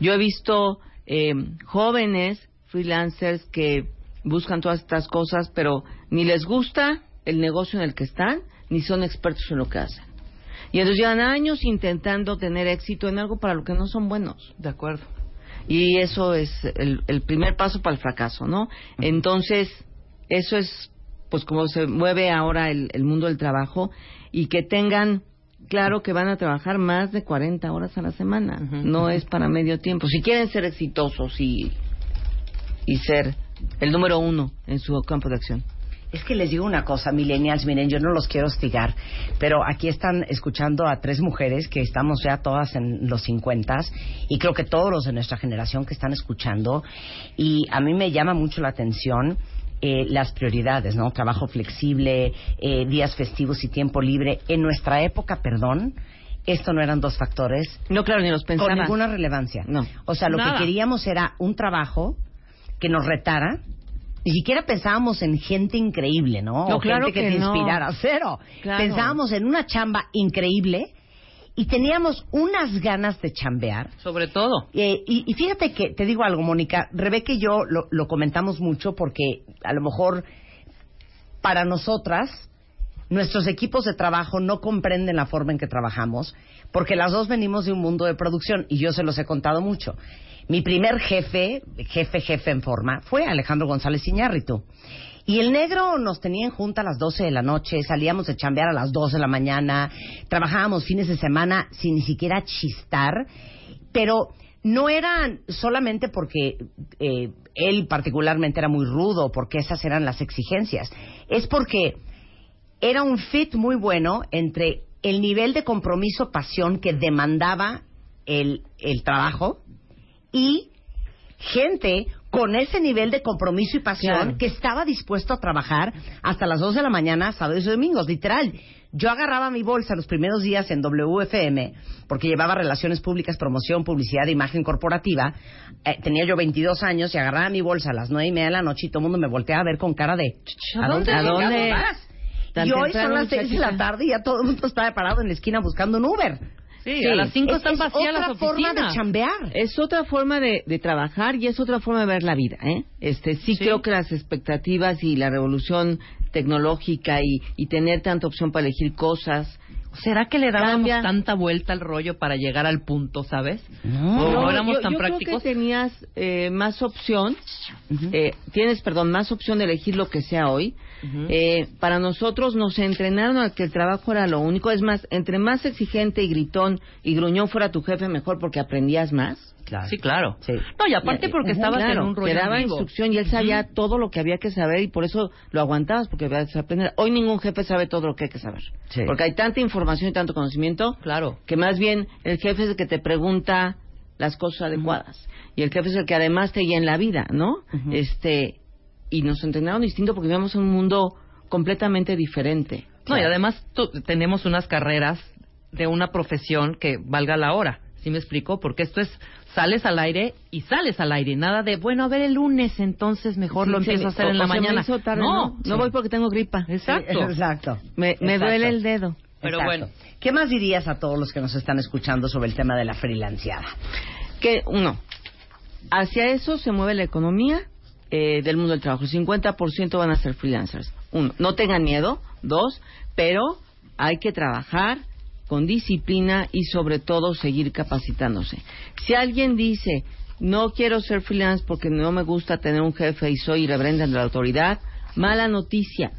Yo he visto eh, jóvenes freelancers que buscan todas estas cosas, pero ni les gusta el negocio en el que están, ni son expertos en lo que hacen. Y entonces llevan años intentando tener éxito en algo para lo que no son buenos. De acuerdo. Y eso es el, el primer paso para el fracaso, ¿no? Entonces, eso es, pues, como se mueve ahora el, el mundo del trabajo y que tengan claro que van a trabajar más de 40 horas a la semana. No es para medio tiempo. Si quieren ser exitosos y, y ser el número uno en su campo de acción. Es que les digo una cosa, millennials, miren, yo no los quiero hostigar, pero aquí están escuchando a tres mujeres que estamos ya todas en los 50 y creo que todos los de nuestra generación que están escuchando y a mí me llama mucho la atención eh, las prioridades, ¿no? Trabajo flexible, eh, días festivos y tiempo libre. En nuestra época, perdón, esto no eran dos factores. No, claro, ni los pensaba. Con ninguna relevancia. No. O sea, lo Nada. que queríamos era un trabajo que nos retara. Ni siquiera pensábamos en gente increíble, ¿no? No, O claro gente que, que te no. inspirara. Cero. Claro. Pensábamos en una chamba increíble y teníamos unas ganas de chambear. Sobre todo. Eh, y, y fíjate que, te digo algo, Mónica, Rebeca y yo lo, lo comentamos mucho porque a lo mejor para nosotras nuestros equipos de trabajo no comprenden la forma en que trabajamos porque las dos venimos de un mundo de producción y yo se los he contado mucho. Mi primer jefe, jefe, jefe en forma, fue Alejandro González Iñárritu. Y el negro nos tenía en junta a las 12 de la noche, salíamos de chambear a las 2 de la mañana, trabajábamos fines de semana sin ni siquiera chistar, pero no eran solamente porque eh, él particularmente era muy rudo, porque esas eran las exigencias, es porque era un fit muy bueno entre el nivel de compromiso, pasión que demandaba el trabajo y gente con ese nivel de compromiso y pasión Claro. que estaba dispuesto a trabajar hasta las 2 de la mañana, sábados y domingos, literal. Yo agarraba mi bolsa los primeros días en WFM, porque llevaba relaciones públicas, promoción, publicidad, imagen corporativa. Eh, tenía yo 22 años y agarraba mi bolsa a las nueve y media de la noche y todo el mundo me volteaba a ver con cara de... ¿A dónde, ¿A dónde? Y hoy son las seis de la tarde y ya todo el mundo está parado en la esquina buscando un Uber. Sí, a las cinco Es- están es vacías otra las forma de oficinas. chambear. Es otra forma de, de trabajar y es otra forma de ver la vida, ¿eh? Este, sí, Sí. creo que las expectativas y la revolución tecnológica y, y tener tanta opción para elegir cosas. ¿Será que le dábamos Cambia. tanta vuelta al rollo para llegar al punto, sabes? No. ¿O no No, éramos yo, tan yo prácticos? creo que tenías eh, más opción, eh, tienes, perdón, más opción de elegir lo que sea hoy. Eh, para nosotros nos entrenaron a que el trabajo era lo único. Es más, entre más exigente y gritón y gruñón fuera tu jefe, mejor porque aprendías más. Claro. Sí, claro. Sí. No, y aparte porque Ujú, estabas claro, en un rollo Te daba vivo. instrucción y él sabía todo lo que había que saber y por eso lo aguantabas porque había que aprender. Hoy ningún jefe sabe todo lo que hay que saber. Sí. Porque hay tanta información y tanto conocimiento Claro. que más bien el jefe es el que te pregunta las cosas adecuadas y el jefe es el que además te guía en la vida, ¿no? Este y nos entrenaron distinto porque vivíamos en un mundo completamente diferente. No, y además tenemos unas carreras de una profesión que valga la hora. ¿Sí me explico? Porque esto es, sales al aire y sales al aire. Nada de, bueno, a ver el lunes, entonces mejor lo Sí, empiezo a hacer o- en la mañana. hizo tarde, no, no, no voy porque tengo gripa. Exacto. Exacto. Me, me Exacto. duele el dedo. Pero Exacto. bueno. ¿Qué más dirías a todos los que nos están escuchando sobre el tema de la freelanceada? que uno, hacia eso se mueve la economía eh, del mundo del trabajo. El 50% van a ser freelancers. Uno, no tengan miedo. Dos, pero hay que trabajar con disciplina y sobre todo seguir capacitándose. Si alguien dice, no quiero ser freelance porque no me gusta tener un jefe y soy irreverente de la autoridad, mala noticia.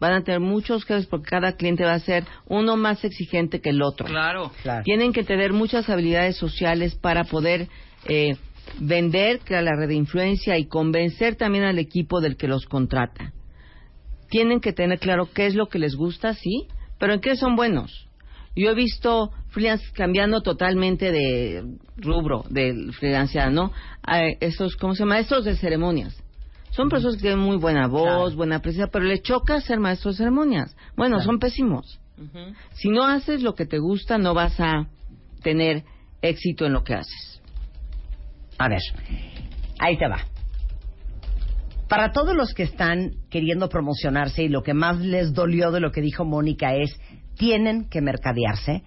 Van a tener muchos jefes porque cada cliente va a ser uno más exigente que el otro. Claro. Claro. Tienen que tener muchas habilidades sociales para poder eh, vender, crear la red de influencia y convencer también al equipo del que los contrata. Tienen que tener claro qué es lo que les gusta, sí, pero en qué son buenos. Yo he visto freelance cambiando totalmente de rubro del freelance, ¿no? A estos, ¿cómo se llama? Maestros de ceremonias. Son personas que tienen muy buena voz, buena presencia, pero le choca ser maestro de ceremonias. Bueno, son pésimos. Si no haces lo que te gusta, no vas a tener éxito en lo que haces. A ver, ahí te va. Para todos los que están queriendo promocionarse y lo que más les dolió de lo que dijo Mónica es, tienen que mercadearse,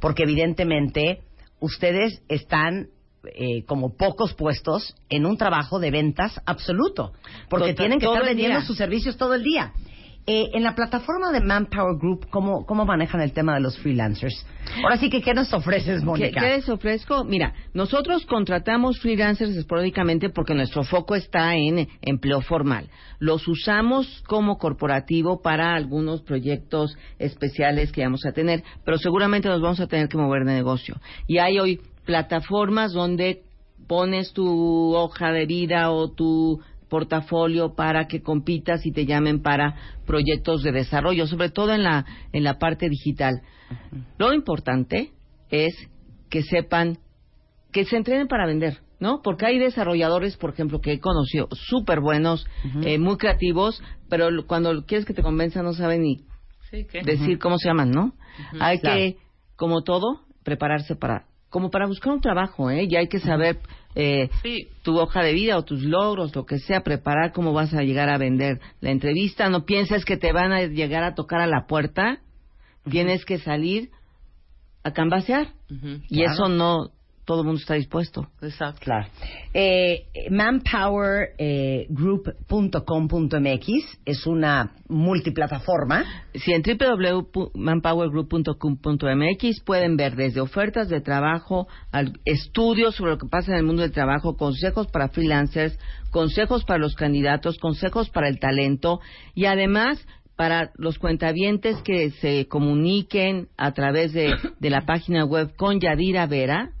porque evidentemente ustedes están eh, como pocos puestos en un trabajo de ventas absoluto, porque tienen que estar vendiendo día. sus servicios todo el día. Eh, en la plataforma de Manpower Group, ¿cómo, ¿cómo manejan el tema de los freelancers? Ahora sí que, ¿qué nos ofreces, ¿Qué, Mónica? qué les ofrezco? Mira, nosotros contratamos freelancers esporádicamente porque nuestro foco está en empleo formal. Los usamos como corporativo para algunos proyectos especiales que vamos a tener, pero seguramente nos vamos a tener que mover de negocio. Y hay hoy plataformas donde pones tu hoja de vida o tu portafolio para que compitas y te llamen para proyectos de desarrollo, sobre todo en la en la parte digital. Lo importante es que sepan que se entrenen para vender, ¿no? Porque hay desarrolladores, por ejemplo, que he conocido súper buenos, eh, muy creativos, pero cuando quieres que te convenza no saben ni decir cómo se llaman, ¿no? Hay Claro. que, como todo, prepararse para, como para buscar un trabajo, ¿eh? Y hay que saber eh, tu hoja de vida o tus logros, lo que sea, preparar cómo vas a llegar a vender la entrevista. No pienses que te van a llegar a tocar a la puerta. Tienes que salir a cambasear. Y Claro. eso no todo el mundo está dispuesto. Exacto. Claro. Eh, manpowergroup.com.mx es una multiplataforma. Si en www.manpowergroup.com.mx pueden ver desde ofertas de trabajo, al- estudios sobre lo que pasa en el mundo del trabajo, consejos para freelancers, consejos para los candidatos, consejos para el talento y además para los cuentavientes que se comuniquen a través de, de la página web con Yadira Vera.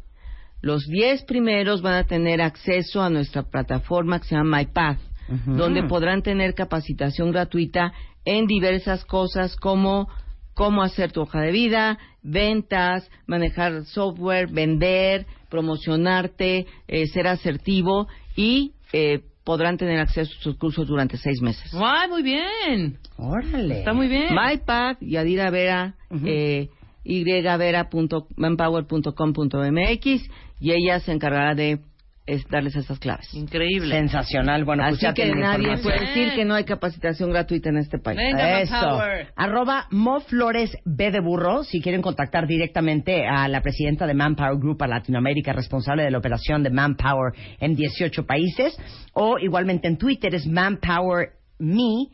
Los 10 primeros van a tener acceso a nuestra plataforma que se llama MyPath, donde podrán tener capacitación gratuita en diversas cosas como cómo hacer tu hoja de vida, ventas, manejar software, vender, promocionarte, eh, ser asertivo y eh, podrán tener acceso a estos cursos durante seis meses. ¡Ay, muy bien! Órale. Está muy bien. MyPath, Yadira Vera, eh, yvera.manpower.com.mx y ella se encargará de es, darles esas claves. Increíble. Sensacional. Bueno, pues ya que nadie puede decir que no hay capacitación gratuita en este país. Eso. Arroba Mo Flores B de Burro, si quieren contactar directamente a la presidenta de Manpower Group a Latinoamérica, responsable de la operación de Manpower en 18 países, o igualmente en Twitter es Manpower Me,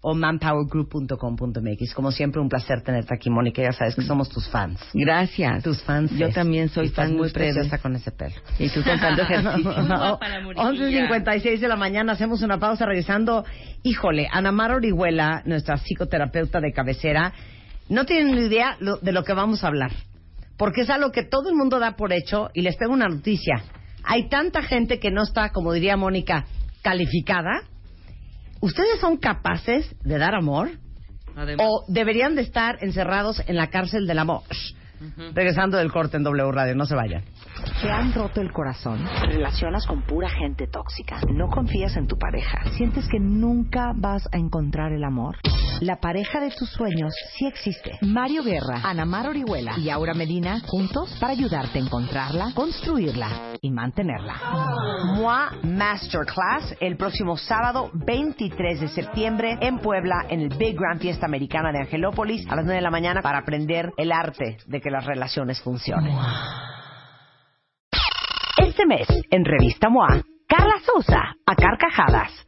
o manpowergroup.com.mx. Como siempre, un placer tenerte aquí, Mónica. Ya sabes que somos tus fans. Gracias. Tus fans. Yo también soy fan muy preciosa con ese pelo. Y tú (laughs) ejercicio. No, no. 11.56 de la mañana, hacemos una pausa regresando. Híjole, Ana Mar Orihuela, nuestra psicoterapeuta de cabecera, no tienen ni idea lo- de lo que vamos a hablar. Porque es algo que todo el mundo da por hecho y les tengo una noticia. Hay tanta gente que no está, como diría Mónica, calificada. ¿Ustedes son capaces de dar amor? ¿O deberían de estar encerrados en la cárcel del amor? Regresando del corte en W Radio, no se vayan. ¿Te han roto el corazón? ¿Te relacionas con pura gente tóxica? ¿No confías en tu pareja? ¿Sientes que nunca vas a encontrar el amor? La pareja de tus sueños sí existe. Mario Guerra, Ana Mar Orihuela y Aura Medina juntos para ayudarte a encontrarla, construirla y mantenerla. MOA Masterclass el próximo sábado 23 de septiembre en Puebla en el Big Grand Fiesta Americana de Angelópolis a las 9 de la mañana para aprender el arte de que las relaciones funcionen. Este mes en Revista MOA, Carla Sousa a carcajadas.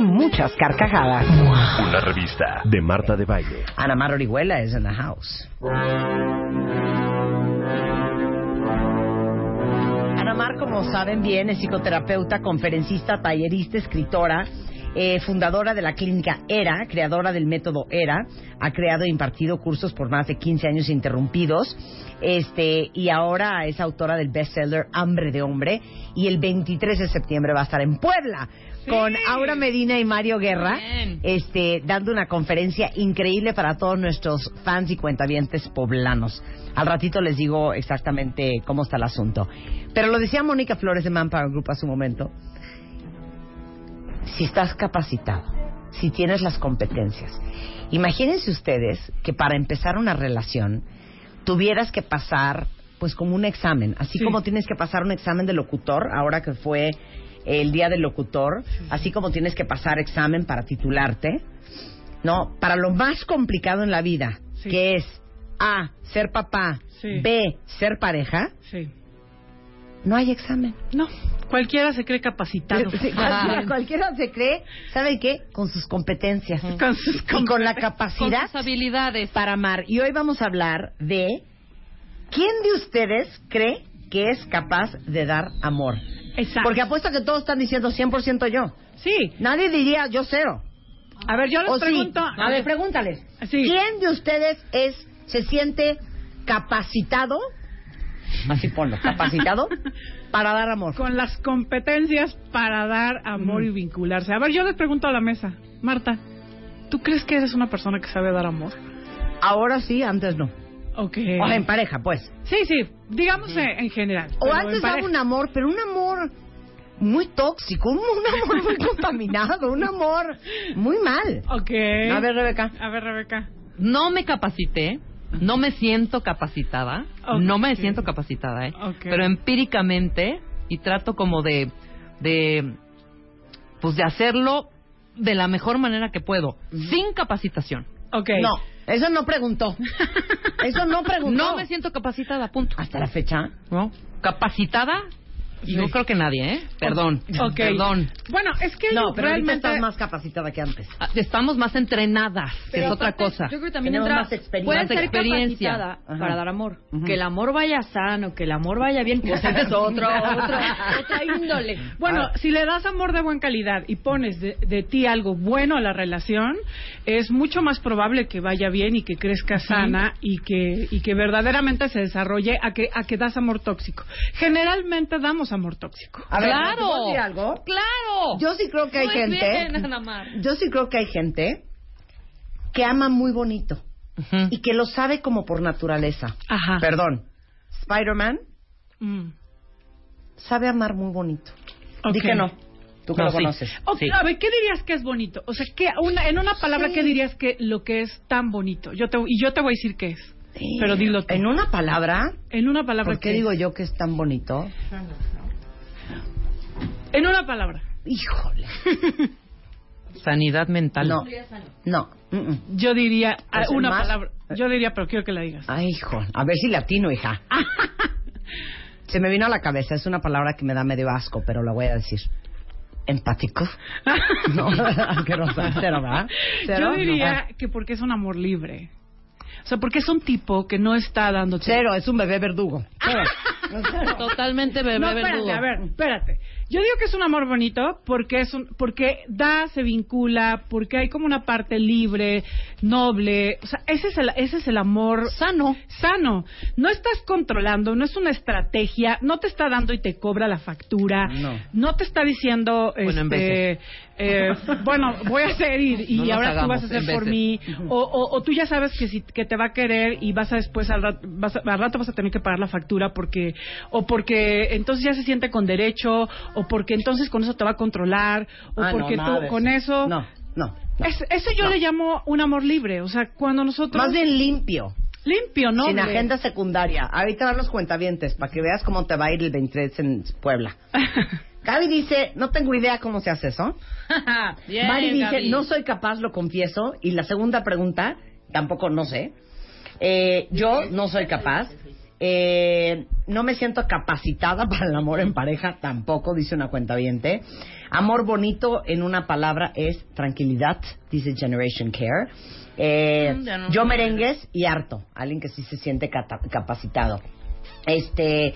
muchas carcajadas. Una revista de Marta de Baile. Ana Mar Orihuela is in the house. Ana Mar, como saben bien, es psicoterapeuta, conferencista, tallerista, escritora, eh, fundadora de la clínica ERA, creadora del método ERA, ha creado e impartido cursos por más de 15 años interrumpidos, este, y ahora es autora del bestseller Hambre de Hombre, y el 23 de septiembre va a estar en Puebla con Aura Medina y Mario Guerra, este, dando una conferencia increíble para todos nuestros fans y cuentavientes poblanos. Al ratito les digo exactamente cómo está el asunto. Pero lo decía Mónica Flores de Manpower Group hace un momento. Si estás capacitado, si tienes las competencias, imagínense ustedes que para empezar una relación tuvieras que pasar pues como un examen, así como tienes que pasar un examen de locutor, ahora que fue el día del locutor, así como tienes que pasar examen para titularte, ¿no? Para lo más complicado en la vida, que es A, ser papá. B, ser pareja. No hay examen. No, cualquiera se cree capacitado. (laughs) Sí, cualquiera, cualquiera se cree, ¿sabe qué? Con sus competencias. Con sus y con la capacidad Con sus habilidades. para amar. Y hoy vamos a hablar de quién de ustedes cree que es capaz de dar amor. Exacto. Porque apuesto que todos están diciendo 100% yo. Sí. Nadie diría yo cero. A ver, yo les ¿O sí? pregunto. A ver, pregúntales. Sí. ¿Quién de ustedes es se siente capacitado? Así ponlo, (laughs) capacitado para dar amor. Con las competencias para dar amor y vincularse. A ver, yo les pregunto a la mesa. Marta, ¿tú crees que eres una persona que sabe dar amor? Ahora sí, antes no. Ok. O en pareja, pues. Sí, sí. Digamos en general. O antes daba un amor, pero un amor muy tóxico, un, un amor (laughs) muy contaminado, un amor muy mal. Ok. A ver, Rebeca. A ver, Rebeca. No me capacité, no me siento capacitada, no me siento capacitada, ¿eh? Ok. Pero empíricamente, y trato como de, de, pues de hacerlo de la mejor manera que puedo, sin capacitación. Ok. No, eso no preguntó. Eso no (laughs) preguntó. No me siento capacitada, punto. Hasta la fecha. ¿No? ¿Capacitada? Sí. Yo creo que nadie, ¿eh? Perdón. Perdón. Bueno, es que No, pero realmente... estás más capacitada que antes. Ah, Estamos más entrenadas, que es otra cosa. Yo creo que también entra, más experiencia. puede Más ser experiencia. capacitada Ajá. para dar amor. Que el amor vaya sano, que el amor vaya bien, pues esa es (laughs) otra, otra (laughs) índole. Bueno, Ah. si le das amor de buena calidad y pones de, de ti algo bueno a la relación, es mucho más probable que vaya bien y que crezca sana y que y que verdaderamente se desarrolle a que a que das amor tóxico. Generalmente damos amor tóxico. A ver, ¡Claro! ¿te puedo decir algo? ¡Claro! Yo sí creo que hay No es gente. bien. Yo sí creo que hay gente que ama muy bonito y que lo sabe como por naturaleza. Ajá. Perdón. Spider-Man Mm. sabe amar muy bonito. Di Ok. que no. Tú que No, lo sí. conoces. Ok, A ver, ¿qué dirías que es bonito? O sea, ¿qué, una, en una palabra, Sí. ¿qué dirías que lo que es tan bonito? Yo te, y yo te voy a decir qué es. Pero dilo tú. En una palabra, En una palabra, ¿por qué ¿qué digo yo que es tan bonito? En una palabra. Híjole. (laughs) Sanidad mental. No. No. Yo diría ah, Pues el una más- palabra. Yo diría, pero quiero que la digas. Ay, hijo. A ver si latino, hija. (laughs) Se me vino a la cabeza. Es una palabra que me da medio asco, pero la voy a decir. Empático. (laughs) No, asquerosa. Cero, ¿verdad? Cero. Yo diría que porque es un amor libre. O sea, porque es un tipo que no está dándote... Cero, es un bebé verdugo. Cero. Totalmente bebé No, espérate, verdugo. a ver, espérate. Yo digo que es un amor bonito porque es un, porque da, se vincula, porque hay como una parte libre, noble. O sea, ese es el, ese es el amor Sano. sano. No estás controlando, no es una estrategia, no te está dando y te cobra la factura, No. te está diciendo, Bueno, en este, eh, bueno, voy a hacer y, No ahora tú vas a hacer por veces. mí, o, o, o tú ya sabes que si que te va a querer y vas a después al rato, vas a, al rato vas a tener que pagar la factura porque o porque entonces ya se siente con derecho o porque entonces con eso te va a controlar o Ah, no, porque nada tú con eso, No, no. no. Es- eso yo le llamo un amor libre, o sea, cuando nosotros Más bien limpio. limpio, ¿no? Sin agenda secundaria. Ahorita van los cuentavientes para que veas cómo te va a ir el 23 en Puebla. (laughs) Gaby dice, no tengo idea cómo se hace eso. (laughs) Bien, Mari dice, Gaby. no soy capaz, lo confieso. Y la segunda pregunta, tampoco no sé. Eh, yo no soy capaz. Eh, no me siento capacitada (laughs) para el amor en pareja, tampoco, dice una cuenta Amor bonito, en una palabra, es tranquilidad, dice Generation Care. Eh, Mm, no yo merengues y harto, alguien que sí se siente capacitado. Este,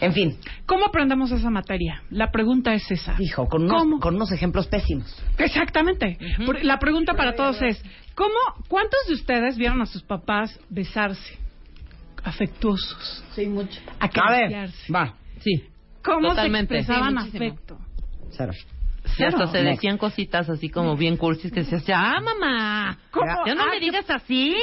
en fin. ¿Cómo aprendemos esa materia? La pregunta es esa. Hijo, con unos, con unos ejemplos pésimos. Exactamente. Por- La pregunta para todos es, ¿cómo, ¿cuántos de ustedes vieron a sus papás besarse? Afectuosos. Sí, mucho. Acariciarse. va. Sí. ¿Cómo Totalmente. se expresaban Sí, afecto? Cero. Y hasta se Next. decían cositas así como bien cursis que decías, ya mamá, ¿Cómo? ya no Ah, me digas así.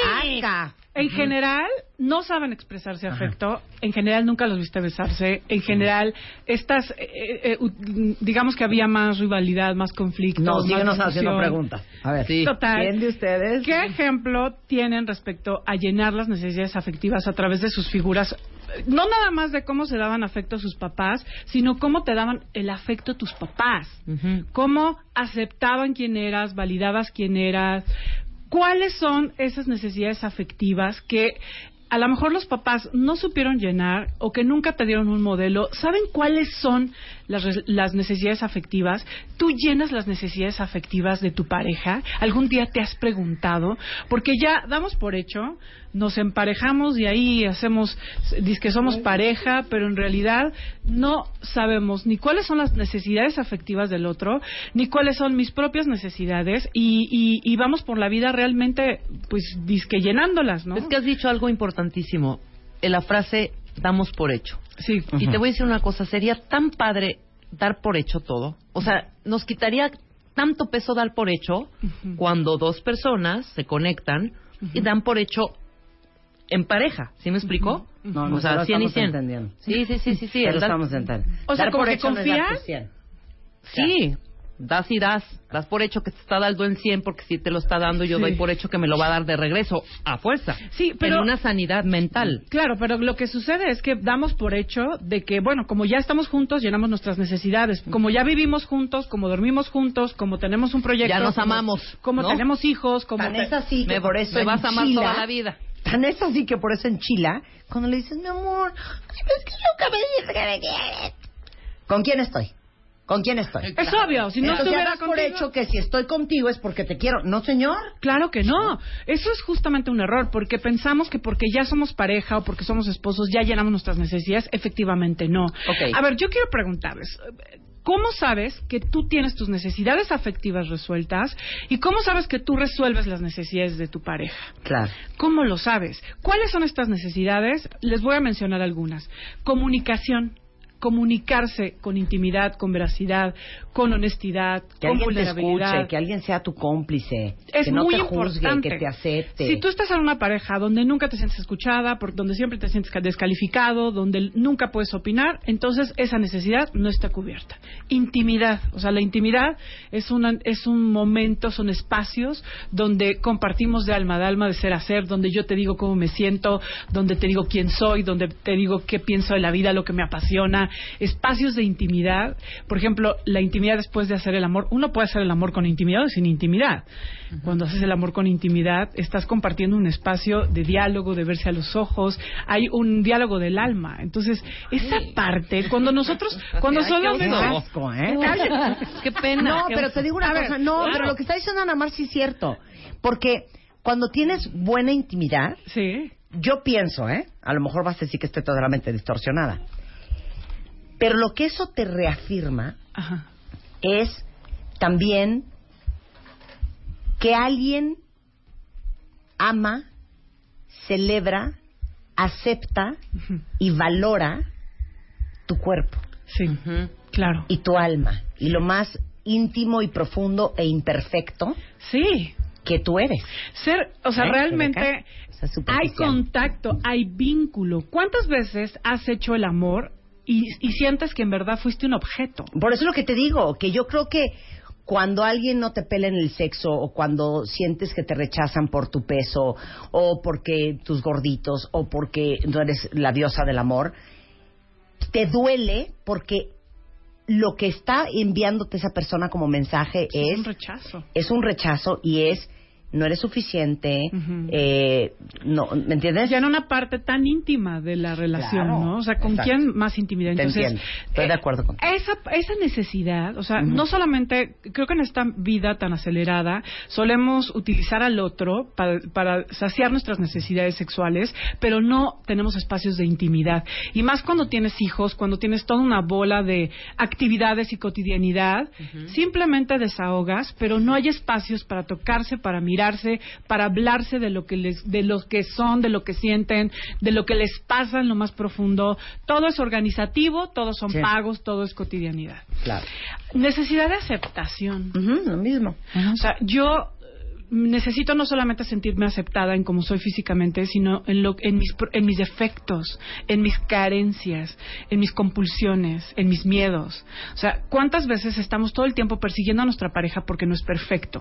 En general, no saben expresarse afecto. En general, nunca los viste besarse. En general, estas, eh, eh, eh, digamos que había más rivalidad, más conflicto. No, síguenos haciendo preguntas. A ver. Total. ¿Quién de ustedes? ¿Qué ejemplo tienen respecto a llenar las necesidades afectivas a través de sus figuras? No nada más de cómo se daban afecto a sus papás, sino cómo te daban el afecto tus papás. Cómo aceptaban quién eras, validabas quién eras. ¿Cuáles son esas necesidades afectivas que a lo mejor los papás no supieron llenar o que nunca te dieron un modelo? ¿Saben cuáles son las, las necesidades afectivas? ¿Tú llenas las necesidades afectivas de tu pareja? ¿Algún día te has preguntado? Porque ya damos por hecho, nos emparejamos y ahí hacemos, dice que somos pareja, pero en realidad no sabemos ni cuáles son las necesidades afectivas del otro, ni cuáles son mis propias necesidades y, y, y vamos por la vida realmente, pues, disque llenándolas, ¿no? Es que has dicho algo importantísimo. En la frase damos por hecho. Sí. Y te voy a decir una cosa, sería tan padre dar por hecho todo. O sea, nos quitaría tanto peso dar por hecho cuando dos personas se conectan y dan por hecho en pareja. ¿Sí me explico? No, o no, sea, lo 100 y estamos 100. entendiendo. Sí, sí, sí, sí. sí. Pero el dar- estamos entendiendo. O sea, como por que confías. Sí, das y das. Das por hecho que te está dando en 100 porque si te lo está dando yo Sí. doy por hecho que me lo va a dar de regreso a fuerza. Sí, pero- En una sanidad mental. Claro, pero lo que sucede es que damos por hecho de que, bueno, como ya estamos juntos, llenamos nuestras necesidades. Como ya vivimos juntos, como dormimos juntos, como tenemos un proyecto. Ya nos como- amamos, Como ¿no? tenemos hijos, como. Tan es así que Me- por eso me vas a amar toda la vida. Tan es así que por eso en Chila, cuando le dices, mi amor, es que nunca me dices que me quieres. ¿Con quién estoy? ¿Con quién estoy? Es obvio, si no Entonces, estuviera das por hecho que si estoy contigo es porque te quiero. No, señor. Claro que no. Eso es justamente un error, porque pensamos que porque ya somos pareja o porque somos esposos ya llenamos nuestras necesidades. Efectivamente, no. A ver, yo quiero preguntarles. ¿Cómo sabes que tú tienes tus necesidades afectivas resueltas y cómo sabes que tú resuelves las necesidades de tu pareja? Claro. ¿Cómo lo sabes? ¿Cuáles son estas necesidades? Les voy a mencionar algunas. Comunicación. Comunicarse con intimidad, con veracidad, con honestidad, Que con alguien te vulnerabilidad. escuche, que alguien sea tu cómplice, Es que no muy te juzgue, importante. que te acepte. Si tú estás en una pareja donde nunca te sientes escuchada, por- donde siempre te sientes ca- descalificado, donde nunca puedes opinar, entonces esa necesidad no está cubierta. Intimidad, o sea, la intimidad es, una, es un momento, son espacios donde compartimos de alma a alma, de ser a ser, donde yo te digo cómo me siento, donde te digo quién soy, donde te digo qué pienso de la vida, lo que me apasiona. Espacios de intimidad, por ejemplo, la intimidad después de hacer el amor. Uno puede hacer el amor con intimidad o sin intimidad. Cuando haces el amor con intimidad, estás compartiendo un espacio de diálogo, de verse a los ojos. Hay un diálogo del alma. Entonces, esa parte, cuando nosotros, (laughs) cuando Ay, qué solamente. oso. asco, ¿eh? Qué pena. No, qué pero te digo una A ver, cosa, no, claro. pero lo que está diciendo Ana Mar sí es cierto. Porque cuando tienes buena intimidad, Sí. yo pienso, ¿eh? A lo mejor vas a decir que estoy totalmente distorsionada. Pero lo que eso te reafirma Ajá. es también que alguien ama, celebra, acepta y valora tu cuerpo Sí. Claro. y tu alma y lo más íntimo y profundo e imperfecto Sí. que tú eres. Ser, o sea, ¿Eh? realmente Rebeca? O sea, hay contacto, hay vínculo. ¿Cuántas veces has hecho el amor y, y sientes que en verdad fuiste un objeto? Por eso es lo que te digo, que yo creo que cuando alguien no te pela en el sexo o cuando sientes que te rechazan por tu peso o porque tus gorditos o porque no eres la diosa del amor, te duele porque lo que está enviándote esa persona como mensaje Es es un rechazo. es un rechazo y es no eres suficiente, eh, no, ¿me entiendes? Ya en una parte tan íntima de la relación, Claro, ¿no? O sea, ¿con exacto. quién más intimidad? Te Entonces, entiendo. Estoy de acuerdo contigo. esa, esa necesidad, o sea, no solamente, creo que en esta vida tan acelerada, solemos utilizar al otro para, para saciar nuestras necesidades sexuales, pero no tenemos espacios de intimidad. Y más cuando tienes hijos, cuando tienes toda una bola de actividades y cotidianidad, simplemente desahogas, pero no hay espacios para tocarse, para mirarse, para hablarse de lo que les, de lo que son, de lo que sienten, de lo que les pasa en lo más profundo. Todo es organizativo, todos son Sí. pagos, todo es cotidianidad. Claro. Necesidad de aceptación. lo mismo. O sea, yo eh, necesito no solamente sentirme aceptada en cómo soy físicamente, sino en, lo, en, mis, en mis defectos, en mis carencias, en mis compulsiones, en mis miedos. O sea, ¿cuántas veces estamos todo el tiempo persiguiendo a nuestra pareja porque no es perfecto?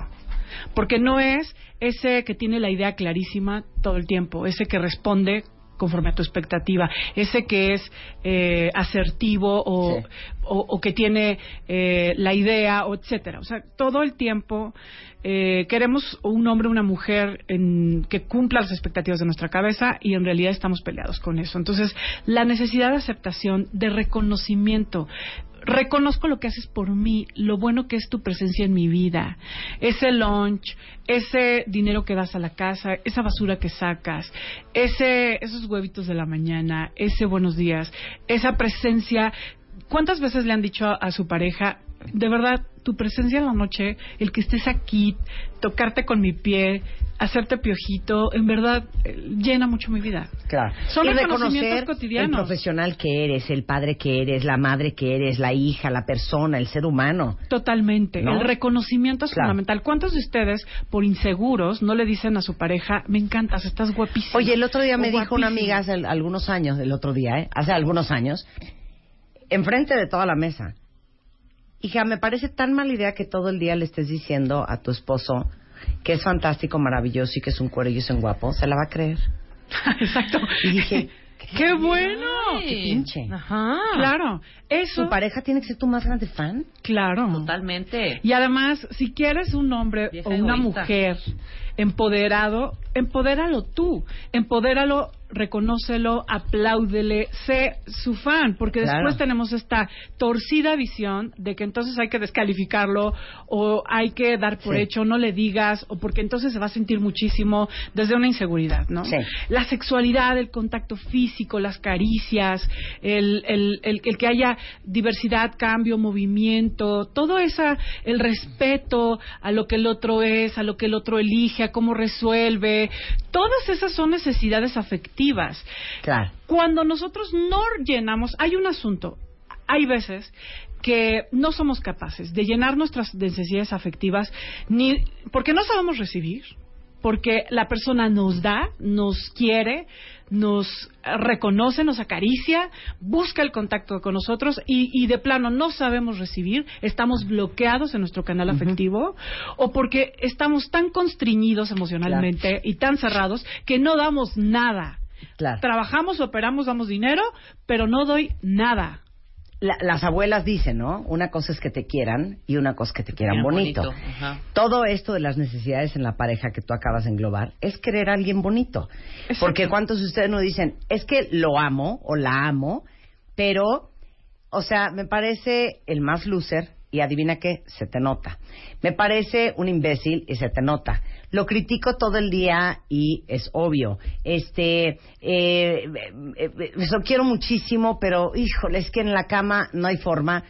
Porque no es ese que tiene la idea clarísima todo el tiempo, ese que responde conforme a tu expectativa, ese que es eh, asertivo o, Sí. o, o que tiene eh, la idea, o etcétera. O sea, todo el tiempo eh, queremos un hombre o una mujer en- que cumpla las expectativas de nuestra cabeza y en realidad estamos peleados con eso. Entonces, la necesidad de aceptación, de reconocimiento, reconozco lo que haces por mí, lo bueno que es tu presencia en mi vida, ese lunch, ese dinero que das a la casa, esa basura que sacas, ese, esos huevitos de la mañana, ese buenos días, esa presencia. ¿Cuántas veces le han dicho a, a su pareja, de verdad, tu presencia en la noche, el que estés aquí, tocarte con mi pie, hacerte piojito, en verdad eh, llena mucho mi vida? Claro. Son y reconocimientos reconocer el cotidianos. profesional que eres, el padre que eres, la madre que eres, la hija, la persona, el ser humano. Totalmente. ¿No? El reconocimiento es Claro. fundamental. ¿Cuántos de ustedes, por inseguros, no le dicen a su pareja, me encantas, estás guapísima? Oye, el otro día O me dijo una guapísimo"? amiga hace al- algunos años, el otro día, ¿eh? hace algunos años, enfrente de toda la mesa. Hija, me parece tan mala idea que todo el día le estés diciendo a tu esposo que es fantástico, maravilloso y que es un cuero y es un guapo. ¿Se la va a creer? (laughs) Exacto. Y dije, (laughs) ¡Qué bueno! ¡Qué pinche! Ajá. Claro. Eso. ¿Tu pareja tiene que ser tu más grande fan? Claro. Totalmente. Y además, si quieres un hombre Vieja o una egoísta. mujer empoderado, empodéralo tú. Empodéralo, reconócelo, apláudele, sé su fan, porque Claro. después tenemos esta torcida visión de que entonces hay que descalificarlo o hay que dar por Sí. hecho, no le digas, o porque entonces se va a sentir muchísimo desde una inseguridad, ¿no? Sí. La sexualidad, el contacto físico, las caricias, el, el, el, el que haya diversidad, cambio, movimiento, todo esa, el respeto a lo que el otro es, a lo que el otro elige, cómo resuelve, todas esas son necesidades afectivas. Claro. Cuando nosotros no llenamos, hay un asunto, hay veces que no somos capaces de llenar nuestras necesidades afectivas ni porque no sabemos recibir, porque la persona nos da, nos quiere, nos reconoce, nos acaricia, busca el contacto con nosotros y, y de plano no sabemos recibir, estamos bloqueados en nuestro canal afectivo o porque estamos tan constriñidos emocionalmente y tan cerrados que no damos nada. Claro. Trabajamos, operamos, damos dinero, pero no doy nada. La- las abuelas dicen, ¿no? Una cosa es que te quieran y una cosa es que te quieran Bien bonito. Todo esto de las necesidades en la pareja que tú acabas de englobar es querer a alguien bonito. Porque cuántos de ustedes no dicen, es que lo amo o la amo, pero, o sea, me parece el más loser y adivina qué, se te nota. Me parece un imbécil y se te nota. Lo critico todo el día y es obvio. Este, eh, eh, eh, lo quiero muchísimo, pero híjole, es que en la cama no hay forma.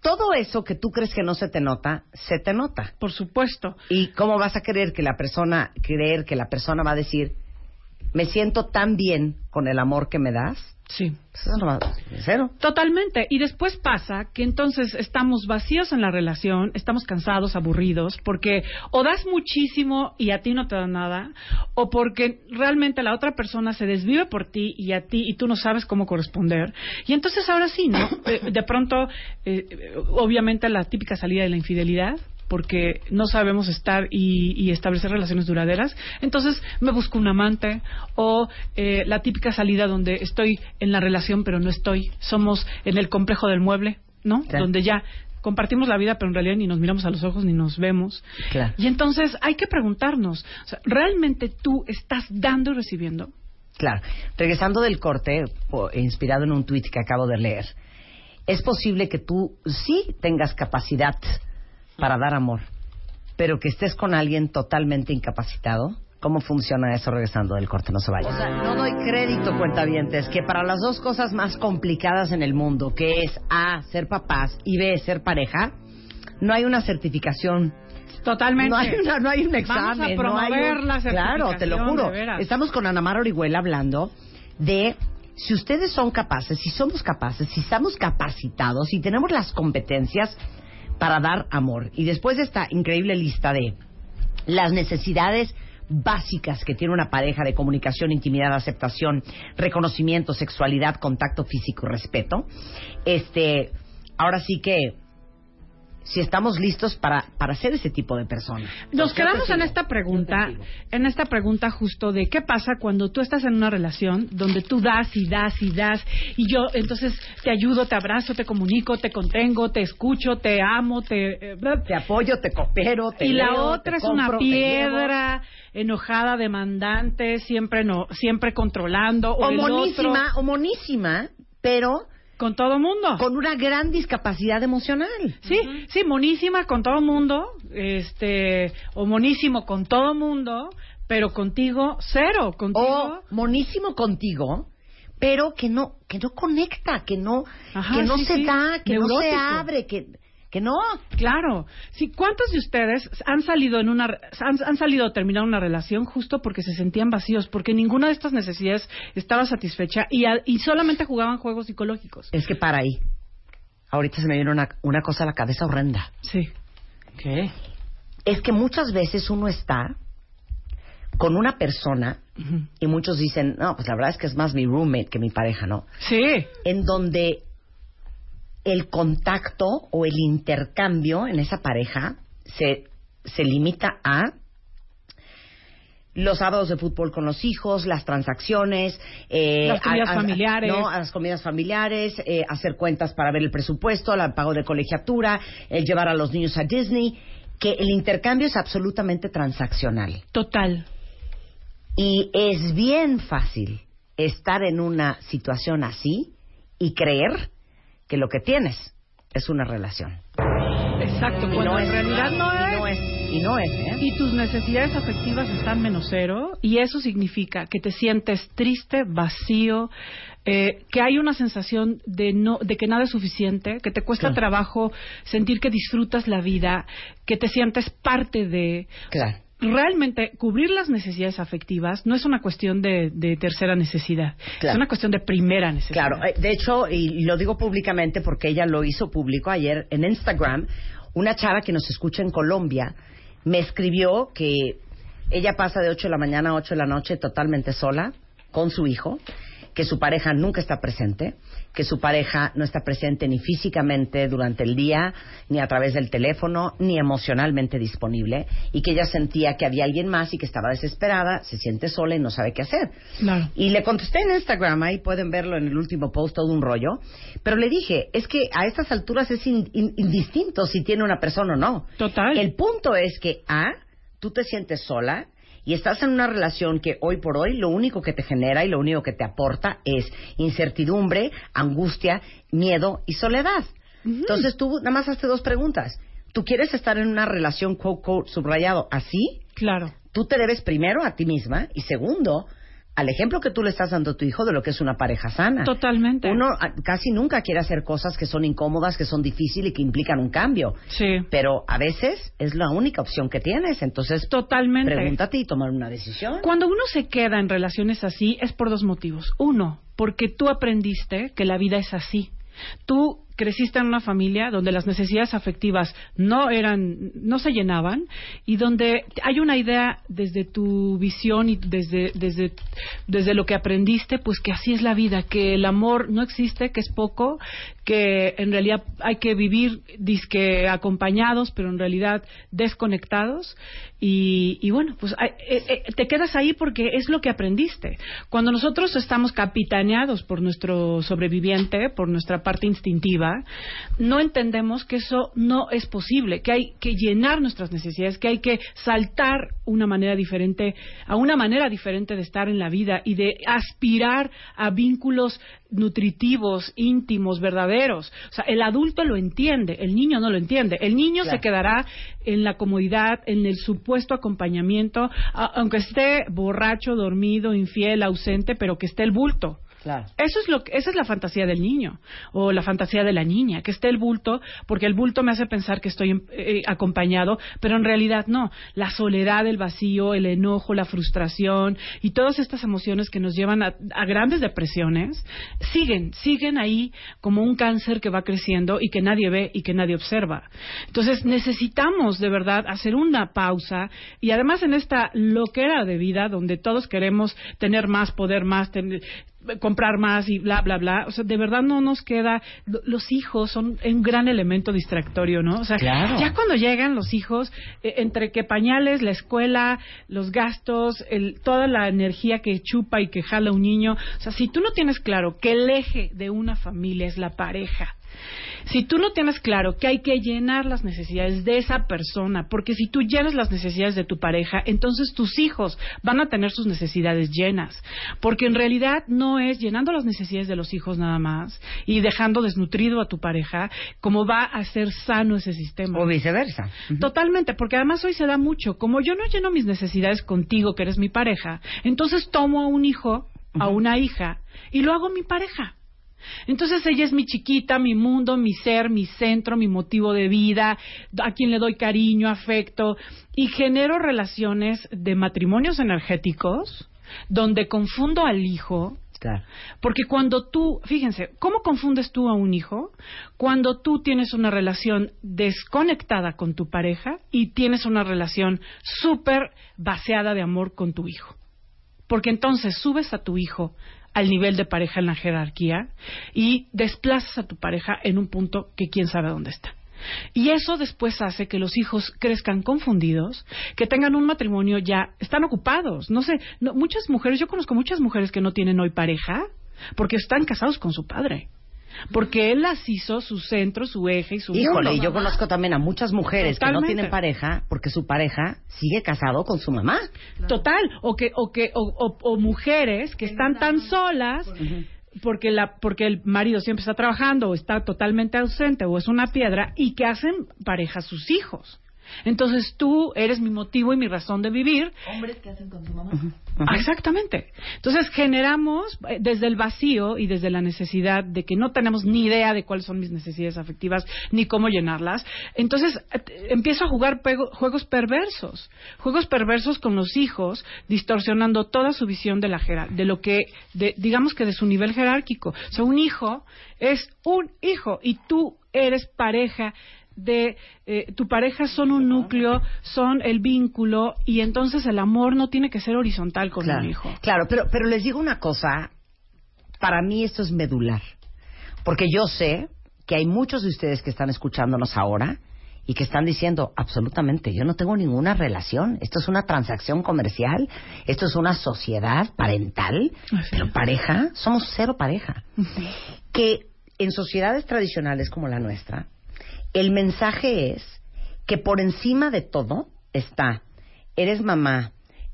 Todo eso que tú crees que no se te nota, se te nota. Por supuesto. ¿Y cómo vas a creer que la persona, creer que la persona va a decir, me siento tan bien con el amor que me das? Sí. Cero. Totalmente. Y después pasa que entonces estamos vacíos en la relación, estamos cansados, aburridos, porque o das muchísimo y a ti no te da nada, o porque realmente la otra persona se desvive por ti y a ti y tú no sabes cómo corresponder. Y entonces ahora sí, ¿no? De, de pronto, eh, obviamente la típica salida de la infidelidad porque no sabemos estar y, y establecer relaciones duraderas. Entonces me busco un amante o eh, la típica salida donde estoy en la relación pero no estoy. Somos en el complejo del mueble, ¿no? Sí. Donde ya compartimos la vida, pero en realidad ni nos miramos a los ojos ni nos vemos. Claro. Y entonces hay que preguntarnos, o sea, ¿realmente tú estás dando y recibiendo? Claro. Regresando del corte, inspirado en un tuit que acabo de leer, es posible que tú sí tengas capacidad para dar amor, pero que estés con alguien totalmente incapacitado. ¿Cómo funciona eso regresando del corte? No se vaya. O sea, no doy crédito, cuentavientes, que para las dos cosas más complicadas en el mundo, que es A, ser papás, y B, ser pareja, no hay una certificación Totalmente. no hay, una- no hay un examen. Vamos a no un- la Claro, te lo certificación, juro. Estamos con Ana Mar Orihuela hablando de si ustedes son capaces, si somos capaces, si estamos capacitados, si tenemos las competencias para dar amor. Y después de esta increíble lista de las necesidades básicas que tiene una pareja de comunicación, intimidad, aceptación, reconocimiento, sexualidad, contacto físico respeto, este, ahora sí que si estamos listos para, para ser ese tipo de persona. Nos quedamos en esta pregunta, en esta pregunta justo de qué pasa cuando tú estás en una relación donde tú das y das y das y yo entonces te ayudo, te abrazo, te comunico, te contengo, te escucho, te amo, te eh, Te apoyo, te coopero, te y la otra te es una compro, piedra enojada, demandante, siempre no, siempre controlando o, o monísima, o monísima, pero con todo mundo. con una gran discapacidad emocional. Sí, sí, monísima con todo mundo, este, o monísimo con todo mundo, pero contigo cero, contigo. O monísimo contigo, pero que no que no conecta, que no Ajá, que no sí, se sí. da, que no se abre, que que no. Claro. Sí, ¿cuántos de ustedes han salido en una han, han salido a terminar una relación justo porque se sentían vacíos, porque ninguna de estas necesidades estaba satisfecha y, a- y solamente jugaban juegos psicológicos? Es que para ahí. Ahorita se me viene una, una cosa a la cabeza horrenda. Sí. ¿Qué? Es que muchas veces uno está con una persona y muchos dicen, no, pues la verdad es que es más mi roommate que mi pareja, ¿no? Sí. En donde el contacto o el intercambio en esa pareja se, se limita a los sábados de fútbol con los hijos, las transacciones, eh, Las comidas a- a- familiares. no, a las comidas familiares, eh, hacer cuentas para ver el presupuesto, el pago de colegiatura, el llevar a los niños a Disney, que el intercambio es absolutamente transaccional. Total. Y es bien fácil estar en una situación así y creer que lo que tienes es una relación. Exacto, Y no en es, realidad no y es. no es, y no es, ¿eh? Y tus necesidades afectivas están menos cero y eso significa que te sientes triste, vacío, eh, que hay una sensación de no, de que nada es suficiente, que te cuesta Claro. trabajo sentir que disfrutas la vida, que te sientes parte de. Claro. Realmente cubrir las necesidades afectivas no es una cuestión de, de tercera necesidad, Claro. es una cuestión de primera necesidad. Claro, eh, de hecho, y lo digo públicamente porque ella lo hizo público ayer en Instagram, una chava que nos escucha en Colombia me escribió que ella pasa de 8 de la mañana a 8 de la noche totalmente sola con su hijo, que su pareja nunca está presente, que su pareja no está presente ni físicamente durante el día, ni a través del teléfono, ni emocionalmente disponible, y que ella sentía que había alguien más y que estaba desesperada, se siente sola y no sabe qué hacer. Claro. Y le contesté en Instagram, ahí pueden verlo en el último post, todo un rollo. Pero le dije, es que a estas alturas es in- in- indistinto si tiene una persona o no. Total. El punto es que, A, tú te sientes sola y estás en una relación que hoy por hoy lo único que te genera y lo único que te aporta es incertidumbre, angustia, miedo y soledad. Entonces tú nada más hazte dos preguntas. ¿Tú quieres estar en una relación, quote, quote, subrayado, así? Claro. tú te debes primero a ti misma y segundo al ejemplo que tú le estás dando a tu hijo de lo que es una pareja sana. Totalmente. Uno ah, casi nunca quiere hacer cosas que son incómodas, que son difíciles y que implican un cambio. Sí. Pero a veces es la única opción que tienes. Entonces, Totalmente. pregúntate y tomar una decisión. Cuando uno se queda en relaciones así es por dos motivos. Uno, porque tú aprendiste que la vida es así. Tú creciste en una familia donde las necesidades afectivas no eran, no se llenaban y donde hay una idea desde tu visión y desde, desde, desde lo que aprendiste, pues que así es la vida, que el amor no existe, que es poco, que en realidad hay que vivir disque acompañados, pero en realidad desconectados y, y bueno, pues eh, eh, te quedas ahí porque es lo que aprendiste. Cuando nosotros estamos capitaneados por nuestro sobreviviente, por nuestra parte instintiva, no entendemos que eso no es posible, que hay que llenar nuestras necesidades, que hay que saltar una manera diferente, a una manera diferente de estar en la vida y de aspirar a vínculos nutritivos, íntimos, verdaderos. O sea, el adulto lo entiende, el niño no lo entiende. El niño se quedará en la comodidad, en el supuesto acompañamiento, aunque esté borracho, dormido, infiel, ausente, pero que esté el bulto. Eso es lo que, esa es la fantasía del niño o la fantasía de la niña, que esté el bulto, porque el bulto me hace pensar que estoy eh, acompañado, pero en realidad no. La soledad, el vacío, el enojo, la frustración y todas estas emociones que nos llevan a, a grandes depresiones siguen, siguen ahí como un cáncer que va creciendo y que nadie ve y que nadie observa. Entonces necesitamos de verdad hacer una pausa y además en esta loquera de vida donde todos queremos tener más poder, más tener comprar más y bla bla bla, o sea, de verdad no nos queda lo- los hijos son un gran elemento distractorio, ¿no? O sea, Claro. ya cuando llegan los hijos eh, entre que pañales, la escuela, los gastos, el, toda la energía que chupa y que jala un niño, o sea, si tú no tienes claro que el eje de una familia es la pareja, si tú no tienes claro que hay que llenar las necesidades de esa persona, porque si tú llenas las necesidades de tu pareja, entonces tus hijos van a tener sus necesidades llenas. Porque en realidad no es llenando las necesidades de los hijos nada más y dejando desnutrido a tu pareja como va a ser sano ese sistema. O viceversa. Totalmente, porque además hoy se da mucho. Como yo no lleno mis necesidades contigo, que eres mi pareja, entonces tomo a un hijo, a una hija, y lo hago mi pareja. Entonces ella es mi chiquita, mi mundo, mi ser, mi centro, mi motivo de vida, a quien le doy cariño, afecto, y genero relaciones de matrimonios energéticos donde confundo al hijo. Porque cuando tú, fíjense, ¿cómo confundes tú a un hijo? Cuando tú tienes una relación desconectada con tu pareja y tienes una relación súper vaciada de amor con tu hijo. Porque entonces subes a tu hijo al nivel de pareja en la jerarquía y desplazas a tu pareja en un punto que quién sabe dónde está. Y eso después hace que los hijos crezcan confundidos, que tengan un matrimonio ya, están ocupados. No sé, no- muchas mujeres, yo conozco muchas mujeres que no tienen hoy pareja porque están casados con su padre. Porque él las hizo su centro, su eje y su Híjole, y yo conozco también a muchas mujeres que no tienen pareja porque su pareja sigue casado con su mamá. Total, o que o que o, o- o mujeres que están tan solas porque la porque el marido siempre está trabajando o está totalmente ausente o es una piedra y que hacen pareja sus hijos. Entonces tú eres mi motivo y mi razón de vivir. Hombres que hacen con su mamá. Ah, Exactamente. Entonces generamos eh, desde el vacío y desde la necesidad de que no tenemos ni idea de cuáles son mis necesidades afectivas ni cómo llenarlas. Entonces eh, empiezo a jugar pego- juegos perversos, juegos perversos con los hijos, distorsionando toda su visión de la de lo que, de- digamos que de su nivel jerárquico. O sea, un hijo es un hijo y tú eres pareja de eh, tu pareja son un núcleo, son el vínculo y entonces el amor no tiene que ser horizontal con claro, un hijo. Claro, pero, pero les digo una cosa, para mí esto es medular, porque yo sé que hay muchos de ustedes que están escuchándonos ahora y que están diciendo, absolutamente, yo no tengo ninguna relación, esto es una transacción comercial, esto es una sociedad parental, pero pareja, somos cero pareja. Que en sociedades tradicionales como la nuestra, el mensaje es que por encima de todo está, eres mamá,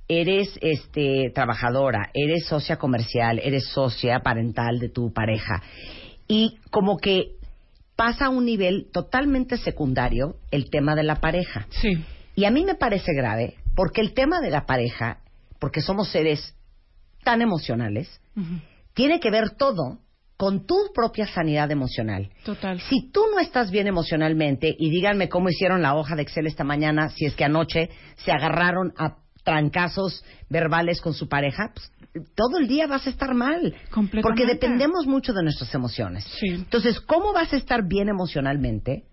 eres este trabajadora, eres socia comercial, eres socia parental de tu pareja y como que pasa a un nivel totalmente secundario el tema de la pareja. Sí. Y a mí me parece grave porque el tema de la pareja, porque somos seres tan emocionales, tiene que ver todo con tu propia sanidad emocional. Total. Si tú no estás bien emocionalmente, y díganme cómo hicieron la hoja de Excel esta mañana, si es que anoche se agarraron a trancazos verbales con su pareja, pues, todo el día vas a estar mal. Completamente. Porque dependemos mucho de nuestras emociones. Entonces, ¿cómo vas a estar bien emocionalmente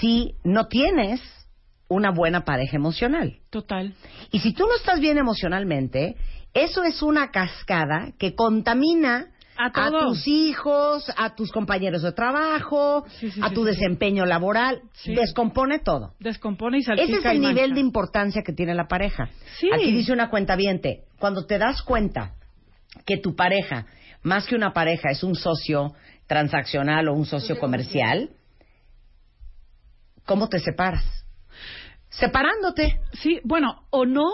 si no tienes una buena pareja emocional? Total. Y si tú no estás bien emocionalmente, eso es una cascada que contamina A todo. tus hijos, a tus compañeros de trabajo, Sí, sí, a tu sí. desempeño laboral, Sí. descompone todo. Descompone y salpica Ese es el nivel mancha. de importancia que tiene la pareja. Sí. Aquí dice una cuenta cuando te das cuenta que tu pareja, más que una pareja, es un socio transaccional o un socio comercial, ¿cómo te separas? Separándote. Sí, bueno, o no,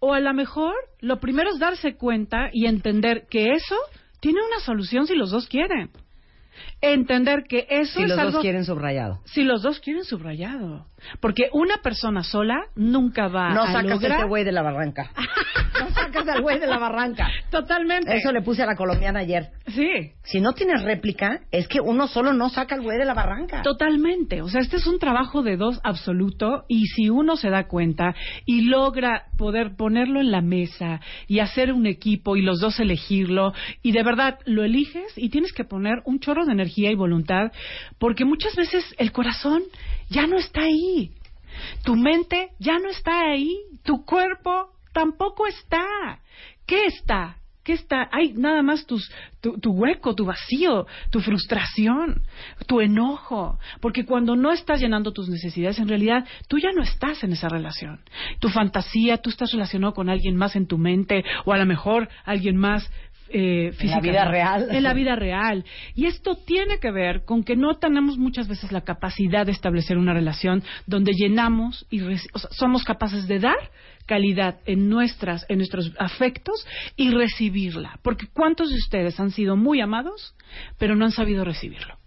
o a lo mejor lo primero es darse cuenta y entender que eso tiene una solución si los dos quieren. Entender que eso Si es los algo... dos quieren subrayado. Si los dos quieren subrayado. Porque una persona sola nunca va No a sacas a lograr... ese güey de la barranca. (laughs) no sacas al güey de la barranca. Totalmente. Eso le puse a la colombiana ayer. Sí. Si no tienes réplica, es que uno solo no saca al güey de la barranca. Totalmente. O sea, este es un trabajo de dos absoluto y si uno se da cuenta y logra poder ponerlo en la mesa y hacer un equipo y los dos elegirlo y de verdad lo eliges y tienes que poner un chorro de energía y voluntad porque muchas veces el corazón ya no está ahí. Tu mente ya no está ahí. Tu cuerpo tampoco está. ¿Qué está? ¿Qué está? Hay nada más tus, tu, tu hueco, tu vacío, tu frustración, tu enojo. Porque cuando no estás llenando tus necesidades, en realidad tú ya no estás en esa relación. Tu fantasía, tú estás relacionado con alguien más en tu mente o a lo mejor alguien más eh, En la vida real. En la vida real. Y esto tiene que ver con que no tenemos muchas veces la capacidad de establecer una relación donde llenamos y reci- o sea, somos capaces de dar calidad en nuestras en nuestros afectos y recibirla. Porque ¿cuántos de ustedes han sido muy amados, pero no han sabido recibirlo?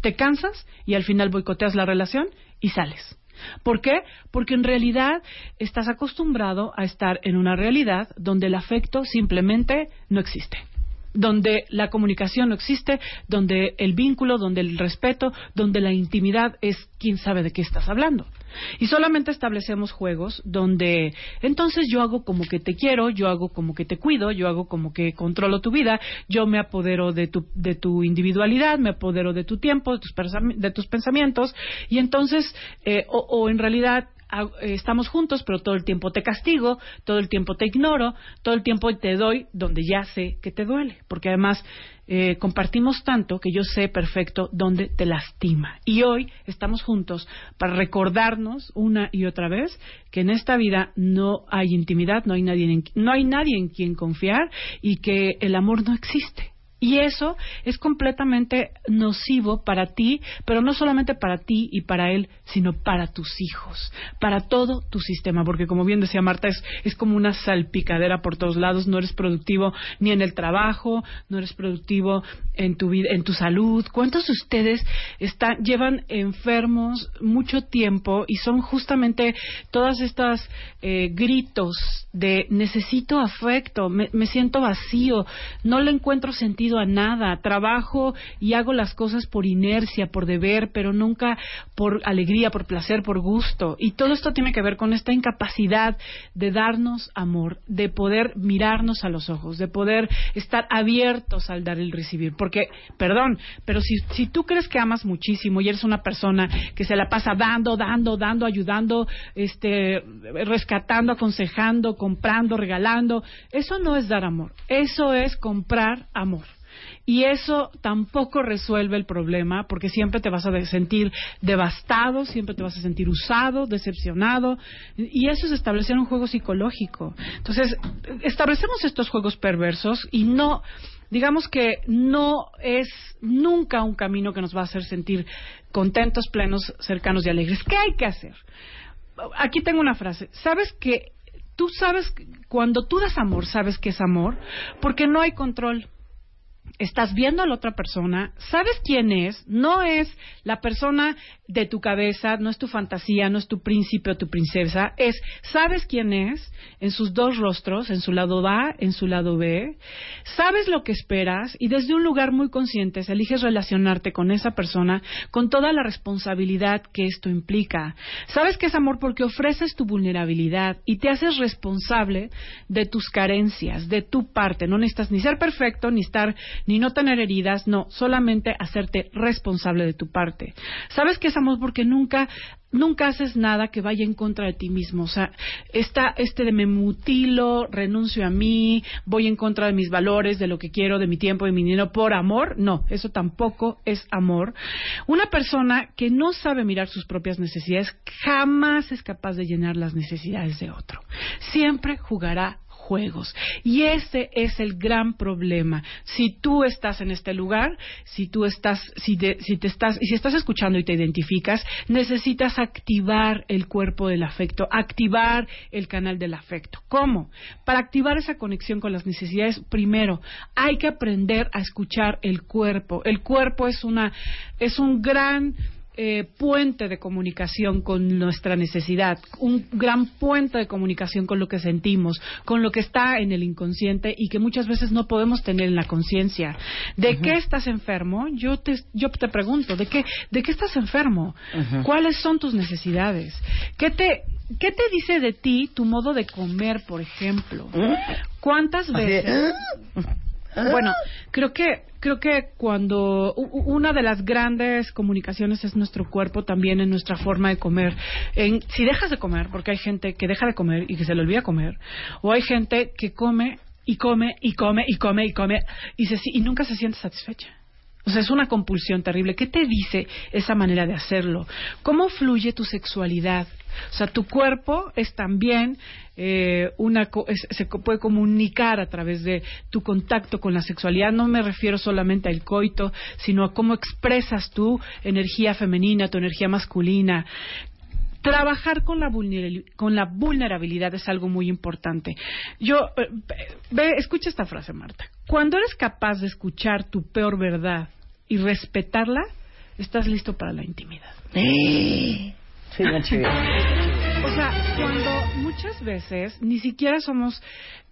Te cansas y al final boicoteas la relación y sales. ¿Por qué? Porque en realidad estás acostumbrado a estar en una realidad donde el afecto simplemente no existe. Donde la comunicación no existe, donde el vínculo, donde el respeto, donde la intimidad es quién sabe de qué estás hablando. Y solamente establecemos juegos donde entonces yo hago como que te quiero, yo hago como que te cuido, yo hago como que controlo tu vida, yo me apodero de tu, de tu individualidad, me apodero de tu tiempo, de tus, de tus pensamientos, y entonces, eh, o, o en realidad estamos juntos, pero todo el tiempo te castigo, todo el tiempo te ignoro, todo el tiempo te doy donde ya sé que te duele, porque además eh, compartimos tanto que yo sé perfecto dónde te lastima. Y hoy estamos juntos para recordarnos una y otra vez que en esta vida no hay intimidad, no hay nadie no hay nadie en quien confiar y que el amor no existe. Y eso es completamente nocivo para ti, pero no solamente para ti y para él, sino para tus hijos, para todo tu sistema, porque como bien decía Marta, es, es como una salpicadera por todos lados, no eres productivo ni en el trabajo, no eres productivo en tu vida, en tu salud. ¿Cuántos de ustedes están, llevan enfermos mucho tiempo y son justamente todas estas eh, gritos de necesito afecto, me, me siento vacío, no le encuentro sentido a nada, trabajo y hago las cosas por inercia, por deber, pero nunca por alegría, por placer, por gusto. Y todo esto tiene que ver con esta incapacidad de darnos amor, de poder mirarnos a los ojos, de poder estar abiertos al dar y recibir. Porque, perdón, pero si, si tú crees que amas muchísimo y eres una persona que se la pasa dando, dando, dando, ayudando, este, rescatando, aconsejando, comprando, regalando, eso no es dar amor, eso es comprar amor. Y eso tampoco resuelve el problema porque siempre te vas a sentir devastado, siempre te vas a sentir usado, decepcionado. Y eso es establecer un juego psicológico. Entonces, establecemos estos juegos perversos y no, digamos que no es nunca un camino que nos va a hacer sentir contentos, plenos, cercanos y alegres. ¿Qué hay que hacer? Aquí tengo una frase. ¿Sabes que tú sabes, cuando tú das amor, sabes que es amor? Porque no hay control estás viendo a la otra persona, sabes quién es, no es la persona de tu cabeza, no es tu fantasía, no es tu príncipe o tu princesa, es sabes quién es en sus dos rostros, en su lado A, en su lado B, sabes lo que esperas y desde un lugar muy consciente eliges relacionarte con esa persona con toda la responsabilidad que esto implica. Sabes que es amor porque ofreces tu vulnerabilidad y te haces responsable de tus carencias, de tu parte. No necesitas ni ser perfecto, ni estar, ni no tener heridas, no, solamente hacerte responsable de tu parte. Sabes que es amor porque nunca nunca haces nada que vaya en contra de ti mismo. O sea, está este de me mutilo, renuncio a mí, voy en contra de mis valores, de lo que quiero, de mi tiempo, de mi dinero, por amor. No, eso tampoco es amor. Una persona que no sabe mirar sus propias necesidades jamás es capaz de llenar las necesidades de otro. Siempre jugará juegos. Y ese es el gran problema. Si tú estás en este lugar, si tú estás, si te, si te estás, y si estás escuchando y te identificas, necesitas activar el cuerpo del afecto, activar el canal del afecto. ¿Cómo? Para activar esa conexión con las necesidades, primero, hay que aprender a escuchar el cuerpo. El cuerpo es una, es un gran eh, puente de comunicación con nuestra necesidad, un gran puente de comunicación con lo que sentimos, con lo que está en el inconsciente y que muchas veces no podemos tener en la conciencia. ¿De qué estás enfermo? Yo te, yo te pregunto, ¿de qué, ¿de qué estás enfermo? ¿Cuáles son tus necesidades? ¿Qué te, ¿Qué te dice de ti tu modo de comer, por ejemplo? ¿Cuántas Así de, veces? Bueno, creo que creo que cuando una de las grandes comunicaciones es nuestro cuerpo también en nuestra forma de comer. En, si dejas de comer, porque hay gente que deja de comer y que se le olvida comer, o hay gente que come y come y come y come y come y, se, y nunca se siente satisfecha. O sea, es una compulsión terrible. ¿Qué te dice esa manera de hacerlo? ¿Cómo fluye tu sexualidad? O sea, tu cuerpo es también eh, una es- se puede comunicar a través de tu contacto con la sexualidad. No me refiero solamente al coito, sino a cómo expresas tu energía femenina, tu energía masculina. Trabajar con la, con la vulnerabilidad es algo muy importante. Yo, eh, escucha esta frase, Marta. Cuando eres capaz de escuchar tu peor verdad y respetarla, estás listo para la intimidad. Sí, no. O sea, cuando muchas veces ni siquiera somos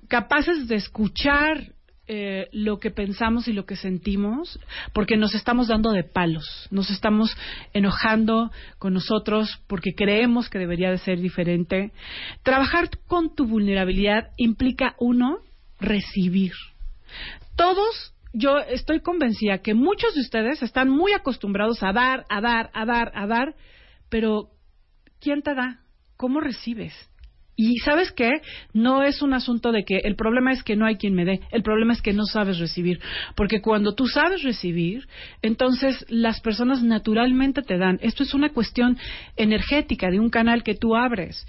capaces de escuchar eh, lo que pensamos y lo que sentimos, porque nos estamos dando de palos, nos estamos enojando con nosotros porque creemos que debería de ser diferente. Trabajar con tu vulnerabilidad implica, uno, recibir. Todos, yo estoy convencida que muchos de ustedes están muy acostumbrados a dar, a dar, a dar, a dar, pero ¿quién te da? ¿Cómo recibes? Y sabes qué? No es un asunto de que el problema es que no hay quien me dé, el problema es que no sabes recibir. Porque cuando tú sabes recibir, entonces las personas naturalmente te dan. Esto es una cuestión energética de un canal que tú abres.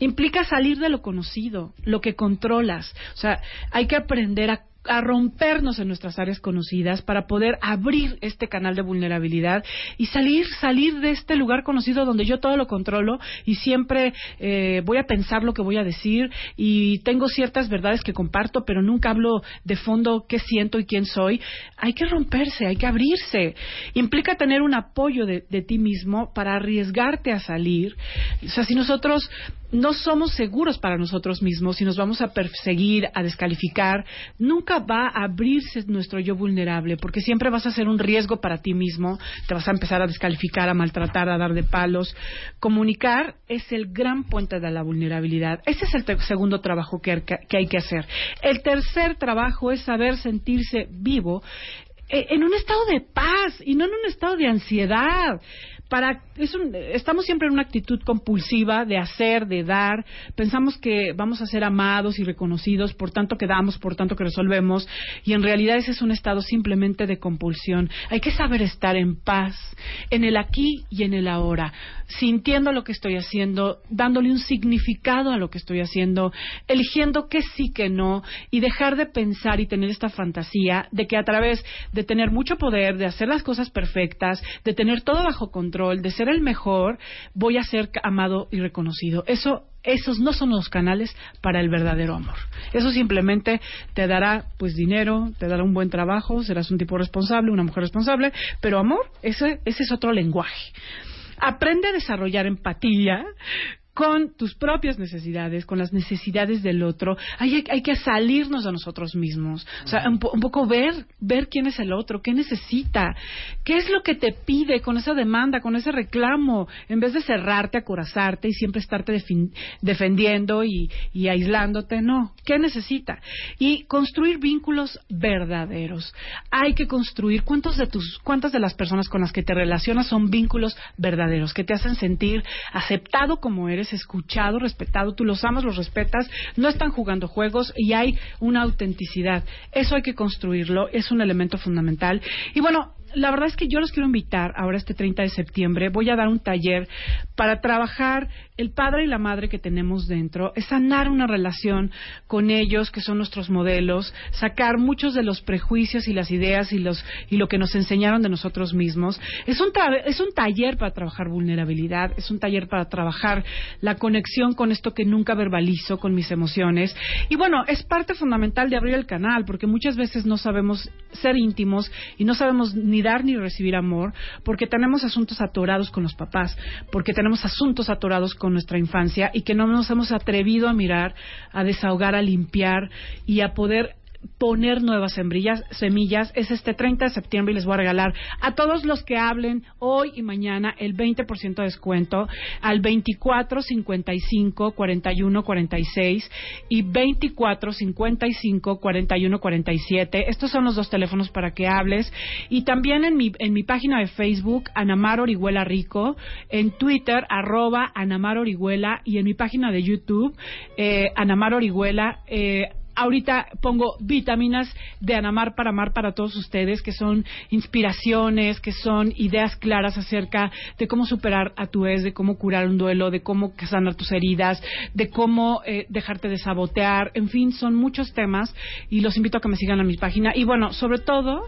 Implica salir de lo conocido, lo que controlas. O sea, hay que aprender a a rompernos en nuestras áreas conocidas para poder abrir este canal de vulnerabilidad y salir salir de este lugar conocido donde yo todo lo controlo y siempre eh, voy a pensar lo que voy a decir y tengo ciertas verdades que comparto pero nunca hablo de fondo qué siento y quién soy. Hay que romperse hay que abrirse. Implica tener un apoyo de, de ti mismo para arriesgarte a salir. O sea si nosotros no somos seguros para nosotros mismos, si nos vamos a perseguir, a descalificar, nunca va a abrirse nuestro yo vulnerable, porque siempre vas a ser un riesgo para ti mismo, te vas a empezar a descalificar, a maltratar, a dar de palos. Comunicar es el gran puente de la vulnerabilidad. Ese es el segundo trabajo que, que hay que hacer. El tercer trabajo es saber sentirse vivo eh, en un estado de paz y no en un estado de ansiedad. Para, es un- estamos siempre en una actitud compulsiva de hacer, de dar. Pensamos que vamos a ser amados y reconocidos por tanto que damos, por tanto que resolvemos. Y en realidad ese es un estado simplemente de compulsión. Hay que saber estar en paz, en el aquí y en el ahora, sintiendo lo que estoy haciendo, dándole un significado a lo que estoy haciendo, eligiendo qué sí, que no, y dejar de pensar y tener esta fantasía de que a través de tener mucho poder, de hacer las cosas perfectas, de tener todo bajo control, de ser el mejor, voy a ser amado y reconocido. Eso esos no son los canales para el verdadero amor. Eso simplemente te dará pues dinero, te dará un buen trabajo, serás un tipo responsable, una mujer responsable, pero amor, ese, ese es otro lenguaje. Aprende a desarrollar empatía con tus propias necesidades, con las necesidades del otro. Hay, hay que salirnos de nosotros mismos. O sea, un, un poco ver, ver quién es el otro, qué necesita, qué es lo que te pide con esa demanda, con ese reclamo, en vez de cerrarte, acorazarte y siempre estarte defendiendo y, y aislándote. No, ¿qué necesita? Y construir vínculos verdaderos. Hay que construir, ¿cuántos de tus, cuántas de las personas con las que te relacionas son vínculos verdaderos, que te hacen sentir aceptado como eres, escuchado, respetado, tú los amas, los respetas, no están jugando juegos y hay una autenticidad. Eso hay que construirlo, es un elemento fundamental. Y bueno, la verdad es que yo los quiero invitar ahora este 30 de septiembre. Voy a dar un taller para trabajar el padre y la madre que tenemos dentro, sanar una relación con ellos, que son nuestros modelos, sacar muchos de los prejuicios y las ideas y, los, y lo que nos enseñaron de nosotros mismos. Es un, es un taller para trabajar vulnerabilidad, es un taller para trabajar la conexión con esto que nunca verbalizo, con mis emociones. Y bueno, es parte fundamental de abrir el canal, porque muchas veces no sabemos ser íntimos y no sabemos ni dar ni recibir amor, porque tenemos asuntos atorados con los papás, porque tenemos asuntos atorados con nuestra infancia y que no nos hemos atrevido a mirar, a desahogar, a limpiar y a poder poner nuevas sembrillas, semillas es este 30 de septiembre y les voy a regalar a todos los que hablen hoy y mañana el 20% de descuento al 24 55 41 46 y 24 55 41 47 estos son los dos teléfonos para que hables. Y también en mi en mi página de Facebook Anamar Orihuela Rico en Twitter arroba Anamar Orihuela y en mi página de YouTube eh, Anamar Orihuela eh, ahorita pongo vitaminas de Anamar para amar para todos ustedes, que son inspiraciones, que son ideas claras acerca de cómo superar a tu ex, de cómo curar un duelo, de cómo sanar tus heridas, de cómo eh, dejarte de sabotear, en fin, son muchos temas y los invito a que me sigan a mi página. Y bueno, sobre todo,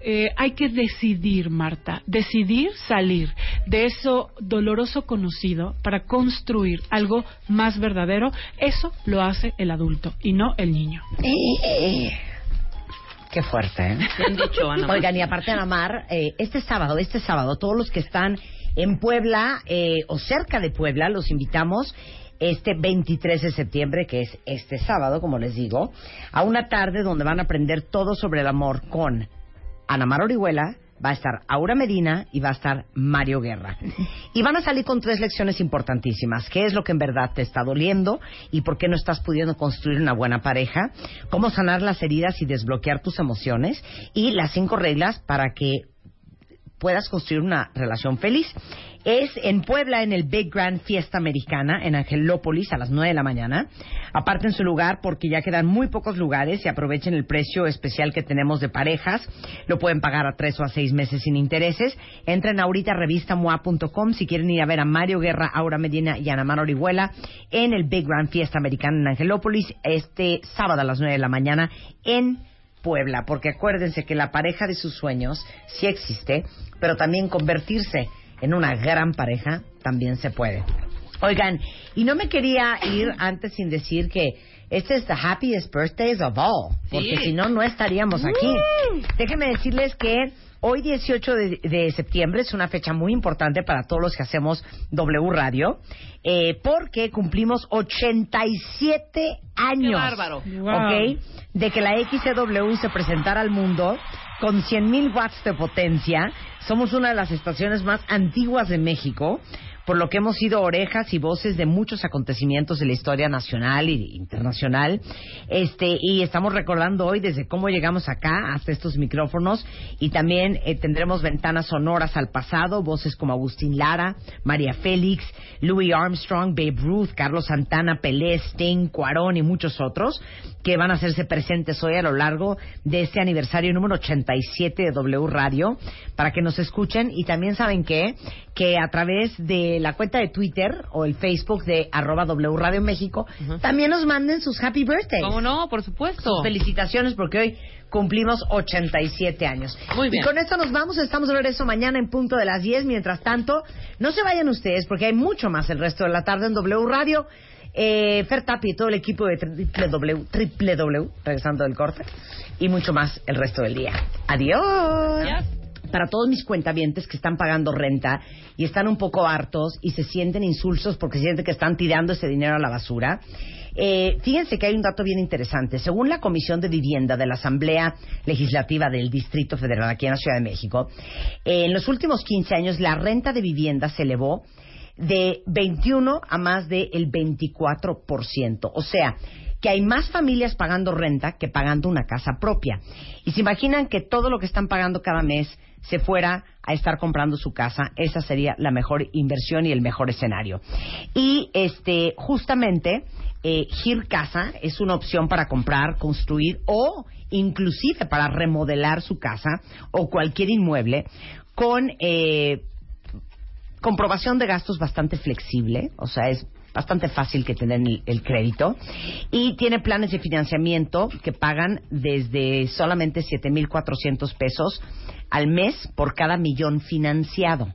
eh, hay que decidir, Marta, decidir salir de eso doloroso conocido para construir algo más verdadero. Eso lo hace el adulto y no el niño. Qué fuerte, ¿eh? Bien dicho, Ana. Oigan, y aparte, Ana Mar, eh, este sábado, este sábado, todos los que están en Puebla eh, o cerca de Puebla, los invitamos este 23 de septiembre, que es este sábado, como les digo, a una tarde donde van a aprender todo sobre el amor con Ana Mar Orihuela, va a estar Aura Medina y va a estar Mario Guerra. (laughs) Y van a salir con tres lecciones importantísimas. ¿Qué es lo que en verdad te está doliendo y por qué no estás pudiendo construir una buena pareja? ¿Cómo sanar las heridas y desbloquear tus emociones? Y las cinco reglas para que puedas construir una relación feliz. Es en Puebla, en el Big Grand Fiesta Americana, en Angelópolis, a las 9 de la mañana. Aparten su lugar porque ya quedan muy pocos lugares y aprovechen el precio especial que tenemos de parejas. Lo pueden pagar a tres o a seis meses sin intereses. Entren ahorita a revistamoa.com si quieren ir a ver a Mario Guerra, Aura Medina y Ana Mar Orihuela en el Big Grand Fiesta Americana en Angelópolis este sábado a las 9 de la mañana en Puebla, porque acuérdense que la pareja de sus sueños sí existe, pero también convertirse en una gran pareja también se puede. Oigan, y no me quería ir antes sin decir que este es the happiest birthdays of all, porque Sí. si no, no estaríamos aquí. Déjenme decirles que hoy 18 de, de septiembre es una fecha muy importante para todos los que hacemos W Radio, eh, porque cumplimos 87 años. ¡Qué bárbaro! ¿ok? De que la XCW se presentara al mundo con 100.000 watts de potencia. Somos una de las estaciones más antiguas de México, por lo que hemos sido orejas y voces de muchos acontecimientos de la historia nacional y internacional. Este, y estamos recordando hoy desde cómo llegamos acá hasta estos micrófonos y también eh, tendremos ventanas sonoras al pasado, voces como Agustín Lara, María Félix, Louis Armstrong, Babe Ruth, Carlos Santana, Pelé, Sting, Cuarón y muchos otros que van a hacerse presentes hoy a lo largo de este aniversario número 87 de W Radio para que nos escuchen y también saben que que a través de la cuenta de Twitter o el Facebook de arroba W Radio México también nos manden sus happy birthdays. ¿Cómo no? Por supuesto. Sus felicitaciones porque hoy cumplimos 87 años. Muy bien. Y con esto nos vamos, estamos de regreso mañana en punto de las 10. Mientras tanto, no se vayan ustedes porque hay mucho más el resto de la tarde en W Radio. Eh, Fer Tapi y todo el equipo de triple W, triple W, regresando del corte, y mucho más el resto del día. Adiós. Para todos mis cuentavientes que están pagando renta y están un poco hartos y se sienten insulsos porque sienten que están tirando ese dinero a la basura, eh, fíjense que hay un dato bien interesante. Según la Comisión de Vivienda de la Asamblea Legislativa del Distrito Federal aquí en la Ciudad de México, en los últimos 15 años la renta de vivienda se elevó de 21 a más del 24%. O sea, que hay más familias pagando renta que pagando una casa propia. Y se imaginan que todo lo que están pagando cada mes se fuera a estar comprando su casa, esa sería la mejor inversión y el mejor escenario. Y este, justamente, eh, Gir Casa es una opción para comprar, construir o inclusive para remodelar su casa o cualquier inmueble con eh, comprobación de gastos bastante flexible, o sea, es bastante fácil que tener el, el crédito y tiene planes de financiamiento que pagan desde solamente 7.400 pesos al mes por cada millón financiado.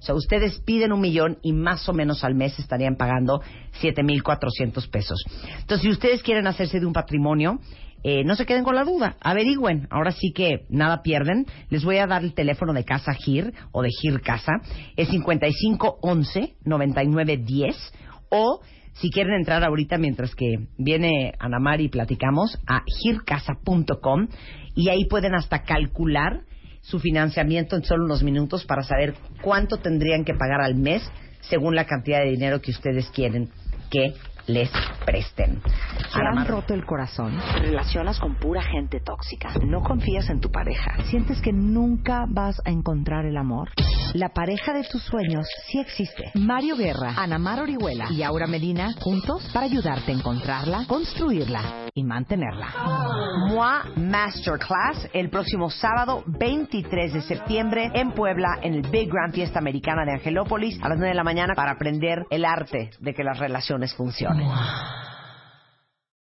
O sea, ustedes piden un millón y más o menos al mes estarían pagando 7.400 pesos. Entonces, si ustedes quieren hacerse de un patrimonio, eh, no se queden con la duda, averigüen. Ahora sí que nada pierden. Les voy a dar el teléfono de Casa Gir o de Gir Casa. Es 5511 9910 o si quieren entrar ahorita mientras que viene Ana Mari y platicamos a gircasa.com y ahí pueden hasta calcular su financiamiento en solo unos minutos para saber cuánto tendrían que pagar al mes según la cantidad de dinero que ustedes quieren que les presten. ¿Te han roto el corazón? ¿Te relacionas con pura gente tóxica? ¿No confías en tu pareja? ¿Sientes que nunca vas a encontrar el amor? La pareja de tus sueños sí existe. Mario Guerra, Ana Mar Orihuela y Aura Medina juntos para ayudarte a encontrarla, construirla y mantenerla. MOA Masterclass el próximo sábado 23 de septiembre en Puebla en el Big Grand Fiesta Americana de Angelópolis a las 9 de la mañana para aprender el arte de que las relaciones semua.